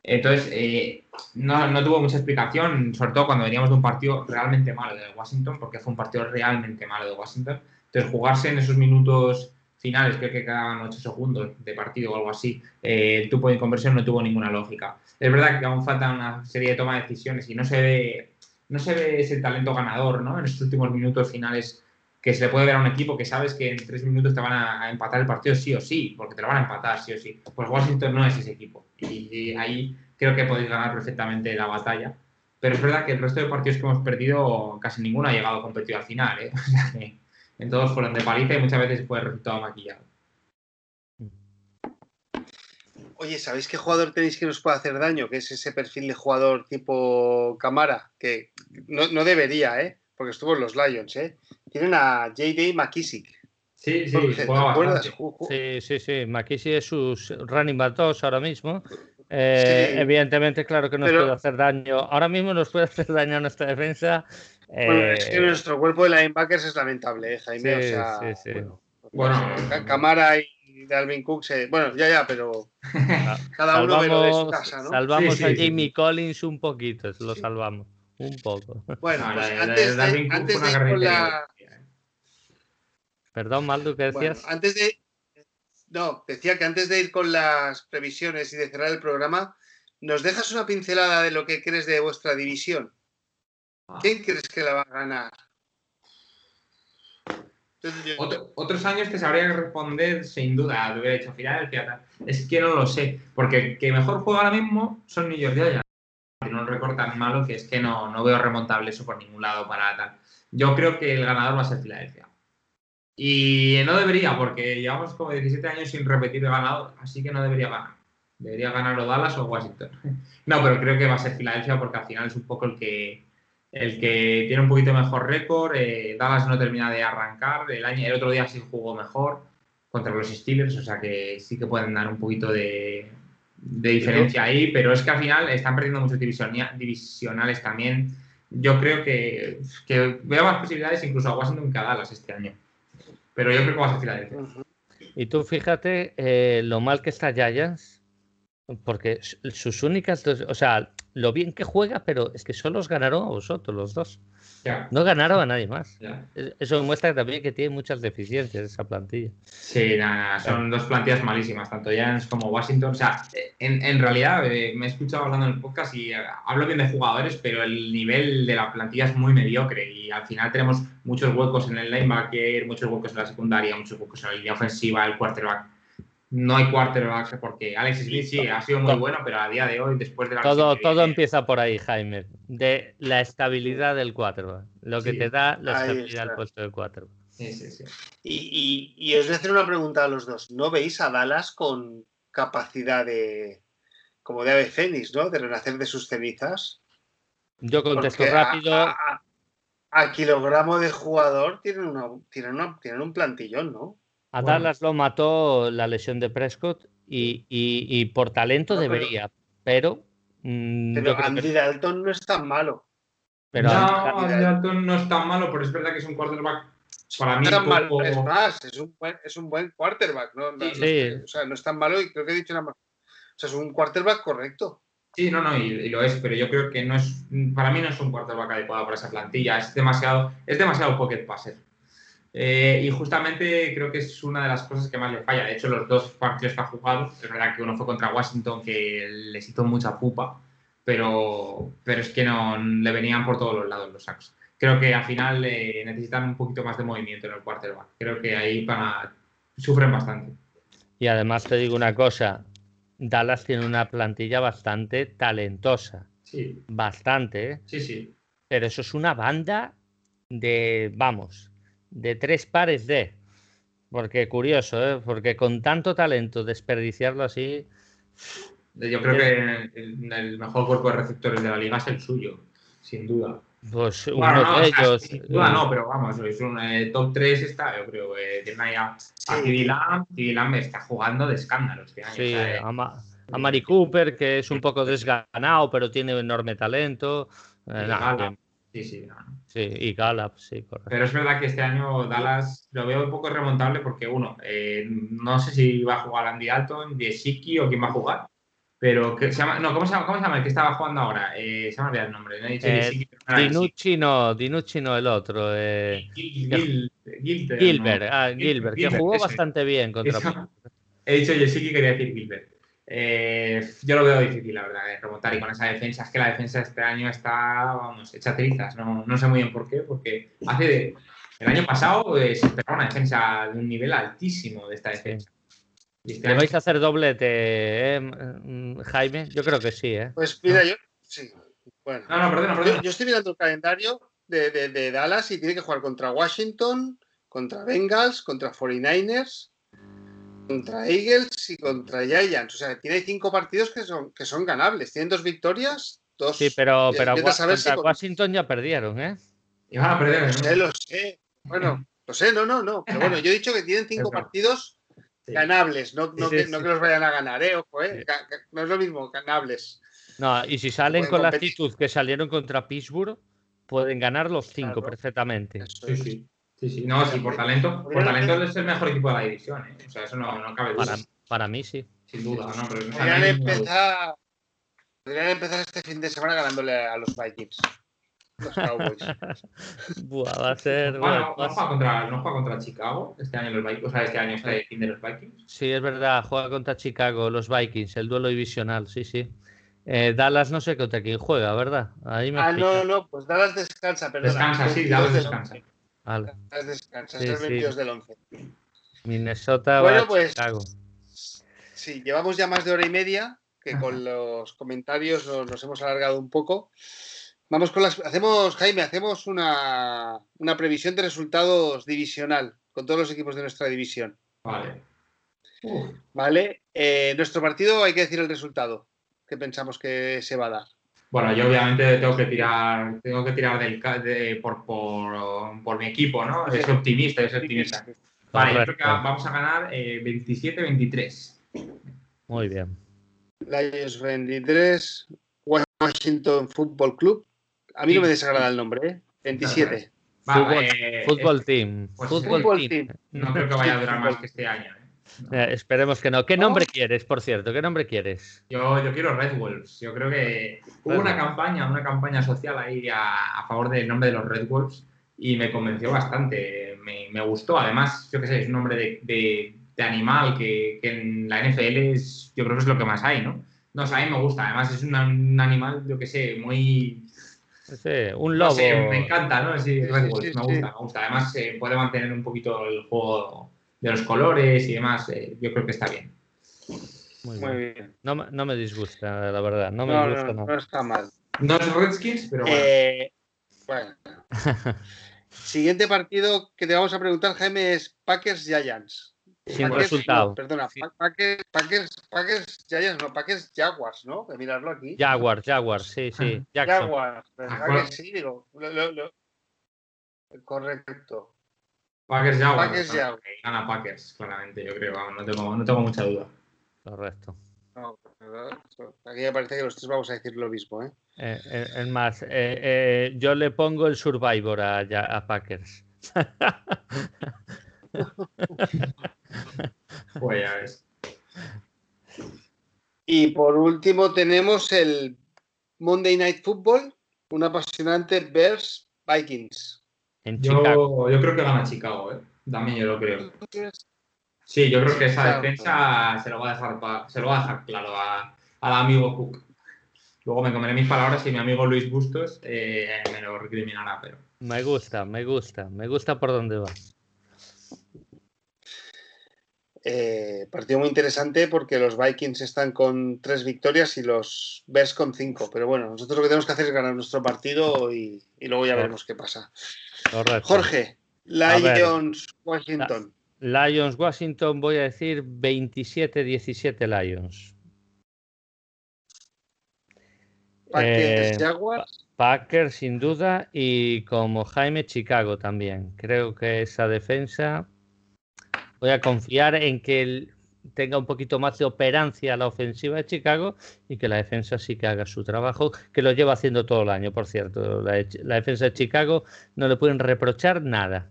[SPEAKER 3] Entonces, eh, no, no, tuvo mucha explicación, sobre todo cuando veníamos de un partido realmente malo de Washington, porque fue un partido realmente malo de Washington. Entonces, jugarse en esos minutos finales, creo que quedaban 8 segundos de partido o algo así, eh, el tubo de conversión no tuvo ninguna lógica. Es verdad que aún falta una serie de toma de decisiones y no se ve, no se ve ese talento ganador ¿no? en estos últimos minutos finales que se le puede ver a un equipo que sabes que en tres minutos te van a, empatar el partido sí o sí, porque te lo van a empatar sí o sí. Pues Washington no es ese equipo. Y, ahí creo que podéis ganar perfectamente la batalla. Pero es verdad que el resto de partidos que hemos perdido, casi ninguno ha llegado a competir al final. ¿eh? *laughs* en todos fueron de paliza y muchas veces fue el resultado maquillado.
[SPEAKER 1] Oye, ¿sabéis qué jugador tenéis que nos puede hacer daño? Que es ese perfil de jugador tipo Camara, que no, debería, ¿eh? Porque estuvo en los Lions, ¿eh? Tienen a J.D. McKissick.
[SPEAKER 3] Sí, sí,
[SPEAKER 2] Sí, sí, sí. McKissick es su running back 2 ahora mismo. Eh, evidentemente, claro que nos puede hacer daño. Ahora mismo nos puede hacer daño a nuestra defensa
[SPEAKER 1] bueno, es que eh, nuestro cuerpo de linebackers es lamentable, ¿eh, Jaime. Sí, o sea, sí, sí. Bueno, Camara y Dalvin Cook, se... bueno, ya, ya, pero *laughs* cada uno lo de su casa, ¿no?
[SPEAKER 2] Salvamos a Jamie Collins un poquito, lo salvamos, un poco.
[SPEAKER 1] Bueno, pues antes, de, antes de ir con la...
[SPEAKER 2] Perdón, Maldo, ¿qué decías?
[SPEAKER 1] Bueno, antes de... No, decía que antes de ir con las previsiones y de cerrar el programa, ¿nos dejas una pincelada de lo que crees de vuestra división? Ah. ¿Quién crees que la va a ganar?
[SPEAKER 3] otros años te sabría responder sin duda, te hubiera dicho Filadelfia. Es que no lo sé, porque el que mejor juega ahora mismo son New York Giants. Tiene un récord tan malo que es que no, no veo remontable eso por ningún lado para tal. Yo creo que el ganador va a ser Filadelfia. Y no debería, porque llevamos como 17 años sin repetir el ganador, así que no debería ganar. Debería ganar o Dallas o Washington. *laughs* No, pero creo que va a ser Filadelfia porque al final es un poco el que, el que tiene un poquito mejor récord. Eh, Dallas no termina de arrancar. El, año, el otro día sí jugó mejor contra los Steelers, o sea que sí que pueden dar un poquito de, diferencia ahí, pero es que al final están perdiendo muchos divisionales también. Yo creo que, veo más posibilidades incluso a Washington que a Dallas este año. Pero yo creo que va a ser Filadelfia.
[SPEAKER 2] Y tú fíjate eh, lo mal que está Giants, porque sus únicas o sea, lo bien que juega, pero es que solo os ganaron a vosotros, los dos. No ganaron a nadie más. Eso demuestra también que tiene muchas deficiencias esa plantilla.
[SPEAKER 3] Sí, son dos plantillas malísimas, tanto Giants como Washington. O sea, en, realidad eh, me he escuchado hablando en el podcast y eh, hablo bien de jugadores, pero el nivel de la plantilla es muy mediocre y al final tenemos muchos huecos en el linebacker, muchos huecos en la secundaria, muchos huecos en la línea ofensiva, el quarterback no hay quarterback porque Alex Smith sí ha sido muy bueno, pero a día de hoy, después de la.
[SPEAKER 2] Todo, todo empieza por ahí, Jaime, de la estabilidad del quarterback, lo que te da la estabilidad del puesto del quarterback.
[SPEAKER 3] Sí, sí, sí.
[SPEAKER 1] Y, y, os voy a hacer una pregunta a los dos. ¿No veis a Dallas con capacidad de. como de ave fénix, ¿no? De renacer de sus cenizas?
[SPEAKER 2] Yo contesto rápido.
[SPEAKER 1] A, kilogramo de jugador tienen, una, tienen, una, tienen un plantillón, ¿no?
[SPEAKER 2] A Dallas lo mató la lesión de Prescott y, por talento debería, pero.
[SPEAKER 1] Mm, pero Andy Dalton no es tan malo.
[SPEAKER 3] Pero no, Andy Dalton no es tan malo, pero es verdad que es un quarterback para mí.
[SPEAKER 1] No es más, es un, buen, es un buen quarterback. ¿no? sí. o sea, no es tan malo y creo que he dicho nada más. O sea, es un quarterback correcto.
[SPEAKER 3] Sí, no, no, y, lo es, pero yo creo que no es, para mí no es un quarterback adecuado para esa plantilla. Es demasiado, es demasiado pocket passer. Eh, y justamente creo que es una de las cosas que más le falla. De hecho, los dos partidos que ha jugado, es verdad que uno fue contra Washington, que les hizo mucha pupa, pero, pero es que no le venían por todos los lados los sacks. Creo que al final eh, necesitan un poquito más de movimiento en el quarterback. Creo que ahí para, sufren bastante.
[SPEAKER 2] Y además te digo una cosa, Dallas tiene una plantilla bastante talentosa.
[SPEAKER 3] Sí.
[SPEAKER 2] Bastante, ¿eh?
[SPEAKER 3] Sí, sí.
[SPEAKER 2] Pero eso es una banda de, vamos, de tres pares de. Porque curioso, ¿eh? porque con tanto talento desperdiciarlo así.
[SPEAKER 3] Yo creo que el, mejor cuerpo de receptores de la liga es el suyo, sin duda.
[SPEAKER 2] Pues uno
[SPEAKER 3] Bueno, no,
[SPEAKER 2] de
[SPEAKER 3] o sea,
[SPEAKER 2] ellos.
[SPEAKER 3] sin duda
[SPEAKER 2] eh,
[SPEAKER 3] no, pero vamos, es un eh, top 3 está, yo creo. Eh, tienen ahí a, Lamb está jugando de escándalo este año.
[SPEAKER 2] Sí,
[SPEAKER 3] o sea, eh,
[SPEAKER 2] a, Ma- a Mari Cooper, que es un poco desganado, pero tiene enorme talento. Eh, nada.
[SPEAKER 3] Sí, sí, no, no.
[SPEAKER 2] Sí, y Gallup, sí, correcto.
[SPEAKER 3] Pero es verdad que este año Dallas lo veo un poco remontable porque, uno, eh, no sé si va a jugar Andy Dalton, Yeshiki o quién va a jugar. Pero, que se llama, no, ¿cómo se llama, cómo se llama el que estaba jugando ahora? Eh, se me olvidado el nombre. No he dicho
[SPEAKER 2] Eh,
[SPEAKER 3] no
[SPEAKER 2] Dinucci no, Dinucci no el otro.
[SPEAKER 3] Yeshiki. Gil- Gil- Gilbert,
[SPEAKER 2] Gilbert, ah, Gilbert, que jugó
[SPEAKER 3] eso es.
[SPEAKER 2] bastante bien contra
[SPEAKER 3] Eso. He dicho Yeshiki, quería decir Gilbert. Eh, yo lo veo difícil, la verdad, de remontar. Y con esa defensa, es que la defensa este año está, vamos, hecha trizas. No, no sé muy bien por qué, porque hace de- el año pasado eh, se esperaba una defensa de un nivel altísimo de esta defensa. Y este
[SPEAKER 2] ¿Le vais a hacer doblete, eh, mm, Jaime? Yo creo que sí, ¿eh?
[SPEAKER 1] Pues mira, yo. Sí. Bueno.
[SPEAKER 3] No, no, perdona,
[SPEAKER 1] Yo,
[SPEAKER 3] perdona.
[SPEAKER 1] yo estoy mirando el calendario de, de- de Dallas y tiene que jugar contra Washington, contra Bengals, contra 49ers, contra Eagles y contra Giants. O sea, tiene cinco partidos que son, que son ganables. Tienen dos victorias, dos.
[SPEAKER 2] Sí, pero, pero
[SPEAKER 1] si con-
[SPEAKER 2] Washington ya perdieron, ¿eh?
[SPEAKER 3] Y van a perder,
[SPEAKER 1] Lo
[SPEAKER 3] ¿no?
[SPEAKER 1] sé, lo sé. Bueno, lo sé, no, no, no. Pero bueno, yo he dicho que tienen cinco *laughs* partidos
[SPEAKER 3] Sí.
[SPEAKER 1] ganables, no, no
[SPEAKER 2] Sí,
[SPEAKER 1] que,
[SPEAKER 2] sí,
[SPEAKER 1] no que los vayan a ganar, ¿eh? Ojo, ¿eh? No es lo mismo, ganables.
[SPEAKER 2] No, y si salen
[SPEAKER 1] Pueden
[SPEAKER 2] con la actitud que salieron contra Pittsburgh, pueden ganar los cinco
[SPEAKER 1] Claro.
[SPEAKER 2] perfectamente.
[SPEAKER 1] Eso
[SPEAKER 3] Sí,
[SPEAKER 1] es.
[SPEAKER 3] Sí. Sí. No, sí, por talento, por talento es el mejor equipo de la división, ¿eh? O sea, eso no, no cabe duda.
[SPEAKER 2] Para, para mí sí.
[SPEAKER 3] Sin duda, ¿no? Pero
[SPEAKER 1] Podrían empezar, podrían empezar este fin de semana ganándole a los Vikings. Los Cowboys. *laughs*
[SPEAKER 2] Buah, va a ser.
[SPEAKER 3] Bueno,
[SPEAKER 2] bueno,
[SPEAKER 3] no
[SPEAKER 2] va a
[SPEAKER 3] juega contra, no juega contra Chicago este año los Vikings, o sea, este año este fin de los Vikings.
[SPEAKER 2] Sí, es verdad, juega contra Chicago, los Vikings, el duelo divisional, sí, sí. Eh, Dallas no sé contra quién juega, ¿verdad? Ahí me
[SPEAKER 1] Ah, no,
[SPEAKER 2] explica.
[SPEAKER 1] no, pues Dallas descansa, perdona.
[SPEAKER 3] Descansa, sí,
[SPEAKER 1] 22
[SPEAKER 3] Dallas descansa.
[SPEAKER 1] 11.
[SPEAKER 2] Vale.
[SPEAKER 1] Dallas descansa,
[SPEAKER 2] Sí,
[SPEAKER 1] es el
[SPEAKER 2] sí.
[SPEAKER 1] 22 del 11.
[SPEAKER 2] Minnesota
[SPEAKER 1] Bueno,
[SPEAKER 2] va a
[SPEAKER 1] pues-
[SPEAKER 2] Chicago.
[SPEAKER 1] Sí, llevamos ya más de hora y media, que
[SPEAKER 3] Ajá.
[SPEAKER 1] con los comentarios nos, nos hemos alargado un poco. Vamos con las. Hacemos, Jaime, hacemos una, una previsión de resultados divisional con todos los equipos de nuestra división.
[SPEAKER 3] Vale. Uf,
[SPEAKER 1] ¿Vale? Eh, nuestro partido hay que decir el resultado que pensamos que se va a dar.
[SPEAKER 3] Bueno, yo obviamente tengo que tirar, tengo que tirar del, ca- de- por, por, por mi equipo, ¿no? Es optimista, es optimista. Vale, yo creo que vamos a ganar eh, 27-23.
[SPEAKER 2] Muy bien.
[SPEAKER 1] Lions 23, Washington Football Club. A mí no me desagrada el nombre, ¿eh? 27.
[SPEAKER 3] Va,
[SPEAKER 2] Fútbol,
[SPEAKER 3] eh,
[SPEAKER 2] fútbol team.
[SPEAKER 3] pues
[SPEAKER 2] fútbol
[SPEAKER 1] Fútbol
[SPEAKER 2] team.
[SPEAKER 1] team.
[SPEAKER 3] No creo que vaya a durar más que este año. ¿eh?
[SPEAKER 2] Eh, esperemos que no. ¿Qué
[SPEAKER 1] No.
[SPEAKER 2] nombre quieres, por cierto? ¿Qué nombre quieres?
[SPEAKER 3] Yo, yo quiero Red Wolves. Yo creo que hubo
[SPEAKER 2] Bueno.
[SPEAKER 3] una campaña, una campaña social ahí a, a favor del nombre de los Red Wolves y me convenció bastante. Me, me gustó. Además, yo qué sé, es un nombre de, de- de animal que, que en la NFL es, yo creo que es lo que más hay, ¿no? No, o sea, a mí me gusta. Además, es un animal, yo qué sé, muy.
[SPEAKER 2] Sí, un
[SPEAKER 3] no
[SPEAKER 2] lobo.
[SPEAKER 3] sé, me encanta, ¿no? Sí,
[SPEAKER 1] Sí,
[SPEAKER 3] Red
[SPEAKER 1] sí,
[SPEAKER 3] Wolves,
[SPEAKER 1] sí,
[SPEAKER 3] me
[SPEAKER 1] sí.
[SPEAKER 3] gusta, me gusta. Además, se puede mantener un poquito el juego de los colores y demás. eh, yo creo que está bien.
[SPEAKER 2] Muy
[SPEAKER 1] Muy
[SPEAKER 2] bien.
[SPEAKER 1] bien.
[SPEAKER 2] No, me- no me disgusta, la verdad. No me
[SPEAKER 1] No,
[SPEAKER 2] disgusta
[SPEAKER 1] no, está mal.
[SPEAKER 3] No es Redskins, pero bueno.
[SPEAKER 1] Eh, bueno. *laughs* Siguiente partido que te vamos a preguntar, Jaime, es Packers Giants.
[SPEAKER 2] Sin
[SPEAKER 1] Packers,
[SPEAKER 2] resultado.
[SPEAKER 1] no, perdona,
[SPEAKER 2] Sí.
[SPEAKER 1] Packers, Packers, Packers Giants, no, Packers Jaguars, ¿no? A mirarlo aquí.
[SPEAKER 2] Jaguar, Jaguar, sí, sí. *laughs* Jackson.
[SPEAKER 1] Jaguars, ¿verdad que sí? Digo, lo- lo- lo- Correcto.
[SPEAKER 3] Packers Jaguars.
[SPEAKER 1] Packers
[SPEAKER 3] gana- Packers, claramente, yo creo. Vamos, no, tengo, no tengo mucha duda.
[SPEAKER 2] Correcto.
[SPEAKER 1] No. Aquí me parece que los tres vamos a decir lo mismo, ¿eh?
[SPEAKER 2] Eh, eh, es más, eh, eh, yo le pongo el Survivor a, Ya- a Packers. *laughs*
[SPEAKER 3] Pues ya ves.
[SPEAKER 1] Y por último tenemos el Monday Night Football, un apasionante Bears Vikings.
[SPEAKER 2] En Chicago.
[SPEAKER 3] Yo, yo creo que gana Chicago, ¿eh? También yo lo creo. Sí, yo creo que esa defensa se lo va a dejar, pa- se lo va a dejar claro a- al amigo Cook. Luego me comeré mis palabras y mi amigo Luis Bustos eh, me lo recriminará, pero.
[SPEAKER 2] Me gusta, me gusta, me gusta por dónde va.
[SPEAKER 1] Eh, partido muy interesante porque los Vikings están con tres victorias y los Bears con cinco. Pero bueno, nosotros lo que tenemos que hacer es ganar nuestro partido y, y luego ya veremos qué pasa.
[SPEAKER 2] Correcto.
[SPEAKER 1] Jorge. Lions, Washington.
[SPEAKER 2] Lions, Washington, voy a decir 27-17 Lions.
[SPEAKER 1] Packers, Jaguars.
[SPEAKER 2] Packers sin duda y como Jaime Chicago también. Creo que esa defensa voy a confiar en que tenga un poquito más de operancia la ofensiva de Chicago y que la defensa sí que haga su trabajo, que lo lleva haciendo todo el año, por cierto. La, defensa de Chicago no le pueden reprochar nada.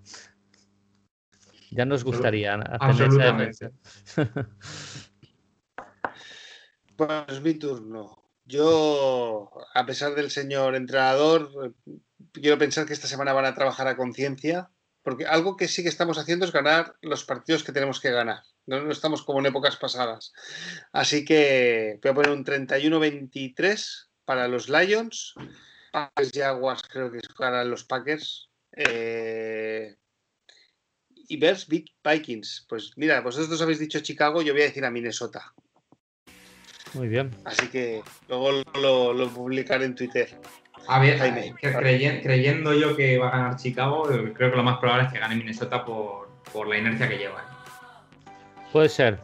[SPEAKER 2] Ya nos gustaría hacer esa defensa.
[SPEAKER 1] Pues mi turno. Yo, a pesar del señor entrenador, quiero pensar que esta semana van a trabajar a conciencia, porque algo que sí que estamos haciendo es ganar los partidos que tenemos que ganar. No, estamos como en épocas pasadas. Así que voy a poner un 31-23 para los Lions. Packers y Aguas creo que ganan los Packers. Eh, y Bears Vikings. Pues mira, vosotros habéis dicho Chicago, yo voy a decir a Minnesota.
[SPEAKER 2] Muy bien.
[SPEAKER 1] Así que luego lo, publicaré en Twitter.
[SPEAKER 3] A ver, creyendo, yo que va a ganar Chicago, creo que lo más probable es que gane Minnesota por, por la inercia que lleva.
[SPEAKER 2] Puede ser.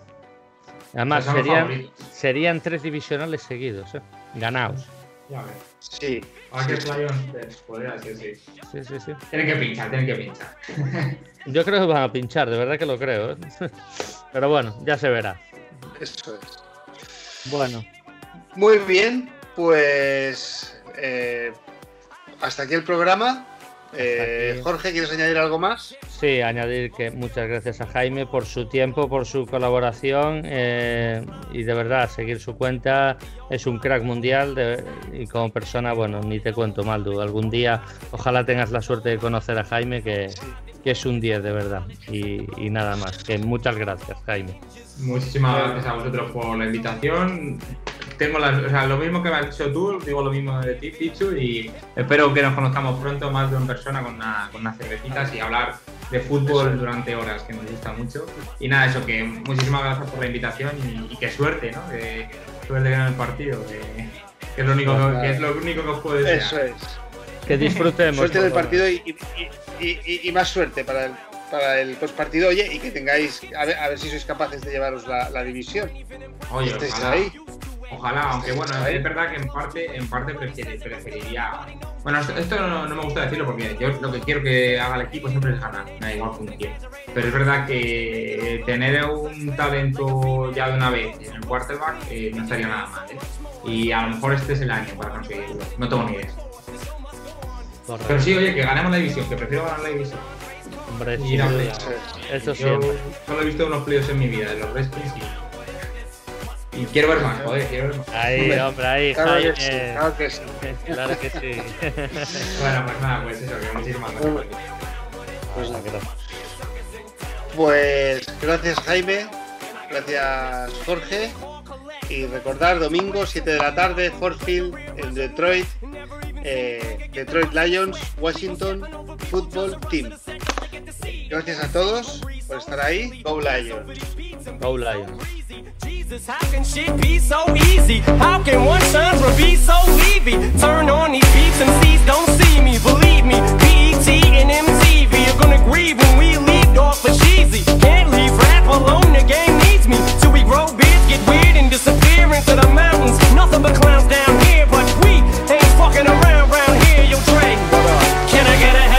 [SPEAKER 2] Además, serían, serían, tres divisionales seguidos, ¿eh? ganados.
[SPEAKER 3] Ya ves. Sí. Ahora que Lions podría ser, sí. Sí, sí, sí. Tienen que pinchar, tienen que pinchar. *laughs*
[SPEAKER 2] Yo creo que van a pinchar, de verdad que lo creo. ¿eh? *laughs* Pero bueno, ya se verá.
[SPEAKER 1] Eso es.
[SPEAKER 2] Bueno.
[SPEAKER 1] Muy bien, pues eh, hasta aquí el programa. Eh, Jorge, ¿quieres añadir algo más?
[SPEAKER 2] Sí, añadir que muchas gracias a Jaime por su tiempo, por su colaboración eh, y de verdad seguir su cuenta. Es un crack mundial y como persona, bueno, ni te cuento mal, Algún día ojalá tengas la suerte de conocer a Jaime, que, es un 10 de verdad. Y, y nada más, que muchas gracias, Jaime.
[SPEAKER 3] Muchísimas gracias a vosotros por la invitación tengo o sea, lo mismo que me has dicho tú, digo lo mismo de ti, Pichu, y espero que nos conozcamos pronto más de en persona con, una, con unas cervecitas y hablar de fútbol durante horas, que nos gusta mucho. Y nada, eso, que muchísimas gracias por la invitación y, qué suerte, ¿no? Que, suerte ganar el partido, que, es lo único, que, es lo único que os puedo decir.
[SPEAKER 1] Eso es.
[SPEAKER 2] Que disfrutemos.
[SPEAKER 1] Suerte del partido y, y, más suerte para el, para el postpartido, oye, y que tengáis, a ver, a ver si sois capaces de llevaros la, la división.
[SPEAKER 3] Oye, ahí. Ojalá, aunque bueno, es verdad que en parte, en parte preferiría. Bueno, esto, no, me gusta decirlo porque yo lo que quiero que haga el equipo siempre es ganar, me da igual con quién. Pero es verdad que tener un talento ya de una vez en el quarterback eh, no estaría nada mal. ¿eh? Y a lo mejor este es el año para conseguirlo. No tengo ni idea. Pero sí, oye, que ganemos la división, que prefiero ganar la división.
[SPEAKER 2] Hombre, sí, eso sí.
[SPEAKER 3] Solo he visto unos playoffs en mi vida, de los Redskins y y quiero ver más, joder, quiero ver más.
[SPEAKER 2] Ahí, hombre, ahí, claro
[SPEAKER 1] Jaime. Que sí, claro que sí.
[SPEAKER 2] claro que sí. *laughs*
[SPEAKER 3] bueno, pues nada, pues eso, que muchísimas gracias. Pues,
[SPEAKER 1] pues gracias, Jaime. Gracias, Jorge. Y recordar, domingo, 7 de la tarde, Forfield, en Detroit eh, Detroit Lions, Washington Football Team. Gracias a todos por estar ahí. Go Lions.
[SPEAKER 2] Go Lions.
[SPEAKER 4] How can shit be so easy? How can one genre be so weavy? Turn on these beats and C's don't see me. Believe me, BET and MTV are gonna grieve when we leave dog for cheesy. Can't leave rap alone, the game needs me. Till we grow beards, get weird and disappear into the mountains. Nothing but clowns down here, walking around round here, you'll drink. Can I get a hand?